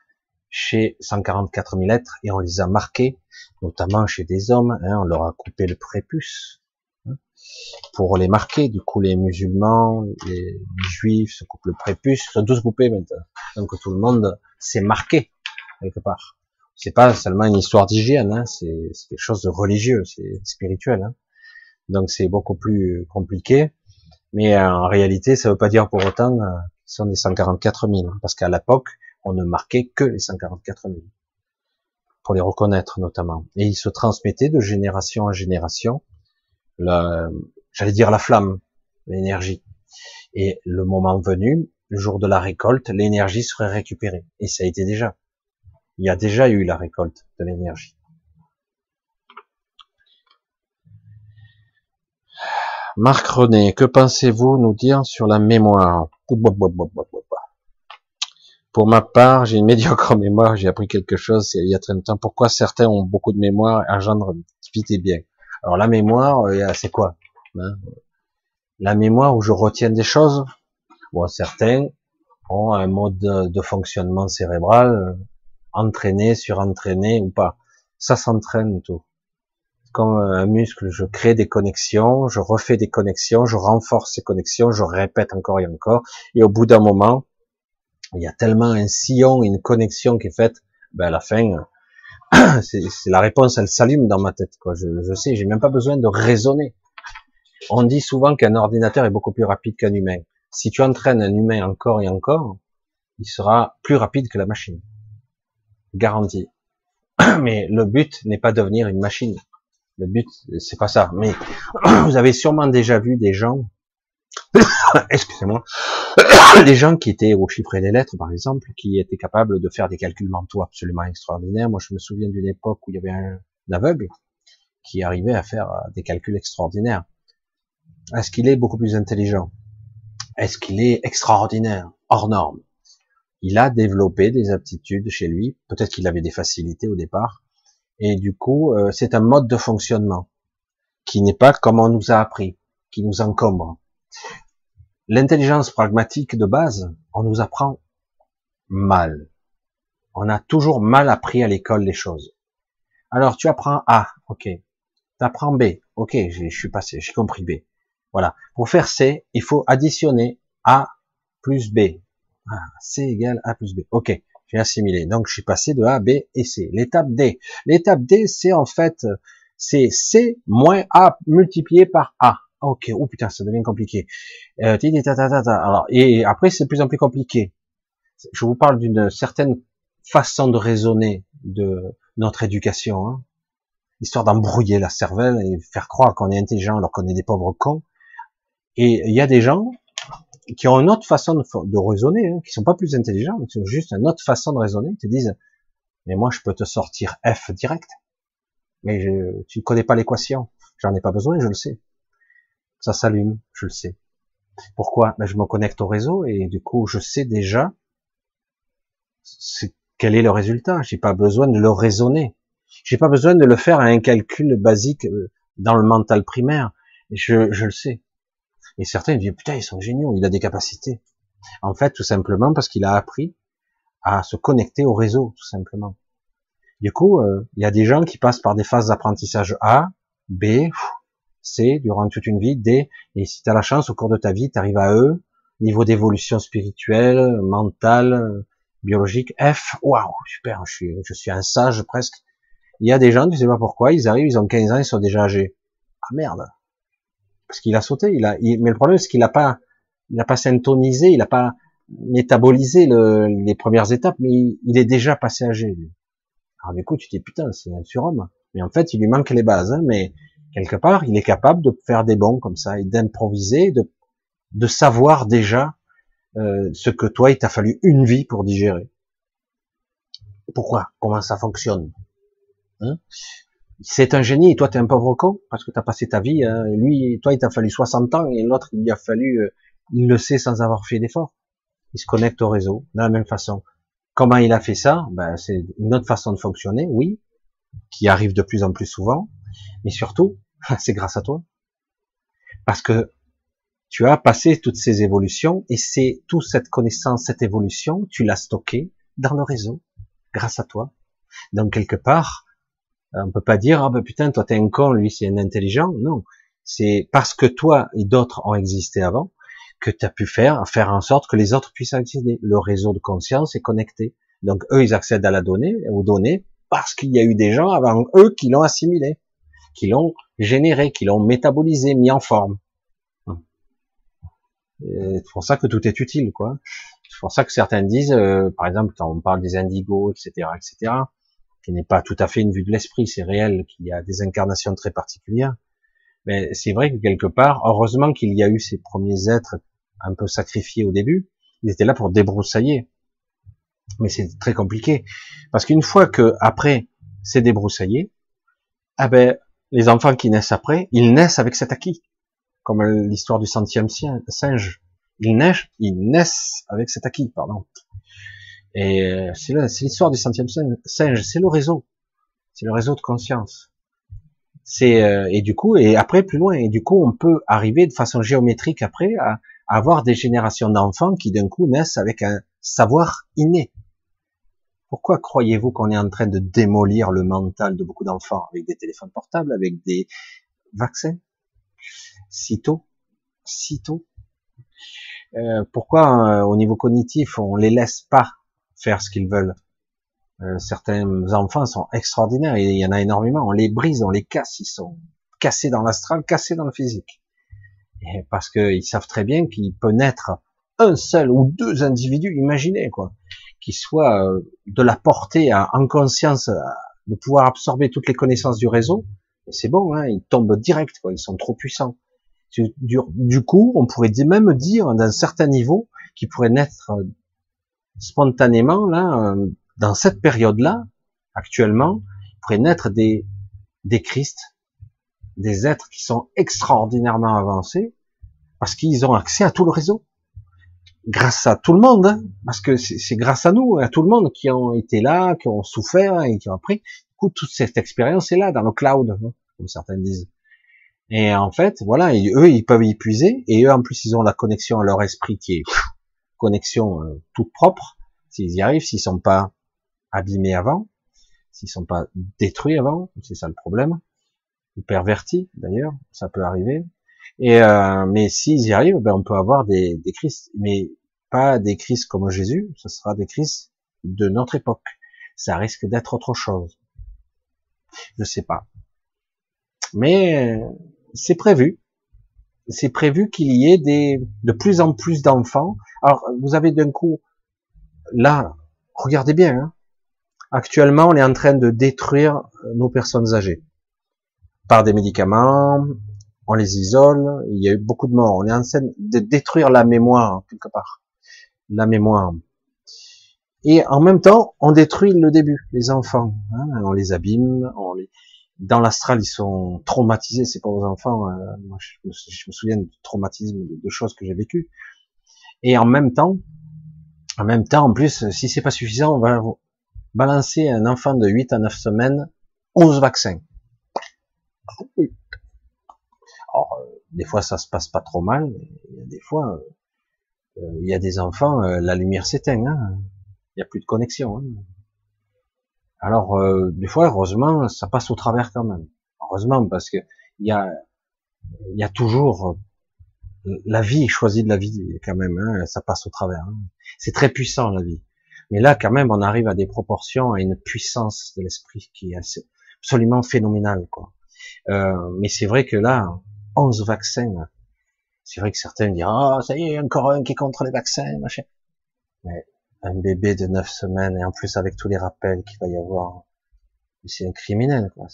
S1: chez 144 000 êtres et on les a marqués, notamment chez des hommes, hein, on leur a coupé le prépuce hein, pour les marquer. Du coup, les musulmans, les, juifs se coupent le prépuce, ils sont tous coupés maintenant. Donc tout le monde s'est marqué quelque part. C'est pas seulement une histoire d'hygiène, hein, c'est quelque chose de religieux, c'est spirituel. Hein. Donc c'est beaucoup plus compliqué. Mais en réalité, ça veut pas dire pour autant euh, qu'ils sont des 144 000, parce qu'à l'époque, on ne marquait que les 144 000 pour les reconnaître notamment. Et ils se transmettaient de génération en génération, j'allais dire la flamme, l'énergie. Et le moment venu, le jour de la récolte, l'énergie serait récupérée. Et ça a été déjà. Il y a déjà eu la récolte de l'énergie. Marc René, que pensez-vous nous dire sur la mémoire? Pour ma part, j'ai une médiocre mémoire, j'ai appris quelque chose il y a très longtemps. Pourquoi certains ont beaucoup de mémoire et engendrent vite et bien? Alors la mémoire, euh, c'est quoi hein? La mémoire où je retiens des choses? Bon, certains ont un mode de, fonctionnement cérébral entraîné, surentraîné ou pas. Ça s'entraîne tout. Comme un muscle, je crée des connexions, je refais des connexions, je renforce ces connexions, je répète encore et encore, et au bout d'un moment, il y a tellement un sillon, une connexion qui est faite, ben à la fin, c'est la réponse, elle s'allume dans ma tête. Quoi. Je, je sais, j'ai même pas besoin de raisonner. On dit souvent qu'un ordinateur est beaucoup plus rapide qu'un humain. Si tu entraînes un humain encore et encore, il sera plus rapide que la machine. Garantie. Mais le but n'est pas de devenir une machine. Le but, c'est pas ça. Mais vous avez sûrement déjà vu des gens excusez-moi, des gens qui étaient au chiffre et des lettres, par exemple, qui étaient capables de faire des calculs mentaux absolument extraordinaires. Moi, je me souviens d'une époque où il y avait un, aveugle qui arrivait à faire euh, des calculs extraordinaires. Est-ce qu'il est beaucoup plus intelligent? Est-ce qu'il est extraordinaire, hors norme Il a développé des aptitudes chez lui. Peut-être qu'il avait des facilités au départ. Et du coup, euh, c'est un mode de fonctionnement qui n'est pas comme on nous a appris, qui nous encombre. L'intelligence pragmatique de base, on nous apprend mal. On a toujours mal appris à l'école les choses. Alors tu apprends A, ok. Tu apprends B, ok, je suis passé, j'ai compris B. Voilà. Pour faire C, il faut additionner A plus B. Ah, C égale A plus B. Ok, j'ai assimilé. Donc je suis passé de A, B et C. L'étape D. L'étape D, c'est en fait, c'est C moins A multiplié par A. Ok, oh putain, ça devient compliqué. Euh, alors, et après, c'est de plus en plus compliqué. Je vous parle d'une certaine façon de raisonner de notre éducation, hein, histoire d'embrouiller la cervelle et faire croire qu'on est intelligent alors qu'on est des pauvres cons. Et il y a des gens qui ont une autre façon de, raisonner, hein, qui sont pas plus intelligents, mais qui ont juste une autre façon de raisonner, qui te disent, mais moi je peux te sortir F direct, mais je, tu connais pas l'équation, j'en ai pas besoin, je le sais ça s'allume, je le sais. Pourquoi? Ben, Je me connecte au réseau et du coup, je sais déjà quel est le résultat. J'ai pas besoin de le raisonner. J'ai pas besoin de le faire à un calcul basique euh, dans le mental primaire. Je, je le sais. Et certains disent, putain, ils sont géniaux, il a des capacités. En fait, tout simplement parce qu'il a appris à se connecter au réseau, tout simplement. Du coup, euh, il y a des gens qui passent par des phases d'apprentissage A, B, C durant toute une vie, D, et si tu as la chance, au cours de ta vie, tu arrives à E, niveau d'évolution spirituelle, mentale, biologique, F, waouh, super, je suis, je suis un sage presque. Il y a des gens, tu sais pas pourquoi, ils arrivent, ils ont 15 ans, ils sont déjà âgés. Ah merde. Parce qu'il a sauté, il a, mais le problème, c'est qu'il a pas, il a pas syntonisé, il a pas métabolisé les premières étapes, mais il, est déjà passé âgé, Alors du coup, tu dis, putain, c'est un surhomme. Mais en fait, il lui manque les bases, hein, mais quelque part, il est capable de faire des bons comme ça et d'improviser, de, de savoir déjà euh, ce que toi, il t'a fallu une vie pour digérer. Pourquoi? Comment ça fonctionne? Hein? C'est un génie, et toi, t'es un pauvre con, parce que t'as passé ta vie, hein, lui, toi, il t'a fallu 60 ans, et l'autre, il a fallu, euh, il le sait sans avoir fait d'effort. Il se connecte au réseau, de la même façon. Comment il a fait ça? Ben, C'est une autre façon de fonctionner, oui, qui arrive de plus en plus souvent, mais surtout, c'est grâce à toi. Parce que tu as passé toutes ces évolutions et c'est toute cette connaissance, cette évolution, tu l'as stockée dans le réseau, grâce à toi. Donc quelque part, on peut pas dire ah ben putain toi t'es un con, lui c'est un intelligent. Non, c'est parce que toi et d'autres ont existé avant que tu as pu faire faire en sorte que les autres puissent accéder. Le réseau de conscience est connecté. Donc eux ils accèdent à la donnée, aux données parce qu'il y a eu des gens avant eux qui l'ont assimilé, qui l'ont généré, qui l'ont métabolisé, mis en forme. C'est pour ça que tout est utile, quoi. C'est pour ça que certains disent, euh, par exemple, quand on parle des indigos, etc., etc., qui n'est pas tout à fait une vue de l'esprit, c'est réel qu'il y a des incarnations très particulières. Mais c'est vrai que quelque part, heureusement qu'il y a eu ces premiers êtres un peu sacrifiés au début, ils étaient là pour débroussailler. Mais c'est très compliqué. Parce qu'une fois que, après, c'est débroussaillé, ah ben, les enfants qui naissent après, ils naissent avec cet acquis comme l'histoire du centième singe. Ils naissent, ils naissent avec cet acquis, pardon. Et euh, c'est l'histoire du centième singe, c'est le réseau, c'est le réseau de conscience. C'est euh, et du coup et après plus loin et du coup on peut arriver de façon géométrique après à, avoir des générations d'enfants qui d'un coup naissent avec un savoir inné. Pourquoi croyez-vous qu'on est en train de démolir le mental de beaucoup d'enfants avec des téléphones portables, avec des vaccins? Sitôt, sitôt. Euh, pourquoi euh, au niveau cognitif on les laisse pas faire ce qu'ils veulent euh, Certains enfants sont extraordinaires il y en a énormément. On les brise, on les casse, ils sont cassés dans l'astral, cassés dans le physique. Et parce qu'ils savent très bien qu'il peut naître un seul ou deux individus, imaginez quoi, qui soient de la portée à, en conscience de pouvoir absorber toutes les connaissances du réseau. c'est bon, hein, ils tombent direct, quoi, ils sont trop puissants. Du, coup, on pourrait même dire d'un certain niveau qui pourrait naître euh, spontanément là, euh, dans cette période-là, actuellement, il naître des des Christ, des êtres qui sont extraordinairement avancés parce qu'ils ont accès à tout le réseau, grâce à tout le monde, hein, parce que c'est grâce à nous, à tout le monde qui ont été là, qui ont souffert et qui ont appris. Du coup, toute cette expérience est là dans le cloud, hein, comme certains disent. Et en fait, voilà, eux, ils peuvent y puiser, et eux, en plus, ils ont la connexion à leur esprit qui est connexion euh, toute propre. S'ils y arrivent, s'ils sont pas abîmés avant, s'ils sont pas détruits avant, c'est ça le problème, ou pervertis d'ailleurs, ça peut arriver. Et euh, mais s'ils y arrivent, ben on peut avoir des, des crises, mais pas des crises comme Jésus, ce sera des crises de notre époque. Ça risque d'être autre chose. Je sais pas. Mais c'est prévu. C'est prévu qu'il y ait des, de plus en plus d'enfants. Alors, vous avez d'un coup, là, regardez bien, hein. actuellement, on est en train de détruire nos personnes âgées par des médicaments, on les isole, il y a eu beaucoup de morts, on est en train de détruire la mémoire, quelque part. La mémoire. Et en même temps, on détruit le début, les enfants. Hein. on les abîme, on les, dans l'astral, ils sont traumatisés, c'est pas aux enfants. Euh, moi, je, me souviens de traumatisme, de, choses que j'ai vécues. Et en même temps, en même temps, en plus, si c'est pas suffisant, on va balancer un enfant de 8 à 9 semaines 11 vaccins. Alors, euh, des fois, ça se passe pas trop mal. Des fois, euh, il y a des enfants, la lumière s'éteint. Hein. Il n'y a plus de connexion. Hein. Alors, euh, des fois, heureusement, ça passe au travers quand même. Heureusement, parce que il y a, y a toujours la vie choisie de la vie quand même. Hein, ça passe au travers. Hein. C'est très puissant la vie. Mais là, quand même, on arrive à des proportions, à une puissance de l'esprit qui est absolument phénoménale. Quoi. Euh, mais c'est vrai que là, 11 vaccins, c'est vrai que certains diront, ah, ça y est, encore un qui est contre les vaccins, machin. Un bébé de neuf semaines et en plus avec tous les rappels qu'il va y avoir, c'est un criminel quoi.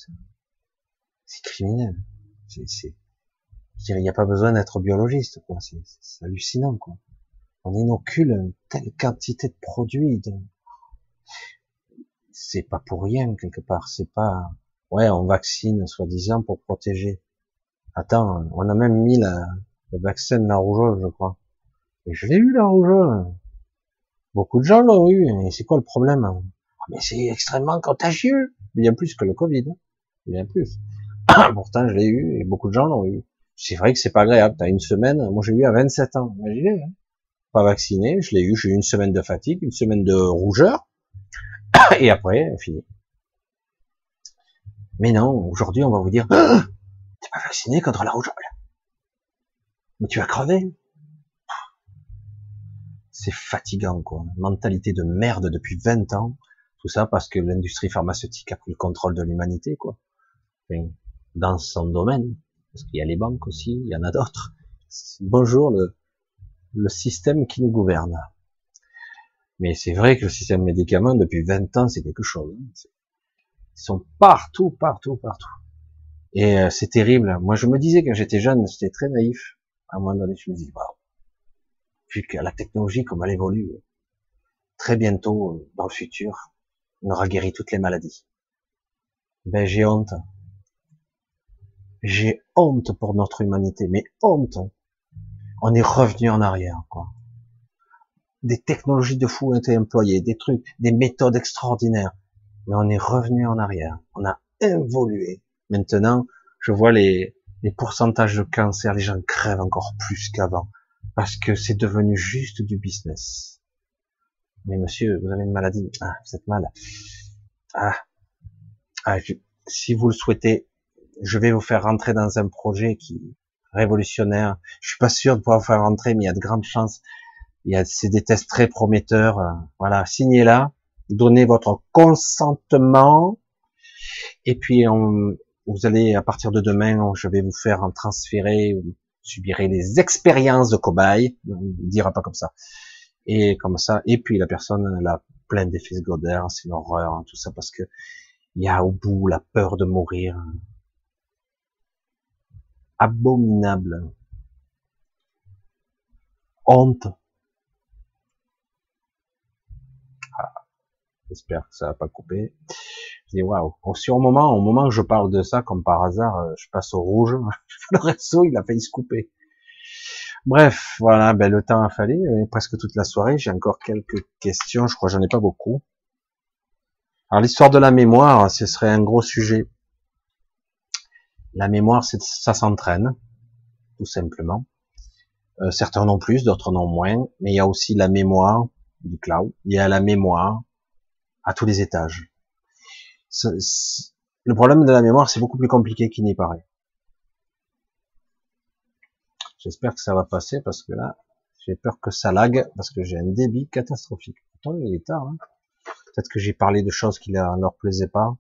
S1: C'est criminel. C'est, il n'y a pas besoin d'être biologiste quoi. C'est hallucinant quoi. On inocule une telle quantité de produits. De... C'est pas pour rien quelque part. C'est pas, ouais, on vaccine soi-disant pour protéger. Attends, on a même mis la, le vaccin de la rougeole, je crois. Et je l'ai eu la rougeole. Beaucoup de gens l'ont eu. Et c'est quoi le problème ah, Mais c'est extrêmement contagieux, bien plus que le Covid, bien plus. Pourtant, je l'ai eu et beaucoup de gens l'ont eu. C'est vrai que c'est pas agréable. T'as une semaine, moi j'ai eu à 27 ans. Imaginez, hein. pas vacciné, je l'ai eu. J'ai eu une semaine de fatigue, une semaine de rougeur, et après, fini. Mais non, aujourd'hui, on va vous dire, t'es pas vacciné contre la rougeole. Mais tu vas crever. C'est fatigant, quoi. Mentalité de merde depuis 20 ans. Tout ça parce que l'industrie pharmaceutique a pris le contrôle de l'humanité, quoi. dans son domaine. Parce qu'il y a les banques aussi, il y en a d'autres. Bonjour le, le système qui nous gouverne. Mais c'est vrai que le système médicament, depuis 20 ans, c'est quelque chose. Hein. Ils sont partout, partout, partout. Et euh, c'est terrible. Moi, je me disais quand j'étais jeune, j'étais très naïf. À un moment donné, je me dis, waouh, vu que la technologie, comme elle évolue, très bientôt, euh, dans le futur, on aura guéri toutes les maladies. Ben, j'ai honte. J'ai honte pour notre humanité, mais honte. On est revenu en arrière, quoi. Des technologies de fou ont été employées, des trucs, des méthodes extraordinaires. Mais on est revenu en arrière. On a évolué. Maintenant, je vois les, les pourcentages de cancer, les gens crèvent encore plus qu'avant. Parce que c'est devenu juste du business. Mais monsieur, vous avez une maladie. Ah, vous êtes mal. Ah. ah si vous le souhaitez, je vais vous faire rentrer dans un projet qui révolutionnaire. Je suis pas sûr de pouvoir vous faire rentrer, mais il y a de grandes chances. Il y a, c'est des tests très prometteurs. Voilà, signez là, donnez votre consentement, et puis on, vous allez, à partir de demain, je vais vous faire transférer, subirez les expériences de cobaye, on ne dira pas comme ça. Et comme ça, et puis la personne, elle a plein d'effets secondaires, c'est une horreur, hein, tout ça, parce que il y a au bout la peur de mourir, abominable. Honte. J'espère que ça va pas couper. Je dis waouh. Sur un moment, au moment où je parle de ça, comme par hasard, euh, je passe au rouge. le réseau, il a failli se couper. Bref, voilà, ben le temps a fallu, euh, presque toute la soirée. J'ai encore quelques questions. Je crois que j'en ai pas beaucoup. Alors l'histoire de la mémoire, ce serait un gros sujet. La mémoire, ça s'entraîne, tout simplement. Euh, certains en ont plus, d'autres en ont moins, mais il y a aussi la mémoire du cloud. Il y a la mémoire à tous les étages. le problème de la mémoire, c'est beaucoup plus compliqué qu'il n'y paraît. J'espère que ça va passer parce que là, j'ai peur que ça lag parce que j'ai un débit catastrophique. Pourtant, il est tard. Hein. Peut-être que j'ai parlé de choses qui ne leur plaisaient pas.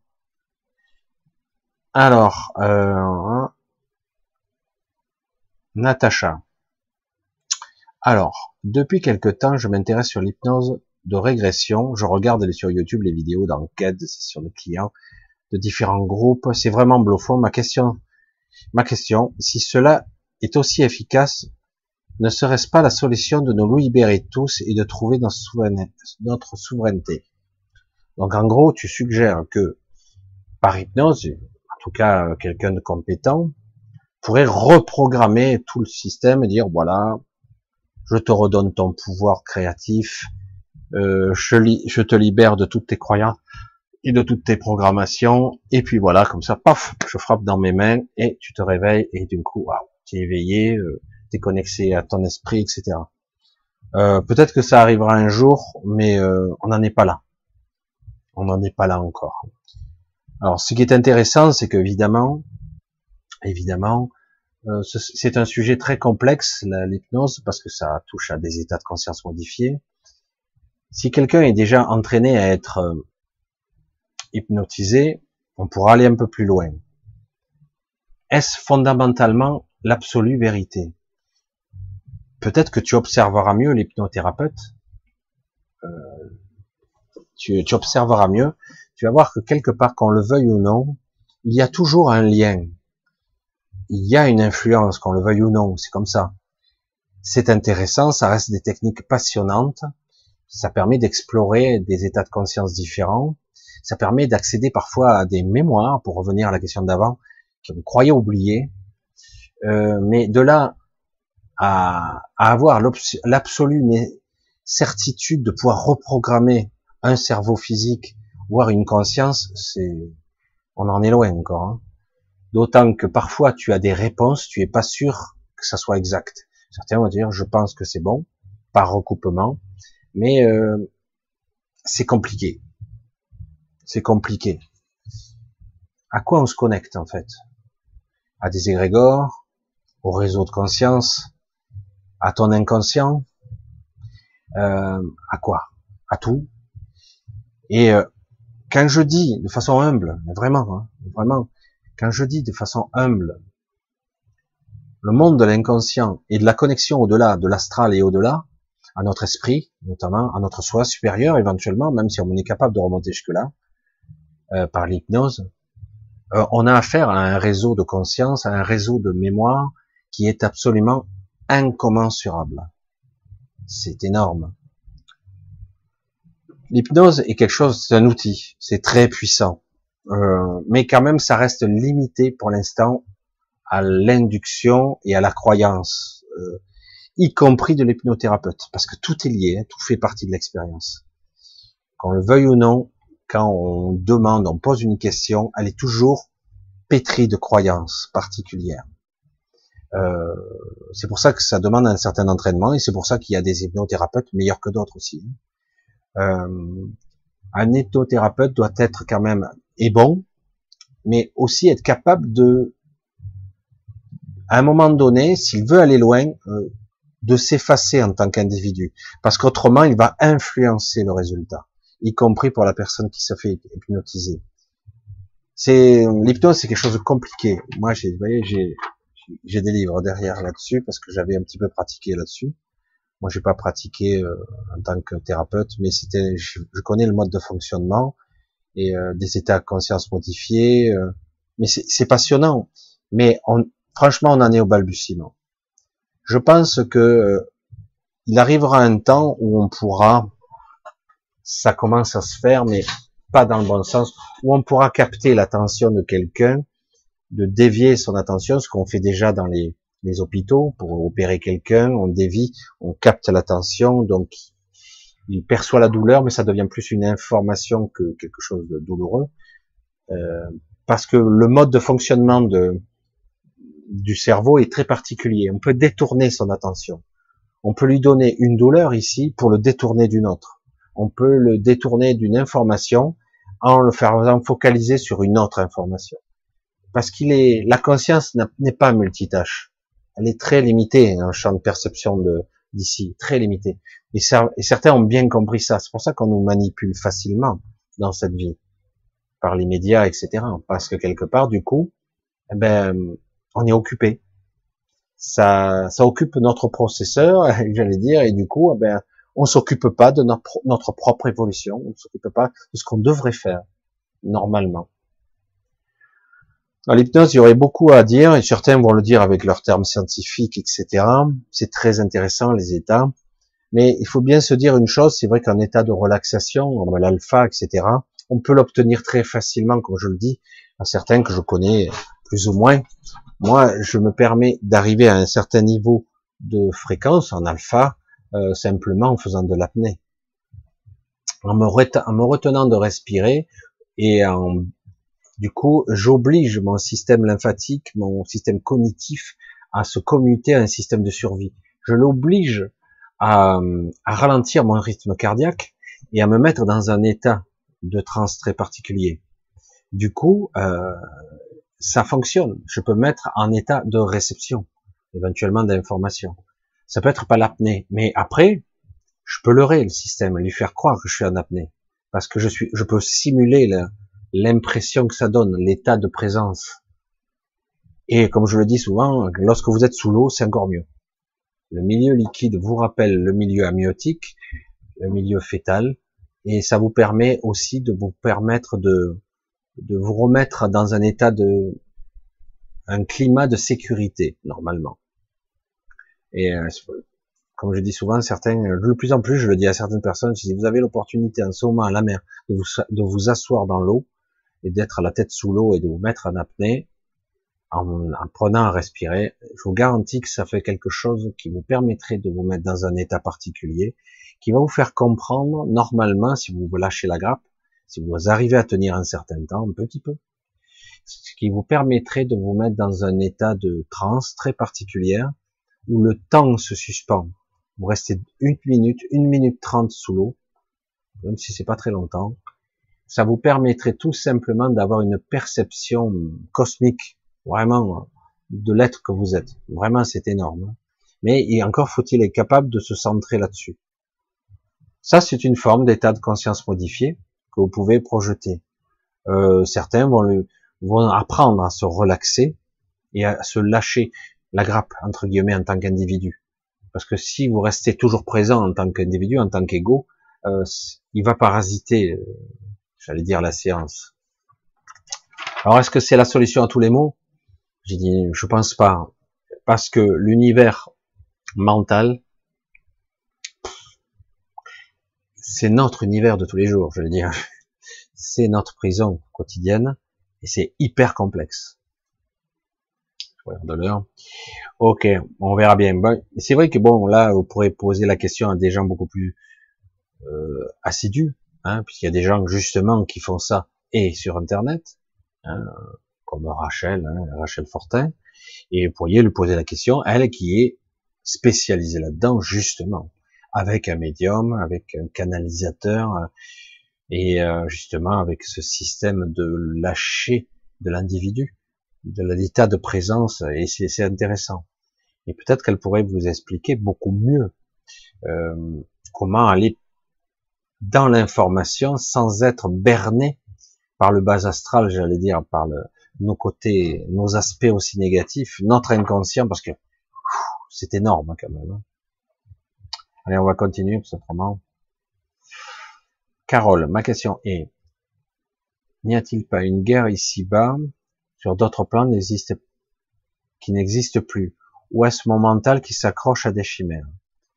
S1: Alors, euh, Natacha. Alors, depuis quelque temps, je m'intéresse sur l'hypnose de régression. Je regarde sur YouTube les vidéos d'enquête, de sessions de clients, de différents groupes. C'est vraiment bluffant. Ma question, ma question, si cela est aussi efficace, ne serait-ce pas la solution de nous libérer tous et de trouver notre souveraineté? Donc en gros, tu suggères que par hypnose, tout cas quelqu'un de compétent, pourrait reprogrammer tout le système et dire voilà, je te redonne ton pouvoir créatif, euh, je, te libère de toutes tes croyances et de toutes tes programmations, et puis voilà, comme ça, paf, je frappe dans mes mains et tu te réveilles et du coup, waouh, tu es éveillé, euh, tu es connecté à ton esprit, etc. Euh, Peut-être que ça arrivera un jour, mais euh, on n'en est pas là. On n'en est pas là encore. Alors, ce qui est intéressant, c'est que évidemment, évidemment, c'est un sujet très complexe, l'hypnose, parce que ça touche à des états de conscience modifiés. Si quelqu'un est déjà entraîné à être euh, hypnotisé, on pourra aller un peu plus loin. Est-ce fondamentalement l'absolue vérité? Peut-être que tu observeras mieux l'hypnothérapeute, euh, tu, tu observeras mieux tu vas voir que quelque part, qu'on le veuille ou non, il y a toujours un lien. Il y a une influence, qu'on le veuille ou non, c'est comme ça. c'est intéressant, ça reste des techniques passionnantes, ça permet d'explorer des états de conscience différents, ça permet d'accéder parfois à des mémoires, pour revenir à la question d'avant, qu'on croyait oublier, euh, mais de là à, à avoir l'absolue certitude de pouvoir reprogrammer un cerveau physique, voire une conscience, c'est, on en est loin encore. Hein. D'autant que parfois tu as des réponses, tu es pas sûr que ça soit exact. Certains vont dire, je pense que c'est bon, par recoupement, mais euh, c'est compliqué. C'est compliqué. À quoi on se connecte en fait? À des égrégores, au réseau de conscience, à ton inconscient, euh, à quoi? À tout. Et euh, quand je dis de façon humble, vraiment, hein, vraiment, quand je dis de façon humble, le monde de l'inconscient et de la connexion au-delà, de l'astral et au-delà, à notre esprit, notamment à notre soi supérieur éventuellement, même si on est capable de remonter jusque-là, euh, par l'hypnose, euh, on a affaire à un réseau de conscience, à un réseau de mémoire qui est absolument incommensurable. C'est énorme. L'hypnose est quelque chose, c'est un outil, c'est très puissant, euh, mais quand même ça reste limité pour l'instant à l'induction et à la croyance, y compris de l'hypnothérapeute, parce que tout est lié, hein, tout fait partie de l'expérience. Qu'on le veuille ou non, quand on demande, on pose une question, elle est toujours pétrie de croyances particulières. Euh, c'est pour ça que ça demande un certain entraînement et c'est pour ça qu'il y a des hypnothérapeutes meilleurs que d'autres aussi. Euh, un hypnothérapeute doit être quand même et bon, mais aussi être capable de, à un moment donné, s'il veut aller loin, euh, de s'effacer en tant qu'individu, parce qu'autrement il va influencer le résultat, y compris pour la personne qui se fait hypnotiser. C'est l'hypnose, c'est quelque chose de compliqué. Moi, j'ai, vous voyez, j'ai j'ai des livres derrière là-dessus parce que j'avais un petit peu pratiqué là-dessus. Moi, j'ai pas pratiqué euh, en tant que thérapeute, mais c'était, je, connais le mode de fonctionnement et euh, des états de conscience modifiés. Euh, mais c'est passionnant. Mais on, franchement, on en est au balbutiement. Je pense que il arrivera un temps où on pourra, ça commence à se faire, mais pas dans le bon sens, où on pourra capter l'attention de quelqu'un de dévier son attention, ce qu'on fait déjà dans les, les hôpitaux pour opérer quelqu'un, on dévie, on capte l'attention, donc il perçoit la douleur, mais ça devient plus une information que quelque chose de douloureux, euh, parce que le mode de fonctionnement de, du cerveau est très particulier. On peut détourner son attention. On peut lui donner une douleur ici pour le détourner d'une autre. On peut le détourner d'une information en le faisant focaliser sur une autre information parce qu'il est, la conscience n'est pas multitâche. Elle est très limitée, un champ de perception de d'ici, très limité. Et, ça, et certains ont bien compris ça. C'est pour ça qu'on nous manipule facilement dans cette vie par les médias, etc. Parce que quelque part, du coup, eh ben, on est occupé. Ça, ça occupe notre processeur, j'allais dire, et du coup, eh ben, on s'occupe pas de notre, propre évolution, on s'occupe pas de ce qu'on devrait faire normalement. Dans l'hypnose, il y aurait beaucoup à dire, et certains vont le dire avec leurs termes scientifiques, etc. C'est très intéressant, les états. Mais il faut bien se dire une chose, c'est vrai qu'en état de relaxation, l'alpha, etc., on peut l'obtenir très facilement, comme je le dis, à certains que je connais plus ou moins. Moi, je me permets d'arriver à un certain niveau de fréquence en alpha, euh, simplement en faisant de l'apnée. En me, en me retenant de respirer et en du coup, j'oblige mon système lymphatique, mon système cognitif à se commuter à un système de survie. Je l'oblige à, ralentir mon rythme cardiaque et à me mettre dans un état de transe très particulier. Du coup, euh, ça fonctionne. Je peux mettre en état de réception, éventuellement d'information. Ça peut être pas l'apnée, mais après, je peux leurrer le système, lui faire croire que je suis en apnée, parce que je suis, je peux simuler l'impression que ça donne, l'état de présence. Et comme je le dis souvent, lorsque vous êtes sous l'eau, c'est encore mieux. Le milieu liquide vous rappelle le milieu amniotique, le milieu fœtal, et ça vous permet aussi de vous permettre de, de vous remettre dans un état de, un climat de sécurité, normalement. Et euh, comme je dis souvent, certains, de plus en plus, je le dis à certaines personnes, si vous avez l'opportunité en ce moment à la mer de vous, de vous asseoir dans l'eau et d'être à la tête sous l'eau et de vous mettre en apnée, en, prenant à respirer, je vous garantis que ça fait quelque chose qui vous permettrait de vous mettre dans un état particulier, qui va vous faire comprendre, normalement, si vous lâchez la grappe, si vous arrivez à tenir un certain temps, un petit peu, ce qui vous permettrait de vous mettre dans un état de transe très particulière, où le temps se suspend. Vous restez une minute, une minute trente sous l'eau, même si c'est pas très longtemps. Ça vous permettrait tout simplement d'avoir une perception cosmique, vraiment, de l'être que vous êtes. Vraiment, c'est énorme. Mais encore faut-il être capable de se centrer là-dessus. Ça, c'est une forme d'état de conscience modifié que vous pouvez projeter. Euh, certains vont, le, vont apprendre à se relaxer et à se lâcher la grappe, entre guillemets, en tant qu'individu. Parce que si vous restez toujours présent en tant qu'individu, en tant qu'ego, euh, il va parasiter, euh, j'allais dire, la séance. Alors, est-ce que c'est la solution à tous les maux? J'ai dit, je pense pas. Parce que l'univers mental, c'est notre univers de tous les jours, je veux dire. C'est notre prison quotidienne et c'est hyper complexe. Ok, on verra bien. c'est vrai que bon, là, vous pourrez poser la question à des gens beaucoup plus euh, assidus, hein, puisqu'il y a des gens justement qui font ça et sur Internet, hein, comme Rachel, hein, Rachel Fortin, et vous pourriez lui poser la question, elle qui est spécialisée là-dedans justement, avec un médium, avec un canalisateur, et euh, justement avec ce système de lâcher de l'individu de l'état de présence et c'est intéressant. Et peut-être qu'elle pourrait vous expliquer beaucoup mieux euh, comment aller dans l'information sans être berné par le bas astral, j'allais dire, par le, nos côtés, nos aspects aussi négatifs, notre inconscient, parce que c'est énorme quand même. Hein. Allez, on va continuer, tout simplement. Carole, ma question est, n'y a-t-il pas une guerre ici-bas sur d'autres plans qui n'existent plus? Ou est-ce mon mental qui s'accroche à des chimères?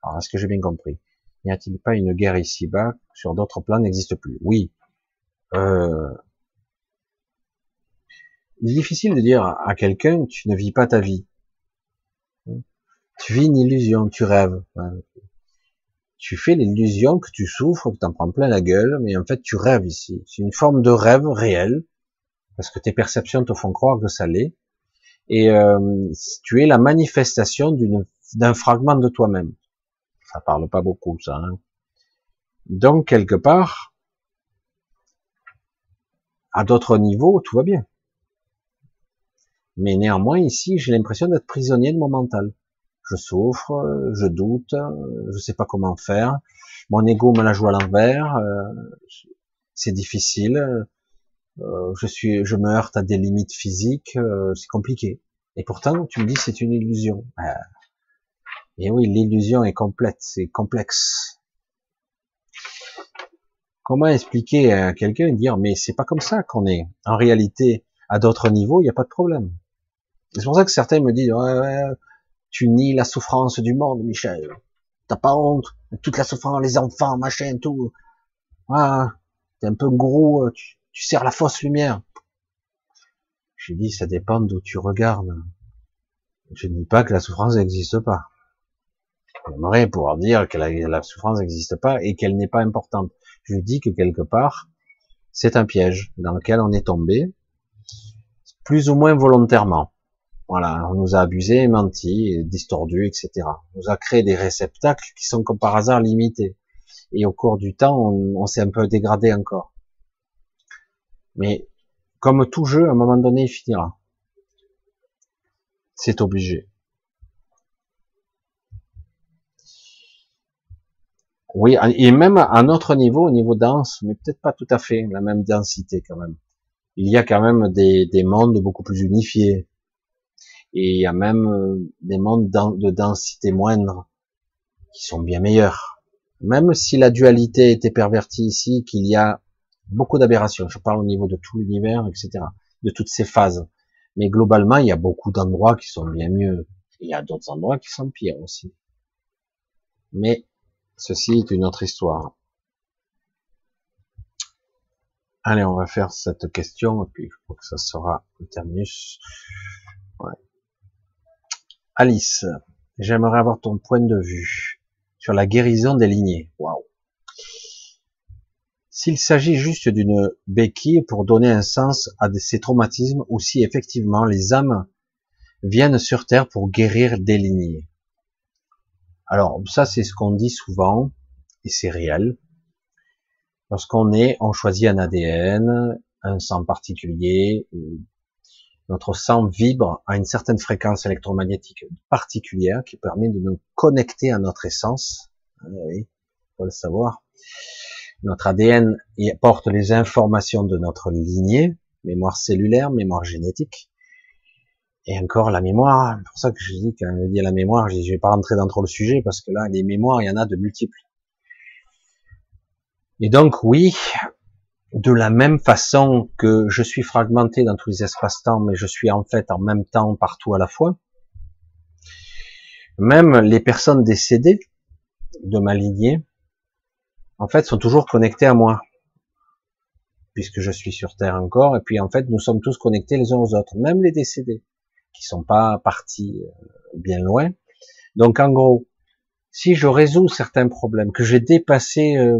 S1: Alors, est-ce que j'ai bien compris? N'y a-t-il pas une guerre ici-bas sur d'autres plans n'existe plus? Oui. Euh... Il est difficile de dire à quelqu'un tu ne vis pas ta vie. Tu vis une illusion, tu rêves. Tu fais l'illusion que tu souffres, que tu en prends plein la gueule, mais en fait tu rêves ici. C'est une forme de rêve réel parce que tes perceptions te font croire que ça l'est, et euh, tu es la manifestation d'un fragment de toi-même. Ça parle pas beaucoup, ça. Hein. Donc quelque part, à d'autres niveaux, tout va bien. Mais néanmoins, ici, j'ai l'impression d'être prisonnier de mon mental. Je souffre, je doute, je sais pas comment faire. Mon ego me la joue à l'envers. Euh, c'est difficile. Euh, je suis, je me heurte à des limites physiques, euh, c'est compliqué. Et pourtant, tu me dis c'est une illusion. Euh, et oui, l'illusion est complète, c'est complexe. Comment expliquer à quelqu'un et dire mais c'est pas comme ça qu'on est? En réalité, à d'autres niveaux, il n'y a pas de problème. C'est pour ça que certains me disent tu nies la souffrance du monde, Michel. T'as pas honte, toute la souffrance, les enfants, machin, tout. Ah, t'es un peu gros, tu, sers la fausse lumière. J'ai dit, ça dépend d'où tu regardes. Je ne dis pas que la souffrance n'existe pas. J'aimerais pouvoir dire que la, souffrance n'existe pas et qu'elle n'est pas importante. Je dis que quelque part, c'est un piège dans lequel on est tombé, plus ou moins volontairement. Voilà, on nous a abusé, menti, distordu, etc. On nous a créé des réceptacles qui sont comme par hasard limités. Et au cours du temps, on s'est un peu dégradé encore. Mais comme tout jeu, à un moment donné, il finira. C'est obligé. Oui, et même à notre niveau, au niveau dense, mais peut-être pas tout à fait la même densité quand même. Il y a quand même des, des mondes beaucoup plus unifiés. Et il y a même euh, des mondes de densité moindre qui sont bien meilleurs. Même si la dualité était pervertie ici, qu'il y a beaucoup d'aberrations. Je parle au niveau de tout l'univers, etc., de toutes ces phases. Mais globalement, il y a beaucoup d'endroits qui sont bien mieux. Il y a d'autres endroits qui sont pires aussi. Mais ceci est une autre histoire. Allez, on va faire cette question, et puis je crois que ça sera le terminus. Alice, j'aimerais avoir ton point de vue sur la guérison des lignées. Waouh. S'il s'agit juste d'une béquille pour donner un sens à ces traumatismes, ou si effectivement les âmes viennent sur Terre pour guérir des lignées. Alors ça c'est ce qu'on dit souvent, et c'est réel. Lorsqu'on est, on choisit un ADN, un sang particulier, notre sang vibre à une certaine fréquence électromagnétique particulière qui permet de nous connecter à notre essence. Ah oui, faut le savoir. Notre ADN porte les informations de notre lignée, mémoire cellulaire, mémoire génétique, et encore la mémoire. C'est pour ça que je dis quand je dis la mémoire, je, ne vais pas rentrer dans trop le sujet parce que là, les mémoires, il y en a de multiples. Et donc oui, de la même façon que je suis fragmenté dans tous les espaces-temps, mais je suis en fait en même temps partout à la fois. Même les personnes décédées de ma lignée, en fait, sont toujours connectées à moi, puisque je suis sur Terre encore, et puis en fait, nous sommes tous connectés les uns aux autres, même les décédés, qui sont pas partis euh, bien loin. Donc en gros, si je résous certains problèmes, que j'ai dépassé euh,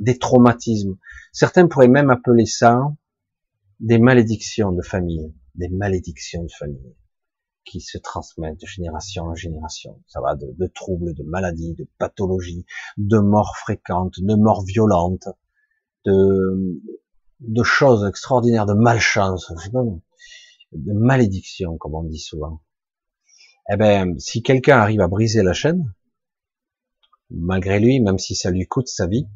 S1: des traumatismes. Certains pourraient même appeler ça des malédictions de famille, des malédictions de famille qui se transmettent de génération en génération. Ça va de, troubles, de maladies, de pathologies, de morts fréquentes, de morts violentes, de, de choses extraordinaires, de malchance, de malédictions, comme on dit souvent. Eh ben, si quelqu'un arrive à briser la chaîne, malgré lui, même si ça lui coûte sa vie,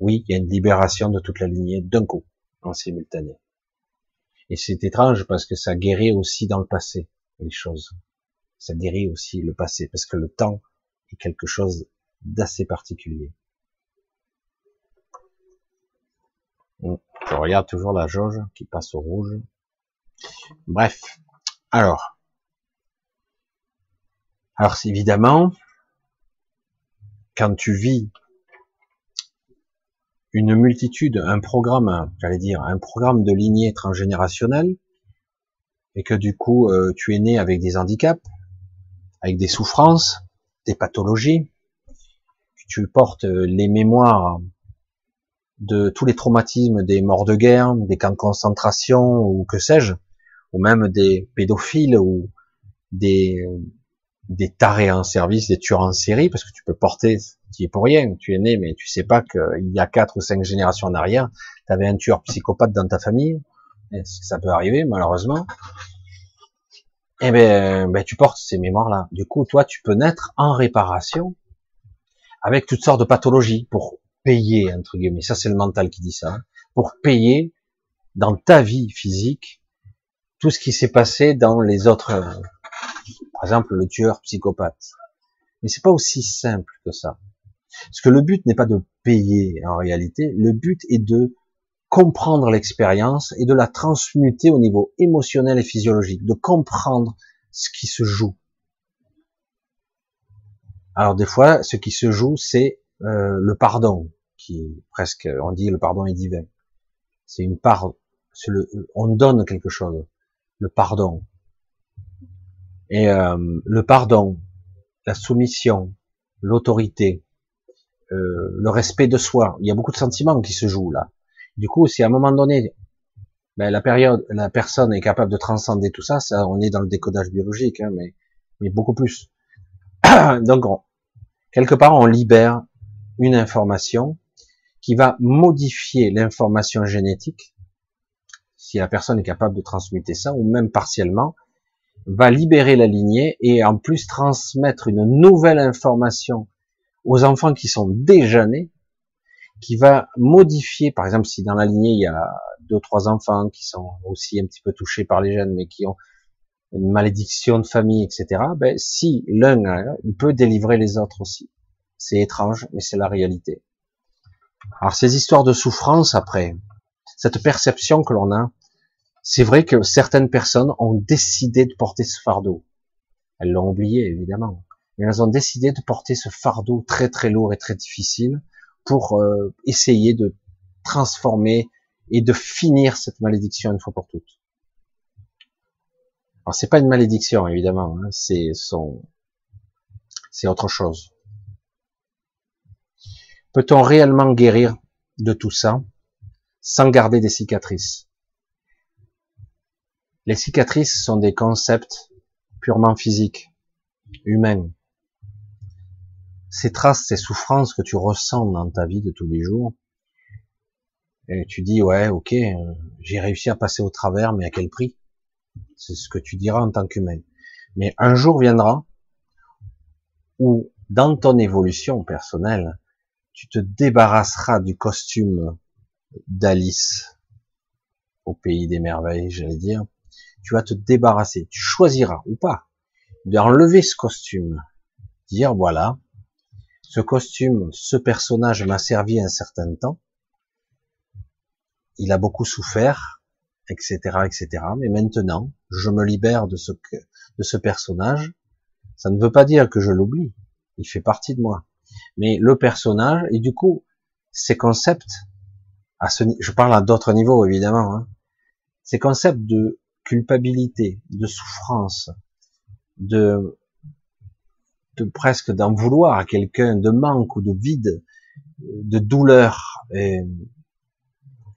S1: oui, il y a une libération de toute la lignée d'un coup, en simultané. Et c'est étrange parce que ça guérit aussi dans le passé, les choses. Ça guérit aussi le passé, parce que le temps est quelque chose d'assez particulier. Je regarde toujours la jauge qui passe au rouge. Bref. Alors. Alors, évidemment, quand tu vis une multitude, un programme, j'allais dire, un programme de lignée transgénérationnelle, et que du coup, euh, tu es né avec des handicaps, avec des souffrances, des pathologies, que tu portes les mémoires de tous les traumatismes des morts de guerre, des camps de concentration, ou que sais-je, ou même des pédophiles, ou des, des tarés en service, des tueurs en série, parce que tu peux porter, tu es pour rien, tu es né, mais tu sais pas qu'il y a quatre ou cinq générations en arrière, tu avais un tueur psychopathe dans ta famille, ça peut arriver malheureusement? Et eh ben, ben tu portes ces mémoires-là. Du coup, toi, tu peux naître en réparation avec toutes sortes de pathologies pour payer entre guillemets. Ça, c'est le mental qui dit ça. Hein. pour payer dans ta vie physique tout ce qui s'est passé dans les autres par exemple, le tueur psychopathe. Mais c'est pas aussi simple que ça. Parce que le but n'est pas de payer en réalité, le but est de comprendre l'expérience et de la transmuter au niveau émotionnel et physiologique, de comprendre ce qui se joue. Alors des fois, ce qui se joue, c'est euh, le pardon, qui presque, on dit le pardon est divin. C'est une part, le, on donne quelque chose, le pardon. Et euh, le pardon, la soumission, l'autorité, euh, le respect de soi, il y a beaucoup de sentiments qui se jouent là. Du coup, si à un moment donné, ben, la période, la personne est capable de transcender tout ça, ça on est dans le décodage biologique, hein, mais, mais beaucoup plus. Donc, quelque part, on libère une information qui va modifier l'information génétique, si la personne est capable de transmuter ça, ou même partiellement, va libérer la lignée et en plus transmettre une nouvelle information aux enfants qui sont déjà nés, qui va modifier, par exemple, si dans la lignée il y a deux trois enfants qui sont aussi un petit peu touchés par les gènes, mais qui ont une malédiction de famille, etc. Ben, si l'un il peut délivrer les autres aussi. C'est étrange, mais c'est la réalité. Alors ces histoires de souffrance après, cette perception que l'on a, c'est vrai que certaines personnes ont décidé de porter ce fardeau. Elles l'ont oublié, évidemment. mais elles ont décidé de porter ce fardeau très très lourd et très difficile pour euh, essayer de transformer et de finir cette malédiction une fois pour toutes. Alors c'est pas une malédiction évidemment, hein, c'est son, c'est autre chose. Peut-on réellement guérir de tout ça sans garder des cicatrices? Les cicatrices sont des concepts purement physiques, humains. Ces traces, ces souffrances que tu ressens dans ta vie de tous les jours, et tu dis ouais, ok, euh, j'ai réussi à passer au travers, mais à quel prix? C'est ce que tu diras en tant qu'humain. Mais un jour viendra où, dans ton évolution personnelle, tu te débarrasseras du costume d'Alice au pays des merveilles, j'allais dire. Tu vas te débarrasser. Tu choisiras ou pas d'enlever ce costume, dire voilà, ce costume, ce personnage m'a servi un certain temps il a beaucoup souffert, etc., etc. Mais maintenant, je me libère de ce de ce personnage. Ça ne veut pas dire que je l'oublie. Il fait partie de moi. Mais le personnage, et du coup, ces concepts, à ce, je parle à d'autres niveaux évidemment, hein, ces concepts de culpabilité, de souffrance, de, de presque d'en vouloir à quelqu'un, de manque ou de vide, de douleur, et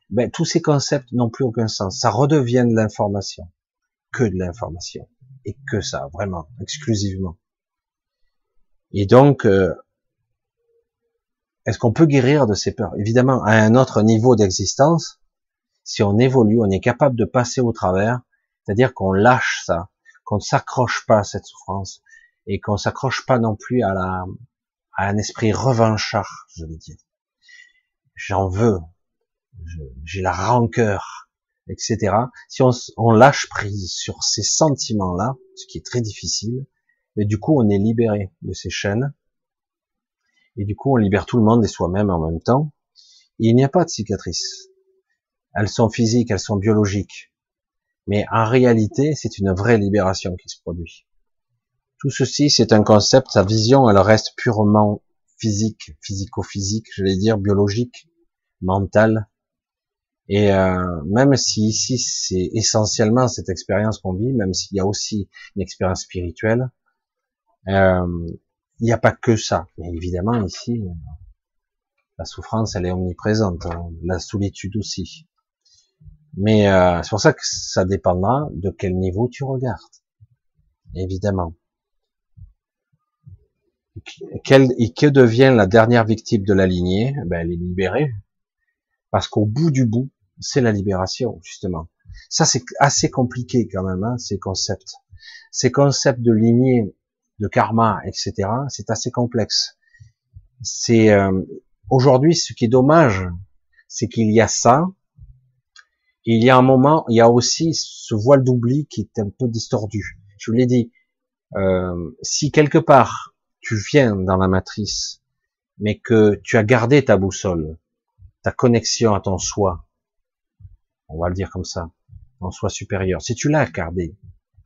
S1: ben, tous ces concepts n'ont plus aucun sens. Ça redevient de l'information, que de l'information, et que ça, vraiment, exclusivement. Et donc, euh, est-ce qu'on peut guérir de ces peurs? Évidemment, à un autre niveau d'existence, si on évolue, on est capable de passer au travers, c'est-à-dire qu'on lâche ça, qu'on ne s'accroche pas à cette souffrance, et qu'on s'accroche pas non plus à, la, à un esprit revanchard, je vais dire. J'en veux, j'ai la rancœur, etc. Si on, lâche prise sur ces sentiments-là, ce qui est très difficile, mais du coup on est libéré de ces chaînes, et du coup on libère tout le monde et soi-même en même temps. il n'y a pas de cicatrices. Elles sont physiques, elles sont biologiques. Mais en réalité, c'est une vraie libération qui se produit. Tout ceci, c'est un concept, sa vision, elle reste purement physique, physico-physique, je vais dire, biologique, mentale, et euh, même si ici c'est essentiellement cette expérience qu'on vit, même s'il y a aussi une expérience spirituelle, euh, il n'y a pas que ça. Mais évidemment ici, la souffrance elle est omniprésente, hein. la solitude aussi. Mais euh, c'est pour ça que ça dépendra de quel niveau tu regardes, évidemment. et que devient la dernière victime de la lignée? Ben, Elle est libérée, parce qu'au bout du bout, c'est la libération, justement. Ça, c'est assez compliqué quand même, hein, ces concepts. Ces concepts de lignée, de karma, etc., c'est assez complexe. C'est euh, aujourd'hui, ce qui est dommage, c'est qu'il y a ça. Il y a un moment, il y a aussi ce voile d'oubli qui est un peu distordu. Je vous l'ai dit, euh, si quelque part tu viens dans la matrice, mais que tu as gardé ta boussole, ta connexion à ton soi, on va le dire comme ça, en soi supérieur. Si tu l'as gardé,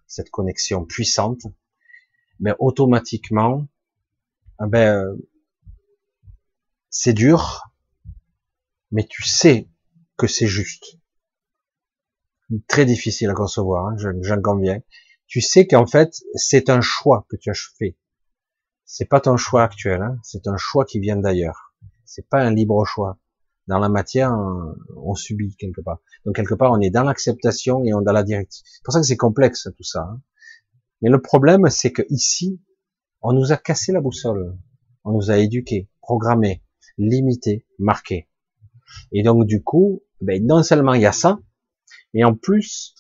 S1: cette connexion puissante, mais automatiquement, eh ben, c'est dur, mais tu sais que c'est juste. Très difficile à concevoir, hein, j'en conviens. Tu sais qu'en fait, c'est un choix que tu as fait. C'est pas ton choix actuel, hein, c'est un choix qui vient d'ailleurs. C'est pas un libre choix dans la matière, on subit quelque part. Donc quelque part, on est dans l'acceptation et on est dans la directive. C'est pour ça que c'est complexe tout ça. Hein. Mais le problème, c'est que ici, on nous a cassé la boussole, on nous a éduqués, programmés, limités, marqués. Et donc du coup, ben, non seulement il y a ça, mais en plus,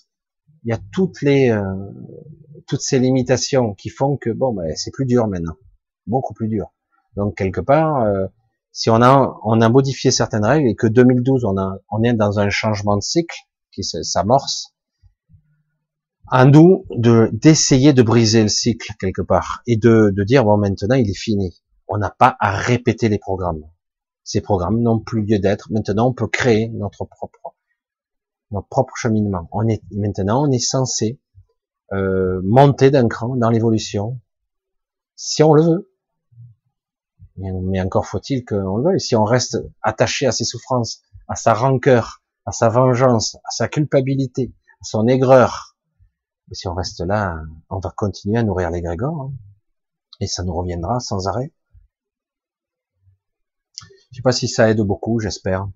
S1: il y a toutes les euh, toutes ces limitations qui font que bon, ben, c'est plus dur maintenant, beaucoup plus dur. Donc quelque part, euh, si on a, on a modifié certaines règles et que 2012, on, a, on est dans un changement de cycle qui s'amorce, à nous de d'essayer de briser le cycle quelque part et de, de dire bon maintenant il est fini. On n'a pas à répéter les programmes. Ces programmes n'ont plus lieu d'être. Maintenant on peut créer notre propre notre propre cheminement. On est maintenant on est censé euh, monter d'un cran dans l'évolution si on le veut. Mais encore faut-il qu'on le veuille. Si on reste attaché à ses souffrances, à sa rancœur, à sa vengeance, à sa culpabilité, à son aigreur, si on reste là, on va continuer à nourrir les grégores, hein. et ça nous reviendra sans arrêt. Je sais pas si ça aide beaucoup, j'espère.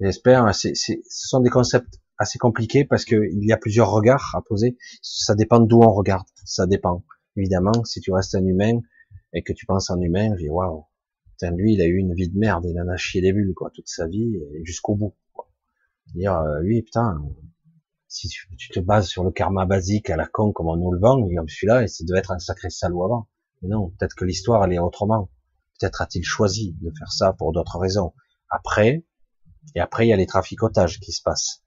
S1: J'espère. ce sont des concepts assez compliqués parce qu'il y a plusieurs regards à poser. Ça dépend d'où on regarde. Ça dépend. Évidemment, si tu restes un humain et que tu penses en humain, je dis waouh, lui, il a eu une vie de merde, il en a chié des bulles quoi, toute sa vie jusqu'au bout. Quoi. Dire euh, lui, putain, si tu, te bases sur le karma basique à la con comme on nous le vend, comme celui-là, ça devait être un sacré salaud avant. Mais non, peut-être que l'histoire elle est autrement. Peut-être a-t-il choisi de faire ça pour d'autres raisons. Après, et après, il y a les traficotages qui se passent.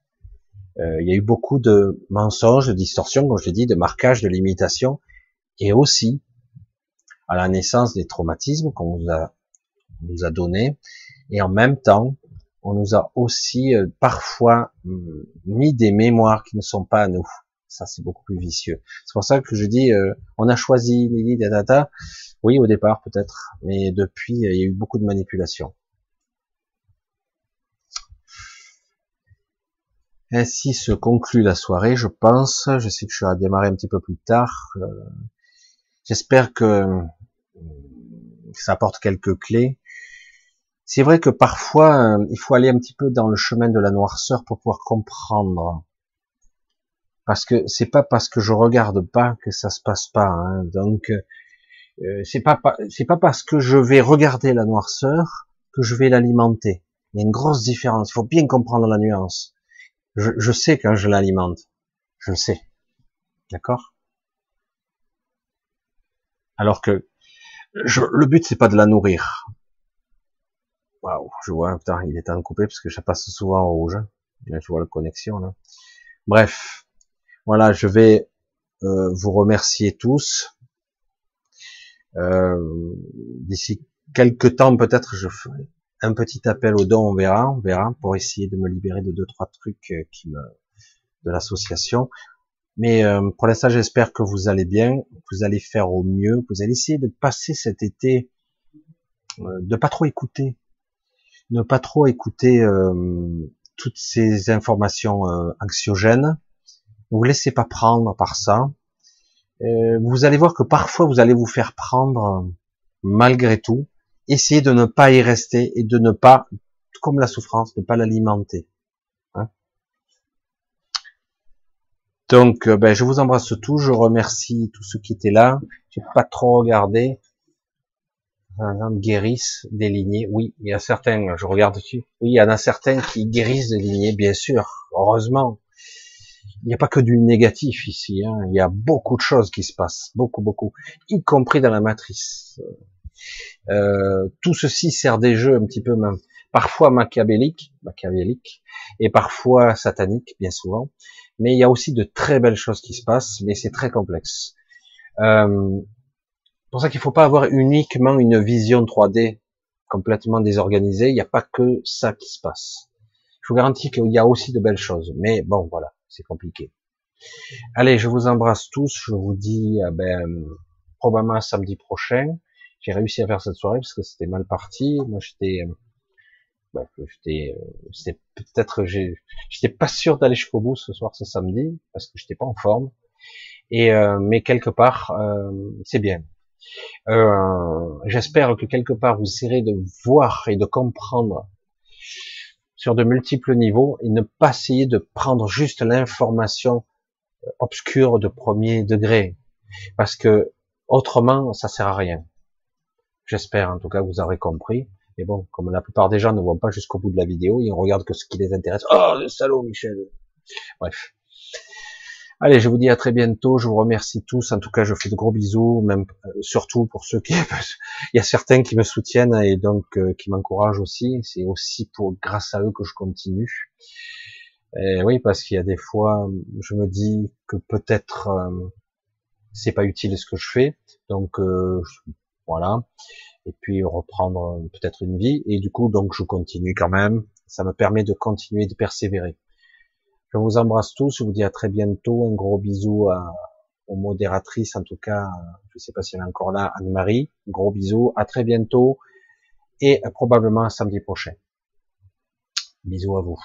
S1: Euh, il y a eu beaucoup de mensonges, de distorsions, comme je l'ai dit, de marquages, de limitations, et aussi à la naissance des traumatismes qu'on nous a, nous a donnés, et en même temps, on nous a aussi euh, parfois hum, mis des mémoires qui ne sont pas à nous. Ça, c'est beaucoup plus vicieux. C'est pour ça que je dis, euh, on a choisi Lily, data. Oui, au départ peut-être, mais depuis, il y a eu beaucoup de manipulations. Ainsi se conclut la soirée, je pense. Je sais que je vais démarrer un petit peu plus tard. Euh, j'espère que ça apporte quelques clés. C'est vrai que parfois, il faut aller un petit peu dans le chemin de la noirceur pour pouvoir comprendre parce que c'est pas parce que je regarde pas que ça se passe pas. Hein. Donc euh, c'est pas c'est pas parce que je vais regarder la noirceur que je vais l'alimenter. Il y a une grosse différence. Il faut bien comprendre la nuance. Je, je sais quand je l'alimente. Je le sais. D'accord? Alors que je, le but c'est pas de la nourrir. Waouh, je vois, putain, il est temps de couper parce que ça passe souvent en rouge. Je vois la connexion là. Bref, voilà, je vais euh, vous remercier tous. Euh, d'ici quelques temps, peut-être, je ferai un petit appel aux dons, on verra, on verra, pour essayer de me libérer de deux trois trucs euh, qui me de l'association. Mais pour l'instant, j'espère que vous allez bien, vous allez faire au mieux, vous allez essayer de passer cet été, de pas trop écouter, ne pas trop écouter toutes ces informations anxiogènes, ne vous laissez pas prendre par ça. Euh, vous allez voir que parfois vous allez vous faire prendre malgré tout. Essayez de ne pas y rester et de ne pas, comme la souffrance, ne pas l'alimenter. Hein. Donc, euh, ben, je vous embrasse tous. Je remercie tous ceux qui étaient là. J'ai pas trop regardé. Guérissent des lignées. Oui, il y a certains, je regarde dessus. Oui, il y en a certains qui guérissent des lignées, bien sûr. Heureusement il n'y a pas que du négatif ici, hein. il y a beaucoup de choses qui se passent, beaucoup, beaucoup, y compris dans la matrice. Euh, tout ceci sert des jeux un petit peu même, parfois machiavéliques, et parfois sataniques, bien souvent, mais il y a aussi de très belles choses qui se passent, mais c'est très complexe. Euh, pour ça qu'il ne faut pas avoir uniquement une vision 3D complètement désorganisée, il n'y a pas que ça qui se passe. Je vous garantis qu'il y a aussi de belles choses, mais bon, voilà c'est compliqué. Allez, je vous embrasse tous. Je vous dis, euh, ben, probablement samedi prochain. J'ai réussi à faire cette soirée parce que c'était mal parti. Moi, j'étais, euh, ben, j'étais, euh, c'était peut-être, j'étais pas sûr d'aller jusqu'au bout ce soir, ce samedi, parce que j'étais pas en forme. Et mais quelque part, c'est bien. J'espère que quelque part vous essaierez de voir et de comprendre sur de multiples niveaux et ne pas essayer de prendre juste l'information euh, obscure de premier degré. Parce que autrement, ça sert à rien. J'espère en tout cas que vous aurez compris. Mais bon, comme la plupart des gens ne vont pas jusqu'au bout de la vidéo, ils regardent que ce qui les intéresse. Oh, le salaud, Michel. Bref. Allez, je vous dis à très bientôt. Je vous remercie tous. En tout cas, je fais de gros bisous, même euh, surtout pour ceux qui. Il y a certains qui me soutiennent et donc euh, qui m'encouragent aussi. C'est aussi pour grâce à eux que je continue. Et oui, parce qu'il y a des fois, je me dis que peut-être euh, c'est pas utile ce que je fais. Donc voilà. Et puis reprendre peut-être une vie. Et du coup, donc je continue quand même. Ça me permet de continuer de persévérer. Je vous embrasse tous, je vous dis à très bientôt, un gros bisou à, aux modératrices, en tout cas, je ne sais pas si elle est encore là, Anne-Marie, gros bisous, à très bientôt, et probablement samedi prochain. Bisous à vous.